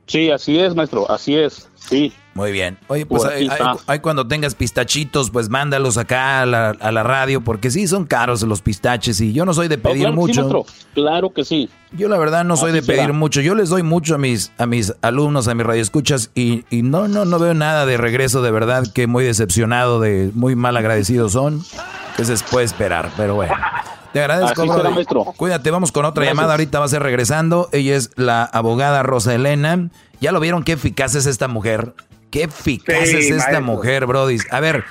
Sí, así es, maestro, así es, sí. Muy bien. Oye, pues ahí, está. ahí- ahí cuando tengas pistachitos, pues mándalos acá a la, a la radio, porque sí, son caros los pistaches y yo no soy de Oh, pedir claro que sí, mucho. claro que sí. Yo la verdad no soy de pedir mucho. Yo les doy mucho a mis, a mis alumnos, a mis radioescuchas y, y no, no, no veo nada de regreso de verdad que muy decepcionado, de muy mal agradecidos son. Que se puede esperar, pero bueno. Te agradezco, será. Cuídate, vamos con otra Gracias. llamada. Ahorita va a ser regresando. Ella es la abogada Rosa Elena. ¿Ya lo vieron qué eficaz es esta mujer? Qué eficaz Sí, es esta maestro. mujer, Brody. A ver,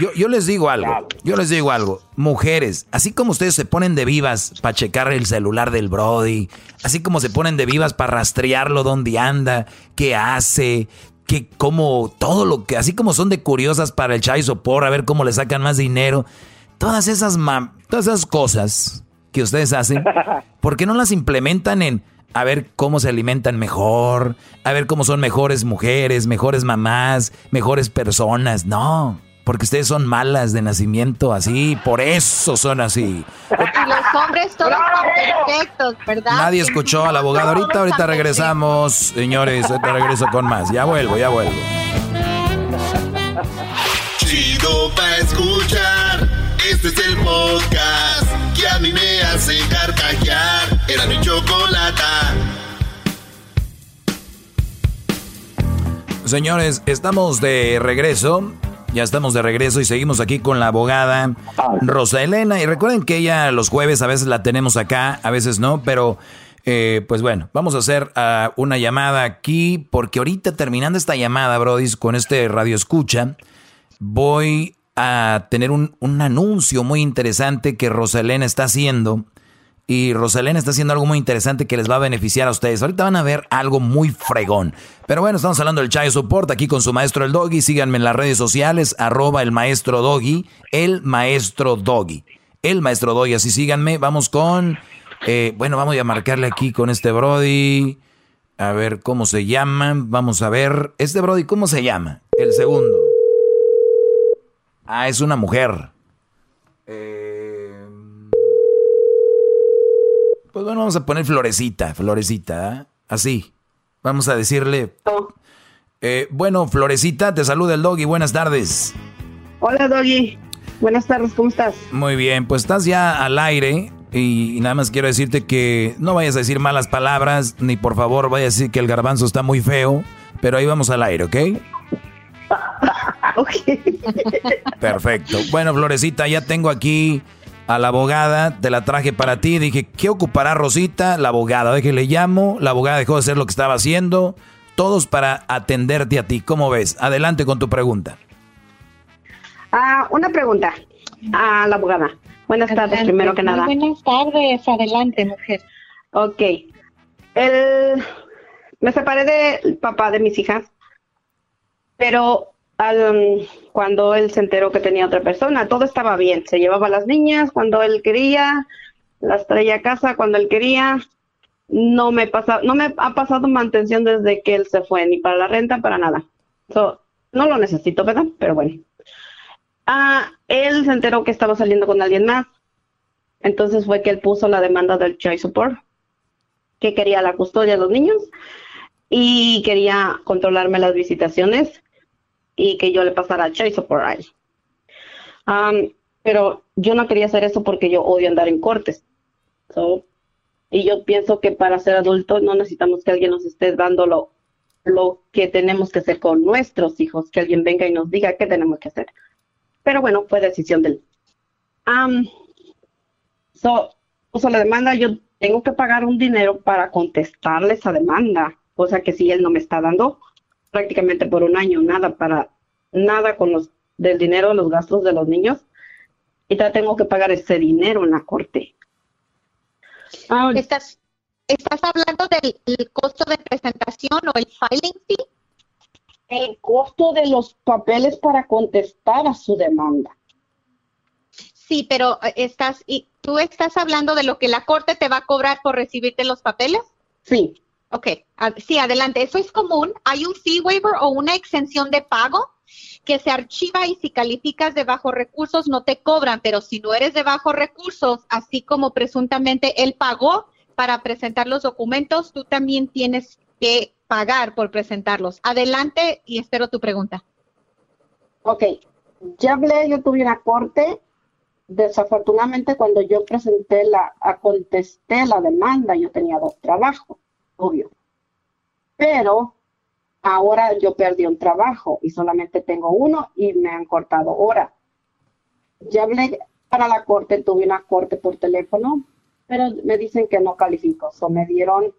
yo, yo les digo algo. Yo les digo algo. Mujeres, así como ustedes se ponen de vivas para checar el celular del Brody, así como se ponen de vivas para rastrearlo dónde anda, qué hace, que como todo lo que, así como son de curiosas para el chai sopor, a ver cómo le sacan más dinero. Todas esas, mam- todas esas cosas que ustedes hacen, *laughs* ¿por qué no las implementan en a ver cómo se alimentan mejor, a ver cómo son mejores mujeres, mejores mamás, mejores personas? No, porque ustedes son malas de nacimiento así, por eso son así. Y los hombres todos son perfectos, ¿verdad? Nadie escuchó al abogado ahorita, ahorita regresamos, señores, ahorita regreso con más. Ya vuelvo, ya vuelvo. Chido pa' escuchar. Este es el podcast que a mí me hace carcajear. Señores, estamos de regreso. Ya estamos de regreso y seguimos aquí con la abogada Rosa Elena. Y recuerden que ella los jueves a veces la tenemos acá, a veces no, pero eh, pues bueno, vamos a hacer ah, una llamada aquí porque ahorita terminando esta llamada, Brody, con este radio escucha, voy a tener un, un anuncio muy interesante que Rosa Elena está haciendo. Y Rosalena está haciendo algo muy interesante que les va a beneficiar a ustedes. Ahorita van a ver algo muy fregón. Pero bueno, estamos hablando del Chayo Support aquí con su maestro el Doggy. Síganme en las redes sociales, arroba el maestro Doggy, el maestro Doggy. El maestro Doggy, así síganme. Vamos con, eh, bueno, vamos a marcarle aquí con este Brody. A ver cómo se llama. Vamos a ver, este Brody, ¿cómo se llama? El segundo. Ah, es una mujer. Pues bueno, vamos a poner florecita, florecita, ¿ah? así. Vamos a decirle. Eh, bueno, florecita, te saluda el doggy, buenas tardes. Hola, Doggy. Buenas tardes, ¿cómo estás? Muy bien, pues estás ya al aire Y, nada más quiero decirte que no vayas a decir malas palabras, ni por favor vayas a decir que el garbanzo está muy feo, pero ahí vamos al aire, ¿ok? *laughs* Ok. Perfecto. Bueno, Florecita, ya tengo aquí a la abogada, te la traje para ti. Dije, ¿qué ocupará Rosita? La abogada. Dije, le llamo, la abogada dejó de hacer lo que estaba haciendo. Todos para atenderte a ti. ¿Cómo ves? Adelante con tu pregunta. Ah, una pregunta a la abogada. Buenas tardes, primero que nada. Buenas tardes, adelante, mujer. Ok. El, me separé del papá de mis hijas, pero al, cuando él se enteró que tenía otra persona, todo estaba bien. Se llevaba las niñas cuando él quería, las traía a casa cuando él quería. No me, pasa, no me ha pasado mantención desde que él se fue, ni para la renta, para nada. So, no lo necesito, ¿verdad? Pero bueno. Ah, él se enteró que estaba saliendo con alguien más. Entonces fue que él puso la demanda del child support, que quería la custodia de los niños y quería controlarme las visitaciones y que yo le pasara child support a él. Um, pero yo no quería hacer eso porque yo odio andar en cortes. So, y yo pienso que para ser adultos no necesitamos que alguien nos esté dando lo, lo que tenemos que hacer con nuestros hijos, que alguien venga y nos diga qué tenemos que hacer. Pero bueno, fue decisión del. Um, so, puso la demanda, yo tengo que pagar un dinero para contestarle esa demanda, cosa que si él no me está dando prácticamente por un año, nada para, nada con los, del dinero, los gastos de los niños, y ya tengo que pagar ese dinero en la corte. Ah, ¿Estás, ¿Estás hablando del costo de presentación o el filing fee? El costo de los papeles para contestar a su demanda. Sí, pero eh, estás, y ¿tú estás hablando de lo que la corte te va a cobrar por recibirte los papeles? Sí. Ok, sí, adelante. Eso es común. Hay un fee waiver o una exención de pago que se archiva y si calificas de bajos recursos no te cobran, pero si no eres de bajos recursos, así como presuntamente él pagó para presentar los documentos, tú también tienes que pagar por presentarlos. Adelante y espero tu pregunta. Ok, ya hablé, yo tuve una corte. Desafortunadamente, cuando yo presenté la, contesté la demanda, yo tenía dos trabajos, obvio. Pero ahora yo perdí un trabajo y solamente tengo uno y me han cortado hora. Ya hablé para la corte, tuve una corte por teléfono, pero me dicen que no califico, so me dieron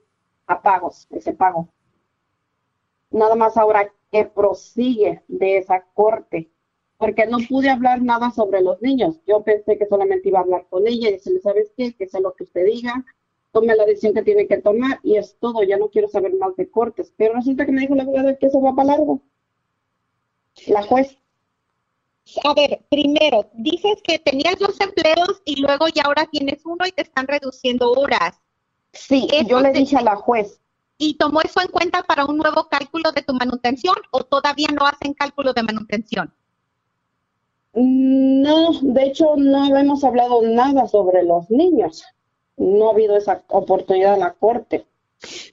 a pagos, ese pago. Nada más ahora que prosigue de esa corte, porque no pude hablar nada sobre los niños. Yo pensé que solamente iba a hablar con ella y decirle, ¿sabes qué? Que sea lo que usted diga, tome la decisión que tiene que tomar y es todo, ya no quiero saber más de cortes. Pero resulta que me dijo la abogada que eso va para largo. La juez. A ver, primero, dices que tenías dos empleos y luego ya ahora tienes uno y te están reduciendo horas. Sí, yo le dije a la juez. ¿Y tomó eso en cuenta para un nuevo cálculo de tu manutención o todavía no hacen cálculo de manutención? No, de hecho no hemos hablado nada sobre los niños. No ha habido esa oportunidad en la corte.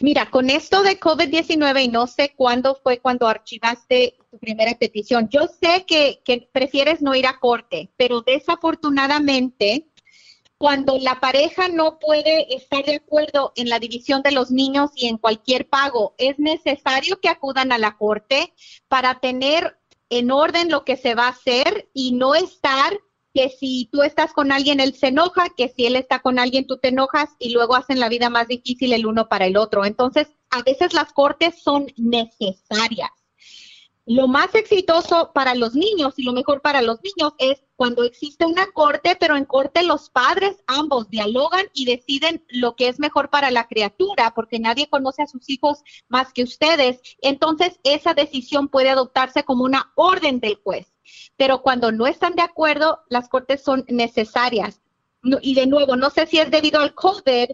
Mira, con esto de COVID-19 y no sé cuándo fue cuando archivaste tu primera petición, yo sé que, que prefieres no ir a corte, pero desafortunadamente, cuando la pareja no puede estar de acuerdo en la división de los niños y en cualquier pago, es necesario que acudan a la corte para tener en orden lo que se va a hacer y no estar que si tú estás con alguien, él se enoja, que si él está con alguien, tú te enojas y luego hacen la vida más difícil el uno para el otro. Entonces, a veces las cortes son necesarias. Lo más exitoso para los niños y lo mejor para los niños es cuando existe una corte, pero en corte los padres ambos dialogan y deciden lo que es mejor para la criatura, porque nadie conoce a sus hijos más que ustedes. Entonces, esa decisión puede adoptarse como una orden del juez. Pero cuando no están de acuerdo, las cortes son necesarias. No- y de nuevo, no sé si es debido al COVID,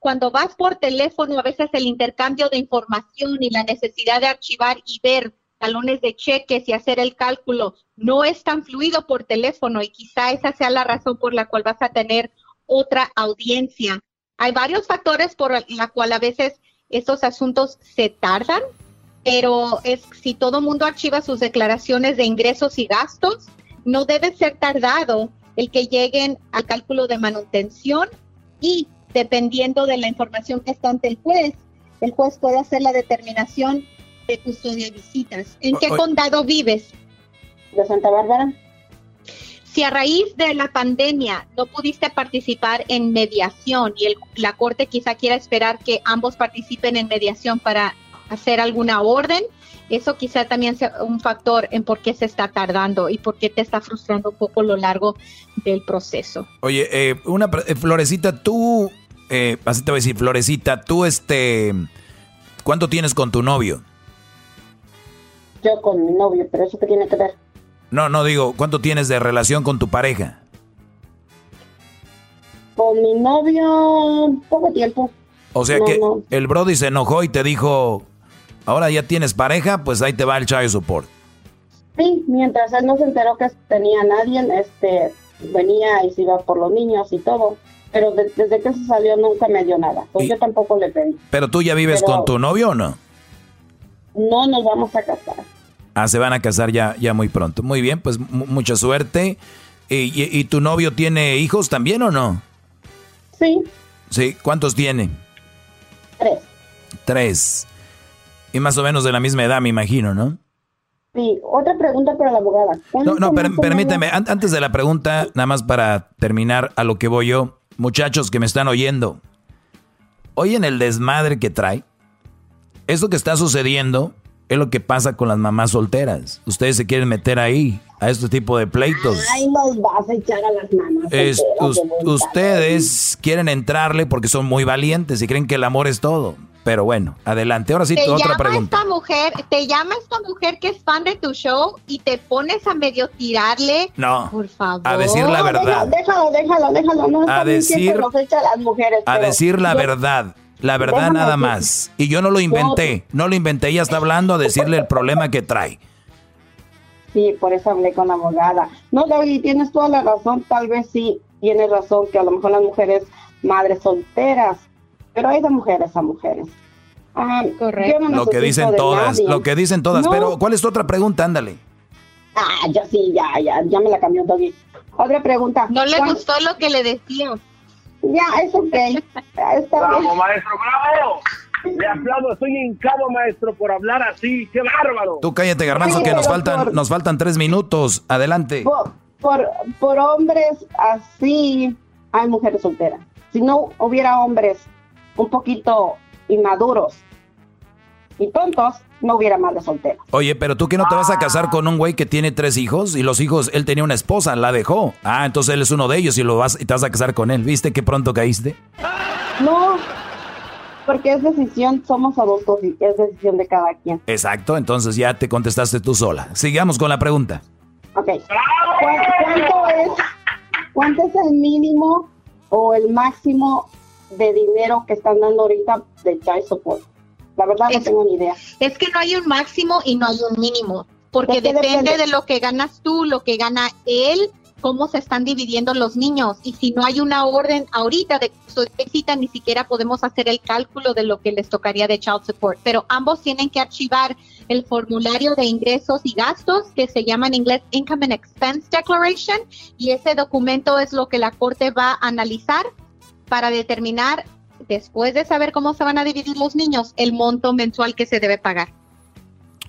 cuando vas por teléfono, a veces el intercambio de información y la necesidad de archivar y ver talones de cheques y hacer el cálculo no es tan fluido por teléfono y quizá esa sea la razón por la cual vas a tener otra audiencia. Hay varios factores por la cual a veces estos asuntos se tardan, pero es si todo mundo archiva sus declaraciones de ingresos y gastos, no debe ser tardado el que lleguen al cálculo de manutención y dependiendo de la información que está ante el juez, el juez puede hacer la determinación de custodia y visitas. ¿En qué O- condado vives? De Santa Bárbara. Si a raíz de la pandemia no pudiste participar en mediación y el- la corte quizá quiera esperar que ambos participen en mediación para hacer alguna orden, eso quizá también sea un factor en por qué se está tardando y por qué te está frustrando un poco lo largo del proceso. Oye, eh, una eh, Florecita, tú, eh, así te voy a decir, Florecita, tú, este, ¿cuánto tienes con tu novio? Yo con mi novio, pero eso qué tiene que ver. No, no digo, ¿cuánto tienes de relación con tu pareja? Con mi novio, poco tiempo. O sea No, que no. el Brody se enojó y te dijo, ahora ya tienes pareja, pues ahí te va el child support. Sí, mientras él no se enteró que tenía nadie, este, venía y se iba por los niños y todo. Pero de- desde que se salió nunca me dio nada. Pues yo tampoco le pedí. Pero tú ya vives Pero- con tu novio o no? No nos vamos a casar. Ah, se van a casar ya, ya muy pronto. Muy bien, pues mu- mucha suerte. ¿Y, y- y tu novio tiene hijos también o no? Sí, Sí, ¿cuántos tiene? tres. Tres. Y más o menos de la misma edad, me imagino, ¿no? Sí, otra pregunta para la abogada. ¿Cuándo No, no, per- permíteme, menos- antes de la pregunta, nada más para terminar a lo que voy yo, muchachos que me están oyendo, oyen el desmadre que trae. Esto que está sucediendo es lo que pasa con las mamás solteras. Ustedes se quieren meter ahí, a este tipo de pleitos. Ay, nos vas a echar a las manos. Es- solteras us- de vuelta. ustedes quieren entrarle porque son muy valientes y creen que el amor es todo. Pero bueno, adelante. Ahora sí, te tu otra llama pregunta. esta mujer, te llama esta mujer que es fan de tu show y te pones a medio tirarle. No. Por favor. A decir la No, verdad. Déjalo, déjalo, déjalo. No, A está bien, siempre decir- las mujeres. A decir la yo- verdad. La verdad Déjame nada más. Y yo no lo inventé. No lo inventé. Ella está hablando a decirle el problema que trae. Sí, por eso hablé con la abogada. No, David, tienes toda la razón. Tal vez sí tienes razón que a lo mejor las mujeres madres solteras, pero hay de mujeres a mujeres. Ah, yo no Lo que dicen todas. nadie. Lo que dicen todas. No. Pero, ¿cuál es tu otra pregunta? Ándale. Ah, ya sí, ya, ya, ya me la cambió David. Otra pregunta. No le ¿Cuán- gustó lo que le decía. Ya, es ok. Está Bravo, bien. maestro, bravo. Le aplaudo, estoy hincado, maestro, por hablar así. ¡Qué bárbaro! Tú cállate, Garbanzo, Sí, que nos faltan, por- nos faltan tres minutos. Adelante. Por, por, por hombres así, hay mujeres solteras. Si no hubiera hombres un poquito inmaduros y tontos, no hubiera madres solteras. Oye, pero tú que no te vas a casar con un güey que tiene tres hijos y los hijos, él tenía una esposa, la dejó. Ah, entonces él es uno de ellos y lo vas y te vas a casar con él. ¿Viste qué pronto caíste? No, porque es decisión, somos adultos y es decisión de cada quien. Exacto, entonces ya te contestaste tú sola. Sigamos con la pregunta. Ok. ¿Cuán- ¿Cuánto es, cuánto es el mínimo o el máximo de dinero que están dando ahorita de child support? La verdad no tengo ni idea. Es que no hay un máximo y no hay un mínimo, porque ¿De qué depende depende? de lo que ganas tú, lo que gana él, cómo se están dividiendo los niños. Y si no hay una orden ahorita de cita, ni siquiera podemos hacer el cálculo de lo que les tocaría de child support. Pero ambos tienen que archivar el formulario de ingresos y gastos que se llama en inglés Income and Expense Declaration y ese documento es lo que la corte va a analizar para determinar, después de saber cómo se van a dividir los niños, el monto mensual que se debe pagar.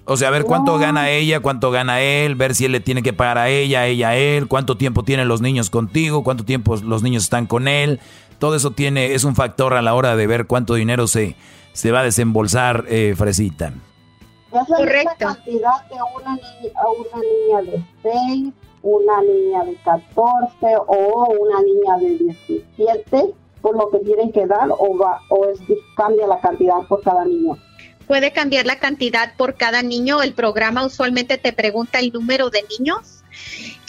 O sea, a ver cuánto gana ella, cuánto gana él, ver si él le tiene que pagar a ella, ella a él, cuánto tiempo tienen los niños contigo, cuánto tiempo los niños están con él. Todo eso tiene, es un factor a la hora de ver cuánto dinero se, se va a desembolsar, eh, Fresita. Es la misma cantidad de una, ni- a una niña de 6, una niña de 14 o una niña de 17, lo que tienen que dar o, va, o es, cambia la cantidad por cada niño. Puede cambiar la cantidad por cada niño. El programa usualmente te pregunta el número de niños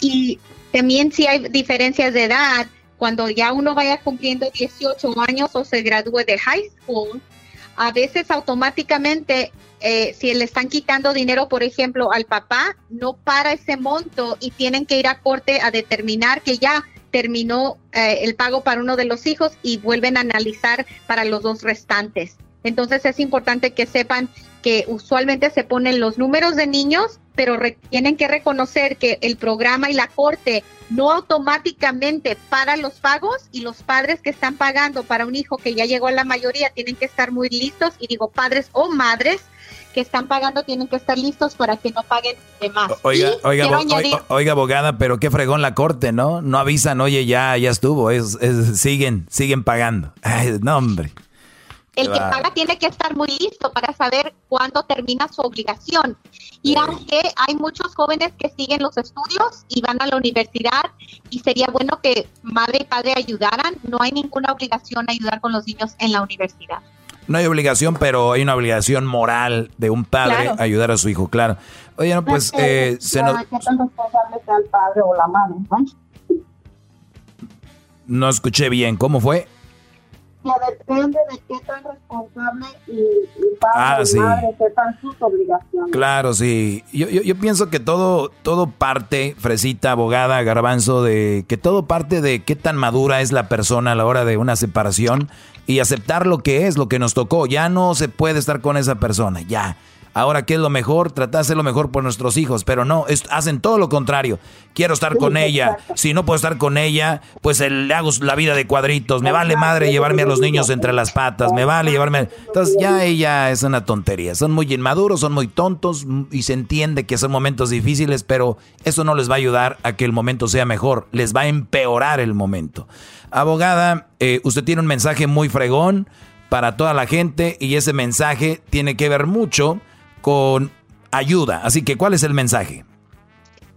y también si hay diferencias de edad, cuando ya uno vaya cumpliendo 18 años o se gradúe de high school, a veces automáticamente eh, si le están quitando dinero, por ejemplo, al papá, no para ese monto y tienen que ir a corte a determinar que ya terminó eh, el pago para uno de los hijos y vuelven a analizar para los dos restantes. Entonces es importante que sepan que usualmente se ponen los números de niños, pero tienen que reconocer que el programa y la corte no automáticamente para los pagos y los padres que están pagando para un hijo que ya llegó a la mayoría tienen que estar muy listos y digo padres o madres que están pagando tienen que estar listos para que no paguen de más. Oiga, oiga, añadir- abogada, pero qué fregón la corte, ¿no? No avisan, oye, ya, ya estuvo, es, es- siguen, siguen pagando. Ay, no, hombre. El que paga tiene que estar muy listo para saber cuándo termina su obligación. Y aunque hay muchos jóvenes que siguen los estudios y van a la universidad y sería bueno que madre y padre ayudaran, no hay ninguna obligación a ayudar con los niños en la universidad. No hay obligación, pero hay una obligación moral de un padre Claro. ayudar a su hijo, claro. Oye, no, pues eh, se nos, ¿Qué tan responsable sea el padre o la madre? ¿no? no escuché bien, ¿cómo fue? Que depende de qué tan responsable y, y padre Ah, y sí. madre, sus obligaciones. Claro, sí. Yo, yo, yo pienso que todo, todo parte, Fresita, abogada, garbanzo, de que todo parte de qué tan madura es la persona a la hora de una separación y aceptar lo que es, lo que nos tocó. Ya no se puede estar con esa persona, ya. Ahora, ¿qué es lo mejor? Tratar de hacer lo mejor por nuestros hijos, pero no, es- hacen todo lo contrario. Quiero estar con ella. Si no puedo estar con ella, pues eh, le hago la vida de cuadritos. Me vale madre llevarme a los niños entre las patas. Me vale llevarme. Entonces, ya ella es una tontería. Son muy inmaduros, son muy tontos y se entiende que son momentos difíciles, pero eso no les va a ayudar a que el momento sea mejor. Les va a empeorar el momento. Abogada, eh, usted tiene un mensaje muy fregón para toda la gente y ese mensaje tiene que ver mucho con ayuda. Así que, ¿cuál es el mensaje?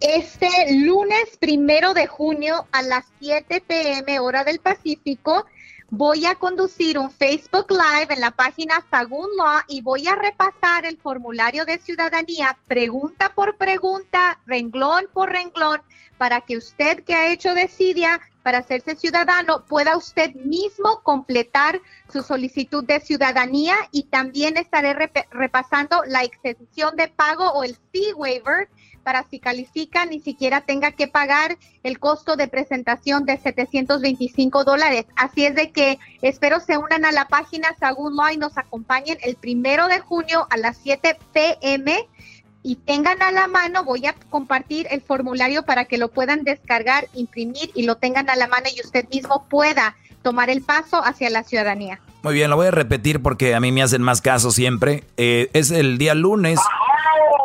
Este lunes primero de junio a las 7 pm hora del Pacífico voy a conducir un Facebook Live en la página Sagún Law y voy a repasar el formulario de ciudadanía pregunta por pregunta, renglón por renglón, para que usted que ha hecho desidia para hacerse ciudadano pueda usted mismo completar su solicitud de ciudadanía y también estaré repasando la exención de pago o el fee waiver para si califica ni siquiera tenga que pagar el costo de presentación de 725 dólares. Así es de que espero se unan a la página Sagún Law y nos acompañen el primero de junio a las 7 pm y tengan a la mano, voy a compartir el formulario para que lo puedan descargar, imprimir y lo tengan a la mano y usted mismo pueda tomar el paso hacia la ciudadanía. Muy bien, lo voy a repetir porque a mí me hacen más caso siempre. Eh, es el día lunes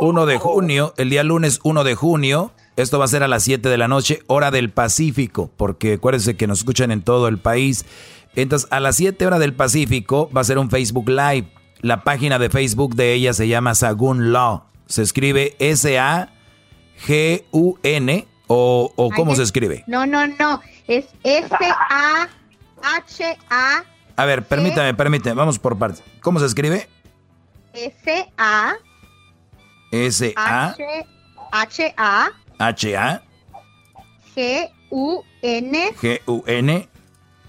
1 de junio, el día lunes 1 de junio. Esto va a ser a las 7 de la noche, hora del Pacífico, porque acuérdense que nos escuchan en todo el país. Entonces, a las 7 horas del Pacífico va a ser un Facebook Live. La página de Facebook de ella se llama Sagun Law. Se escribe S-A-G-U-N o, o ¿cómo se escribe? No, no, no, es S-A-H-A, A ver, permítame, permítame, vamos por partes. ¿Cómo se escribe? S-A, S-A-H-A. H-A, G-U-N G-U-N.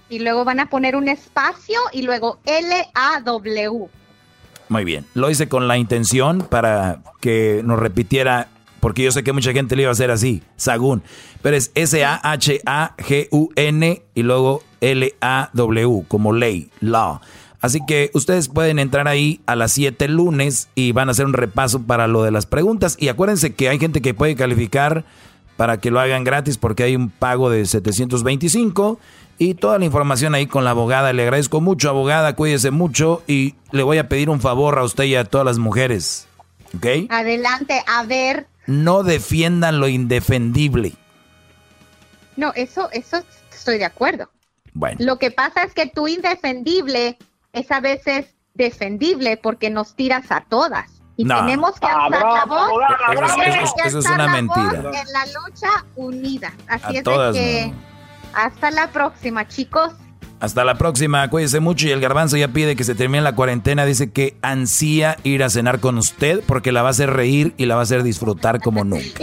y luego van a poner un espacio y luego L-A-W. Muy bien. Lo hice con la intención para que nos repitiera, porque yo sé que mucha gente le iba a hacer así, Sagún. Pero es S-A-H-A-G-U-N y luego L-A-W, como ley, law. Así que ustedes pueden entrar ahí a las 7 lunes y van a hacer un repaso para lo de las preguntas. Y acuérdense que hay gente que puede calificar para que lo hagan gratis porque hay un pago de 725 y toda la información ahí con la abogada. Le agradezco mucho, abogada, cuídese mucho y le voy a pedir un favor a usted y a todas las mujeres. ¿Ok? Adelante, a ver. No defiendan lo indefendible. No, eso, eso estoy de acuerdo. Bueno. Lo que pasa es que tu indefendible es a veces defendible porque nos tiras a todas. Y No. tenemos que alzar la voz. Eso es- eso una mentira. En la lucha unida. Así A es de todas, que hasta la próxima, chicos. Hasta la próxima, cuídese mucho y el garbanzo ya pide que se termine la cuarentena, dice que ansía ir a cenar con usted porque la va a hacer reír y la va a hacer disfrutar como *laughs* nunca.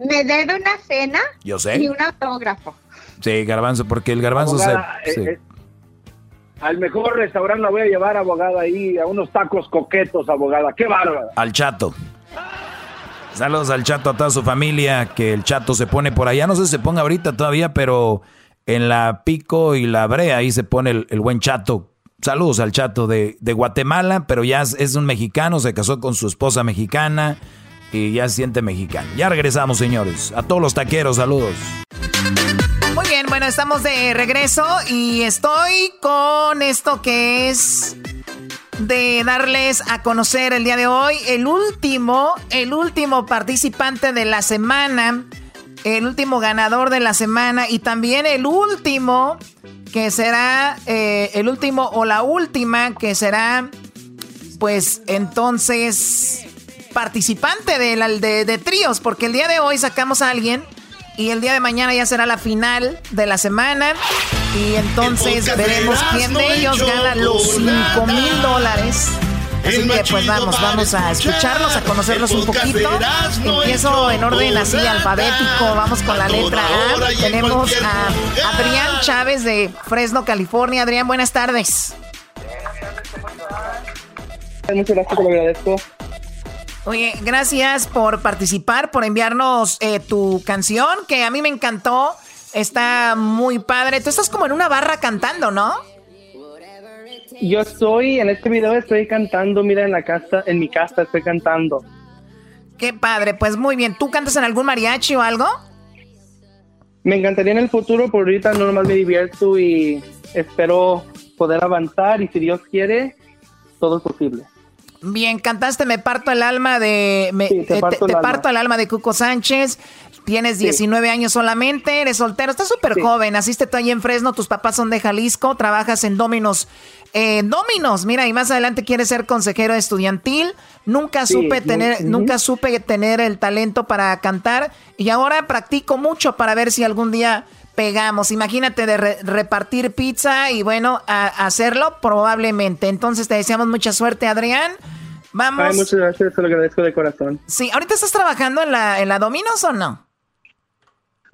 Me debe una cena Yo sé. y un autógrafo. Sí, garbanzo, porque el garbanzo Abogada, se... eh, sí. eh, al mejor restaurante la voy a llevar, abogada, ahí a unos tacos coquetos, abogada. ¡Qué bárbara! Al chato. Saludos al chato, a toda su familia, que el chato se pone por allá. No sé si se ponga ahorita todavía, pero en la Pico y la Brea, ahí se pone el, buen chato. Saludos al chato de, de Guatemala, pero ya es, es un mexicano, se casó con su esposa mexicana. y ya se siente mexicano. Ya regresamos, señores. A todos los taqueros, saludos. Muy bien, bueno, estamos de regreso y estoy con esto que es de darles a conocer el día de hoy el último, el último participante de la semana, el último ganador de la semana y también el último que será, eh, el último o la última que será, pues entonces participante de, de, de tríos, porque el día de hoy sacamos a alguien y el día de mañana ya será la final de la semana. Y entonces veremos quién de ellos gana los 5 mil dólares. Así que pues vamos, vamos a escucharlos, a conocerlos un poquito. Empiezo en orden así alfabético, vamos con la letra A. Tenemos a Adrián Chávez de Fresno, California. Adrián, buenas tardes. Muchas gracias, te lo agradezco. Oye, gracias por participar, por enviarnos eh, tu canción, que a mí me encantó. Está muy padre. Tú estás como en una barra cantando, ¿no? Yo estoy, en este video estoy cantando, mira, en la casa, en mi casa estoy cantando. Qué padre, pues muy bien. ¿Tú cantas en algún mariachi o algo? Me encantaría en el futuro, por ahorita no nomás me divierto y espero poder avanzar y si Dios quiere, todo es posible. Bien, cantaste Me parto el alma de... Me, te, parto, el alma de Cuco Sánchez. Tienes 19 años solamente, eres soltero, estás súper joven, naciste tú ahí en Fresno, tus papás son de Jalisco, trabajas en Dominos. Eh, Dominos, mira, y más adelante quieres ser consejero estudiantil. Nunca supe tener, nunca supe tener el talento para cantar y ahora practico mucho para ver si algún día pegamos. Imagínate de repartir pizza y bueno, a, hacerlo probablemente. Entonces te deseamos mucha suerte, Adrián. Vamos. Ay, muchas gracias, te lo agradezco de corazón. Sí, ¿ahorita estás trabajando en la, en la Dominos o no?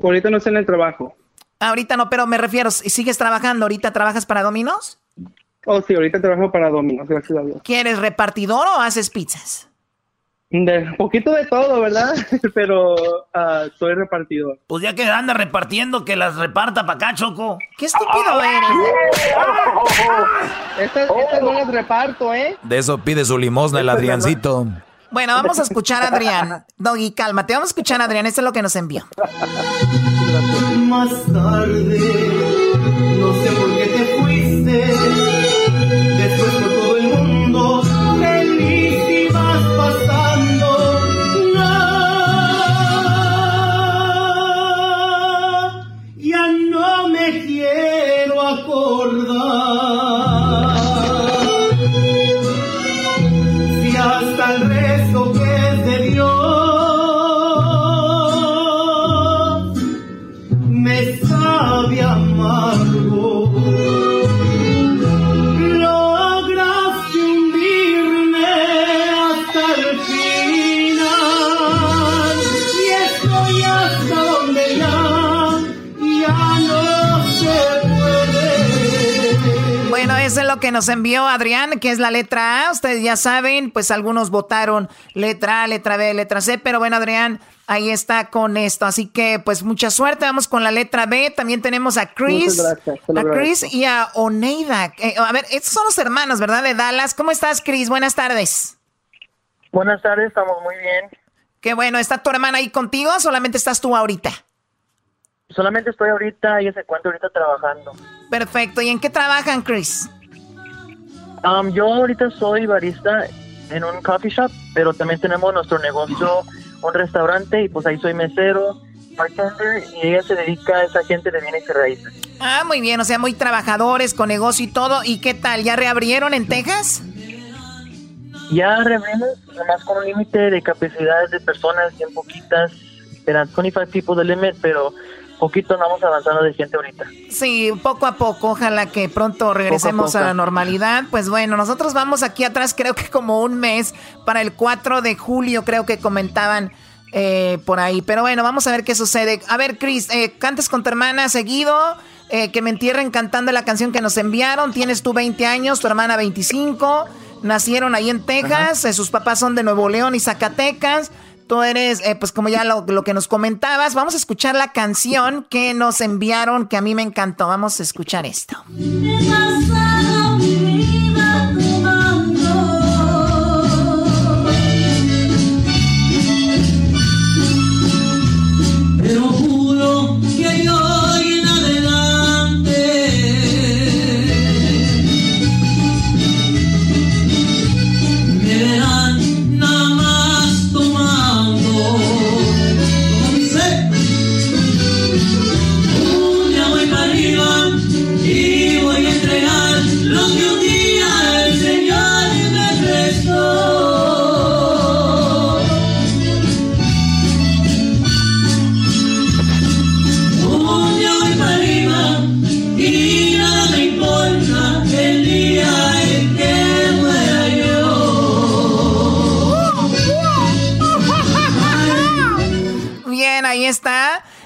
Ahorita no estoy en el trabajo. Ahorita no, pero me refiero, ¿sigues trabajando? ¿Ahorita trabajas para Dominos? Oh, sí, ahorita trabajo para Dominos, gracias a Dios. ¿Quieres repartidor o haces pizzas? De poquito de todo, ¿verdad? *laughs* Pero uh, soy repartidor. Pues ya que anda repartiendo, que las reparta para acá, Choco. ¡Qué estúpido eres! *laughs* Estas esta no las reparto, ¿eh? De eso pide su limosna el Adriancito. Bueno, vamos a escuchar a Adrián. *laughs* Doggy, cálmate. Vamos a escuchar a Adrián. Esto es lo que nos envió. Más tarde, no sé por qué te fuiste. Que nos envió Adrián, que es la letra A. Ustedes ya saben, pues algunos votaron letra A, letra B, letra C, pero bueno, Adrián, ahí está con esto. Así que, pues mucha suerte. Vamos con la letra B. También tenemos a Chris, gracias, a Chris y a Oneida. Eh, a ver, estos son los hermanos, ¿verdad? De Dallas. ¿Cómo estás, Chris? Buenas tardes. Buenas tardes, estamos muy bien. Qué bueno, ¿está tu hermana ahí contigo o solamente estás tú ahorita? Solamente estoy ahorita, ella se encuentra ahorita trabajando. Perfecto. ¿Y en qué trabajan, Chris? Um, yo ahorita soy barista en un coffee shop, pero también tenemos nuestro negocio, un restaurante, y pues ahí soy mesero, bartender, y ella se dedica a esa gente de bienes y raíces. Ah, muy bien, o sea, muy trabajadores, con negocio y todo. ¿Y qué tal? ¿Ya reabrieron en Texas? Ya reabrimos, nomás con un límite de capacidades de personas bien poquitas, eran 25 people de limit, pero poquito vamos avanzando de gente ahorita. Sí, poco a poco, ojalá que pronto regresemos Poco a la normalidad. Pues bueno, nosotros vamos aquí atrás, creo que como un mes, para el 4 de julio, creo que comentaban eh, por ahí. Pero bueno, vamos a ver qué sucede. A ver, Chris, eh, cantes con tu hermana seguido, eh, que me entierren cantando la canción que nos enviaron. Tienes tú 20 años, tu hermana 25, nacieron ahí en Texas, eh, sus papás son de Nuevo León y Zacatecas. Tú eres, eh, pues como ya lo, lo que nos comentabas, vamos a escuchar la canción que nos enviaron, que a mí me encantó. Vamos a escuchar esto.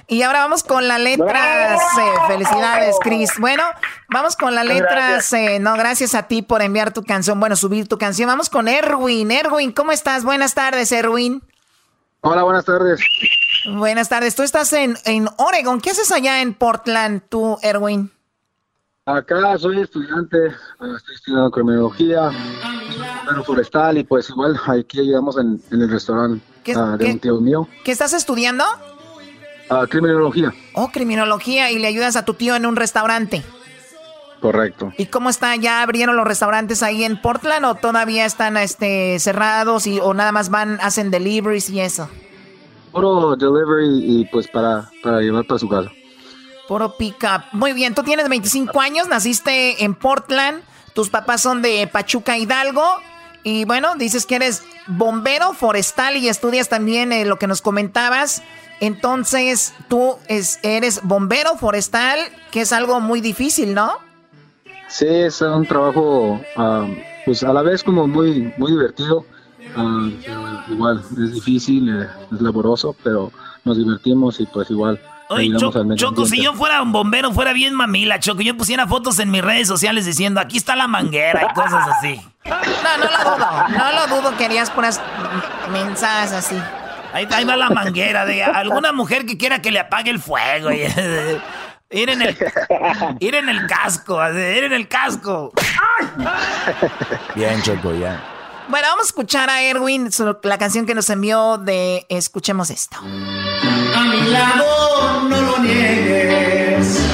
Y ahora vamos con la letra C. Felicidades, Chris. Bueno, vamos con la letra C. No, gracias a ti por enviar tu canción, bueno, subir tu canción. Vamos con Erwin. Erwin, ¿cómo estás? Buenas tardes, Erwin. Hola, buenas tardes. Buenas tardes. Tú estás en, en Oregon. ¿Qué haces allá en Portland, tú, Erwin? Acá soy estudiante, ah, estoy estudiando criminología, pero forestal y pues igual aquí ayudamos en, en el restaurante ah, de un tío mío. ¿Qué estás estudiando? Ah, criminología, Oh, criminología y le ayudas a tu tío en un restaurante. correcto. ¿Y cómo está? ¿Ya abrieron los restaurantes ahí en Portland o todavía están este, cerrados y, o nada más van, hacen deliveries y eso? Puro delivery y pues para, para llevar para su casa. Puro pick-up. Muy bien, tú tienes 25 años, naciste en Portland, tus papás son de Pachuca Hidalgo y bueno, dices que eres bombero forestal y estudias también eh, lo que nos comentabas. Entonces, tú es, eres bombero forestal, que es algo muy difícil, ¿no? Sí, es un trabajo ah, pues a la vez como muy, muy divertido. pero igual es difícil, es laboroso, pero nos divertimos y pues igual Oye, ayudamos Cho- al medio Choco, si yo fuera un bombero, fuera bien mamila, Choco. Yo pusiera fotos en mis redes sociales diciendo, aquí está la manguera y cosas así. No, no lo dudo, no lo dudo, querías puras mensajes así. Ahí, ahí va la manguera de alguna mujer que quiera que le apague el fuego. y- *laughs* Ir en el, ir en el casco, ir en el casco. Bien, Choco, ya. Bueno, vamos a escuchar a Erwin, su- la canción que nos envió de Escuchemos esto. A mi lado no lo niegues.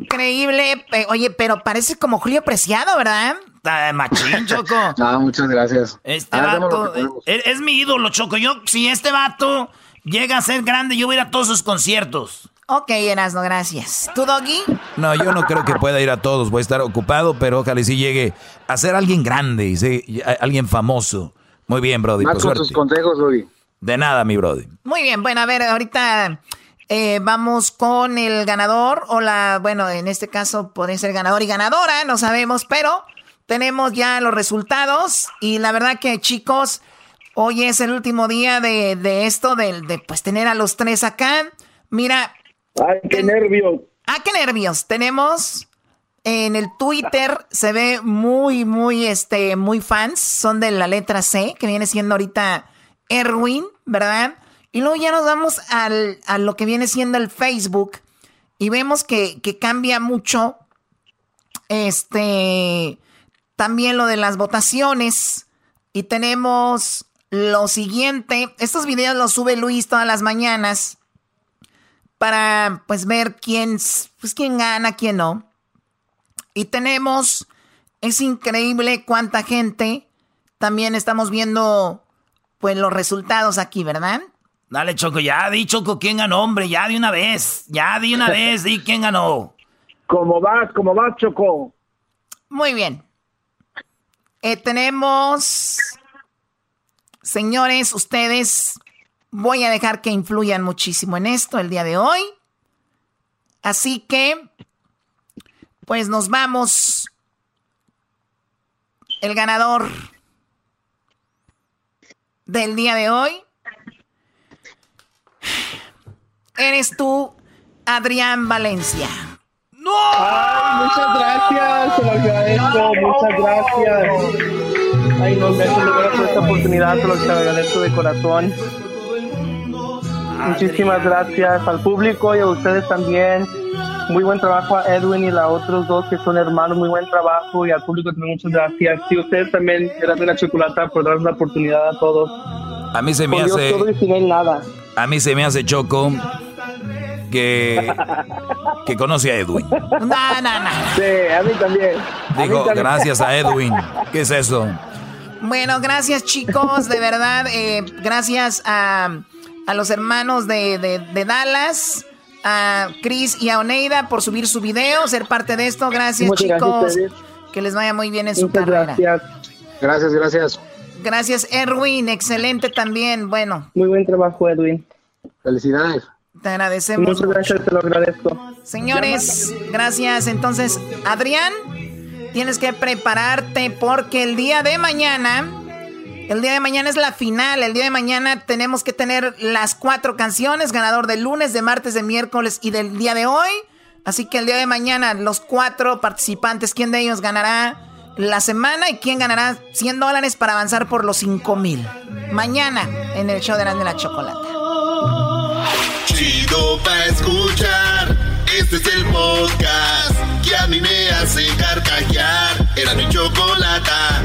Increíble. Oye, pero parece como Julio Preciado, ¿verdad? Está machín, Choco. *laughs* Ah, muchas gracias. Este lo vato podemos. es, es mi ídolo, Choco. Yo, si este vato llega a ser grande, yo voy a ir a todos sus conciertos. Ok, Erasno, gracias. ¿Tú, Doggy? No, yo no creo que pueda ir a todos. Voy a estar ocupado, pero ojalá y sí llegue a ser alguien grande, y sí, alguien famoso. Muy bien, Brody. Más Por con suerte. sus consejos, Luis. De nada, mi Brody. Muy bien, bueno, a ver, ahorita eh, vamos con el ganador o la, bueno, en este caso puede ser ganador y ganadora, no sabemos, pero tenemos ya los resultados y la verdad que chicos, hoy es el último día de, de esto, de, de, pues tener a los tres acá. Mira. ¡Ay, qué nervios! Ah, qué nervios. Tenemos en el Twitter, se ve muy, muy, este, muy fans, son de la letra C, que viene siendo ahorita Erwin, ¿verdad? Y luego ya nos vamos al, a lo que viene siendo el Facebook y vemos que, que cambia mucho. Este, también lo de las votaciones. Y tenemos lo siguiente. Estos videos los sube Luis todas las mañanas para pues ver quién, pues, quién gana, quién no. Y tenemos, es increíble cuánta gente. También estamos viendo pues los resultados aquí, ¿verdad? Dale, Choco, ya di, Choco, quién ganó, hombre, ya de una vez. Ya de una *laughs* vez, di quién ganó. ¿Cómo vas? ¿Cómo vas, Choco? Muy bien. Eh, tenemos, señores, ustedes, voy a dejar que influyan muchísimo en esto el día de hoy. Así que, pues nos vamos. El ganador del día de hoy eres tú, Adrián Valencia. Ay, muchas gracias, se lo agradezco, muchas gracias. Ay, no, gracias por esta oportunidad, se lo agradezco de corazón. Muchísimas gracias al público y a ustedes también. muy buen trabajo a Edwin y a los otros dos que son hermanos, muy buen trabajo y al público también muchas gracias. Y ustedes también, gracias a la chocolata por darnos la oportunidad a todos. A mí se me Dios, hace. todo y sin él nada. A mí se me hace choco que, que conoce a Edwin. No, no, no. Sí, a mí también. A mí Digo, también. gracias a Edwin. ¿Qué es eso? Bueno, gracias chicos, de verdad. eh, gracias a, a los hermanos de, de- de Dallas, a Chris y a Oneida por subir su video, ser parte de esto. Gracias Muchas chicos. que les vaya muy bien en su carrera. gracias. Gracias, gracias. Gracias Erwin, excelente también. Bueno, Muy buen trabajo, Edwin. Felicidades. te agradecemos. Muchas gracias, te lo agradezco. Señores, gracias. Entonces, Adrián, tienes que prepararte porque el día de mañana, el día de mañana es la final. El día de mañana tenemos que tener las cuatro canciones, ganador del lunes, de martes, de miércoles y del día de hoy. Así que el día de mañana, los cuatro participantes, ¿quién de ellos ganará la semana y quién ganará 100 dólares para avanzar por los 5 mil. Mañana en el show de de la Chocolata. Chido pa escuchar. Este es el podcast que a mí me hace carcajear. Era mi chocolata.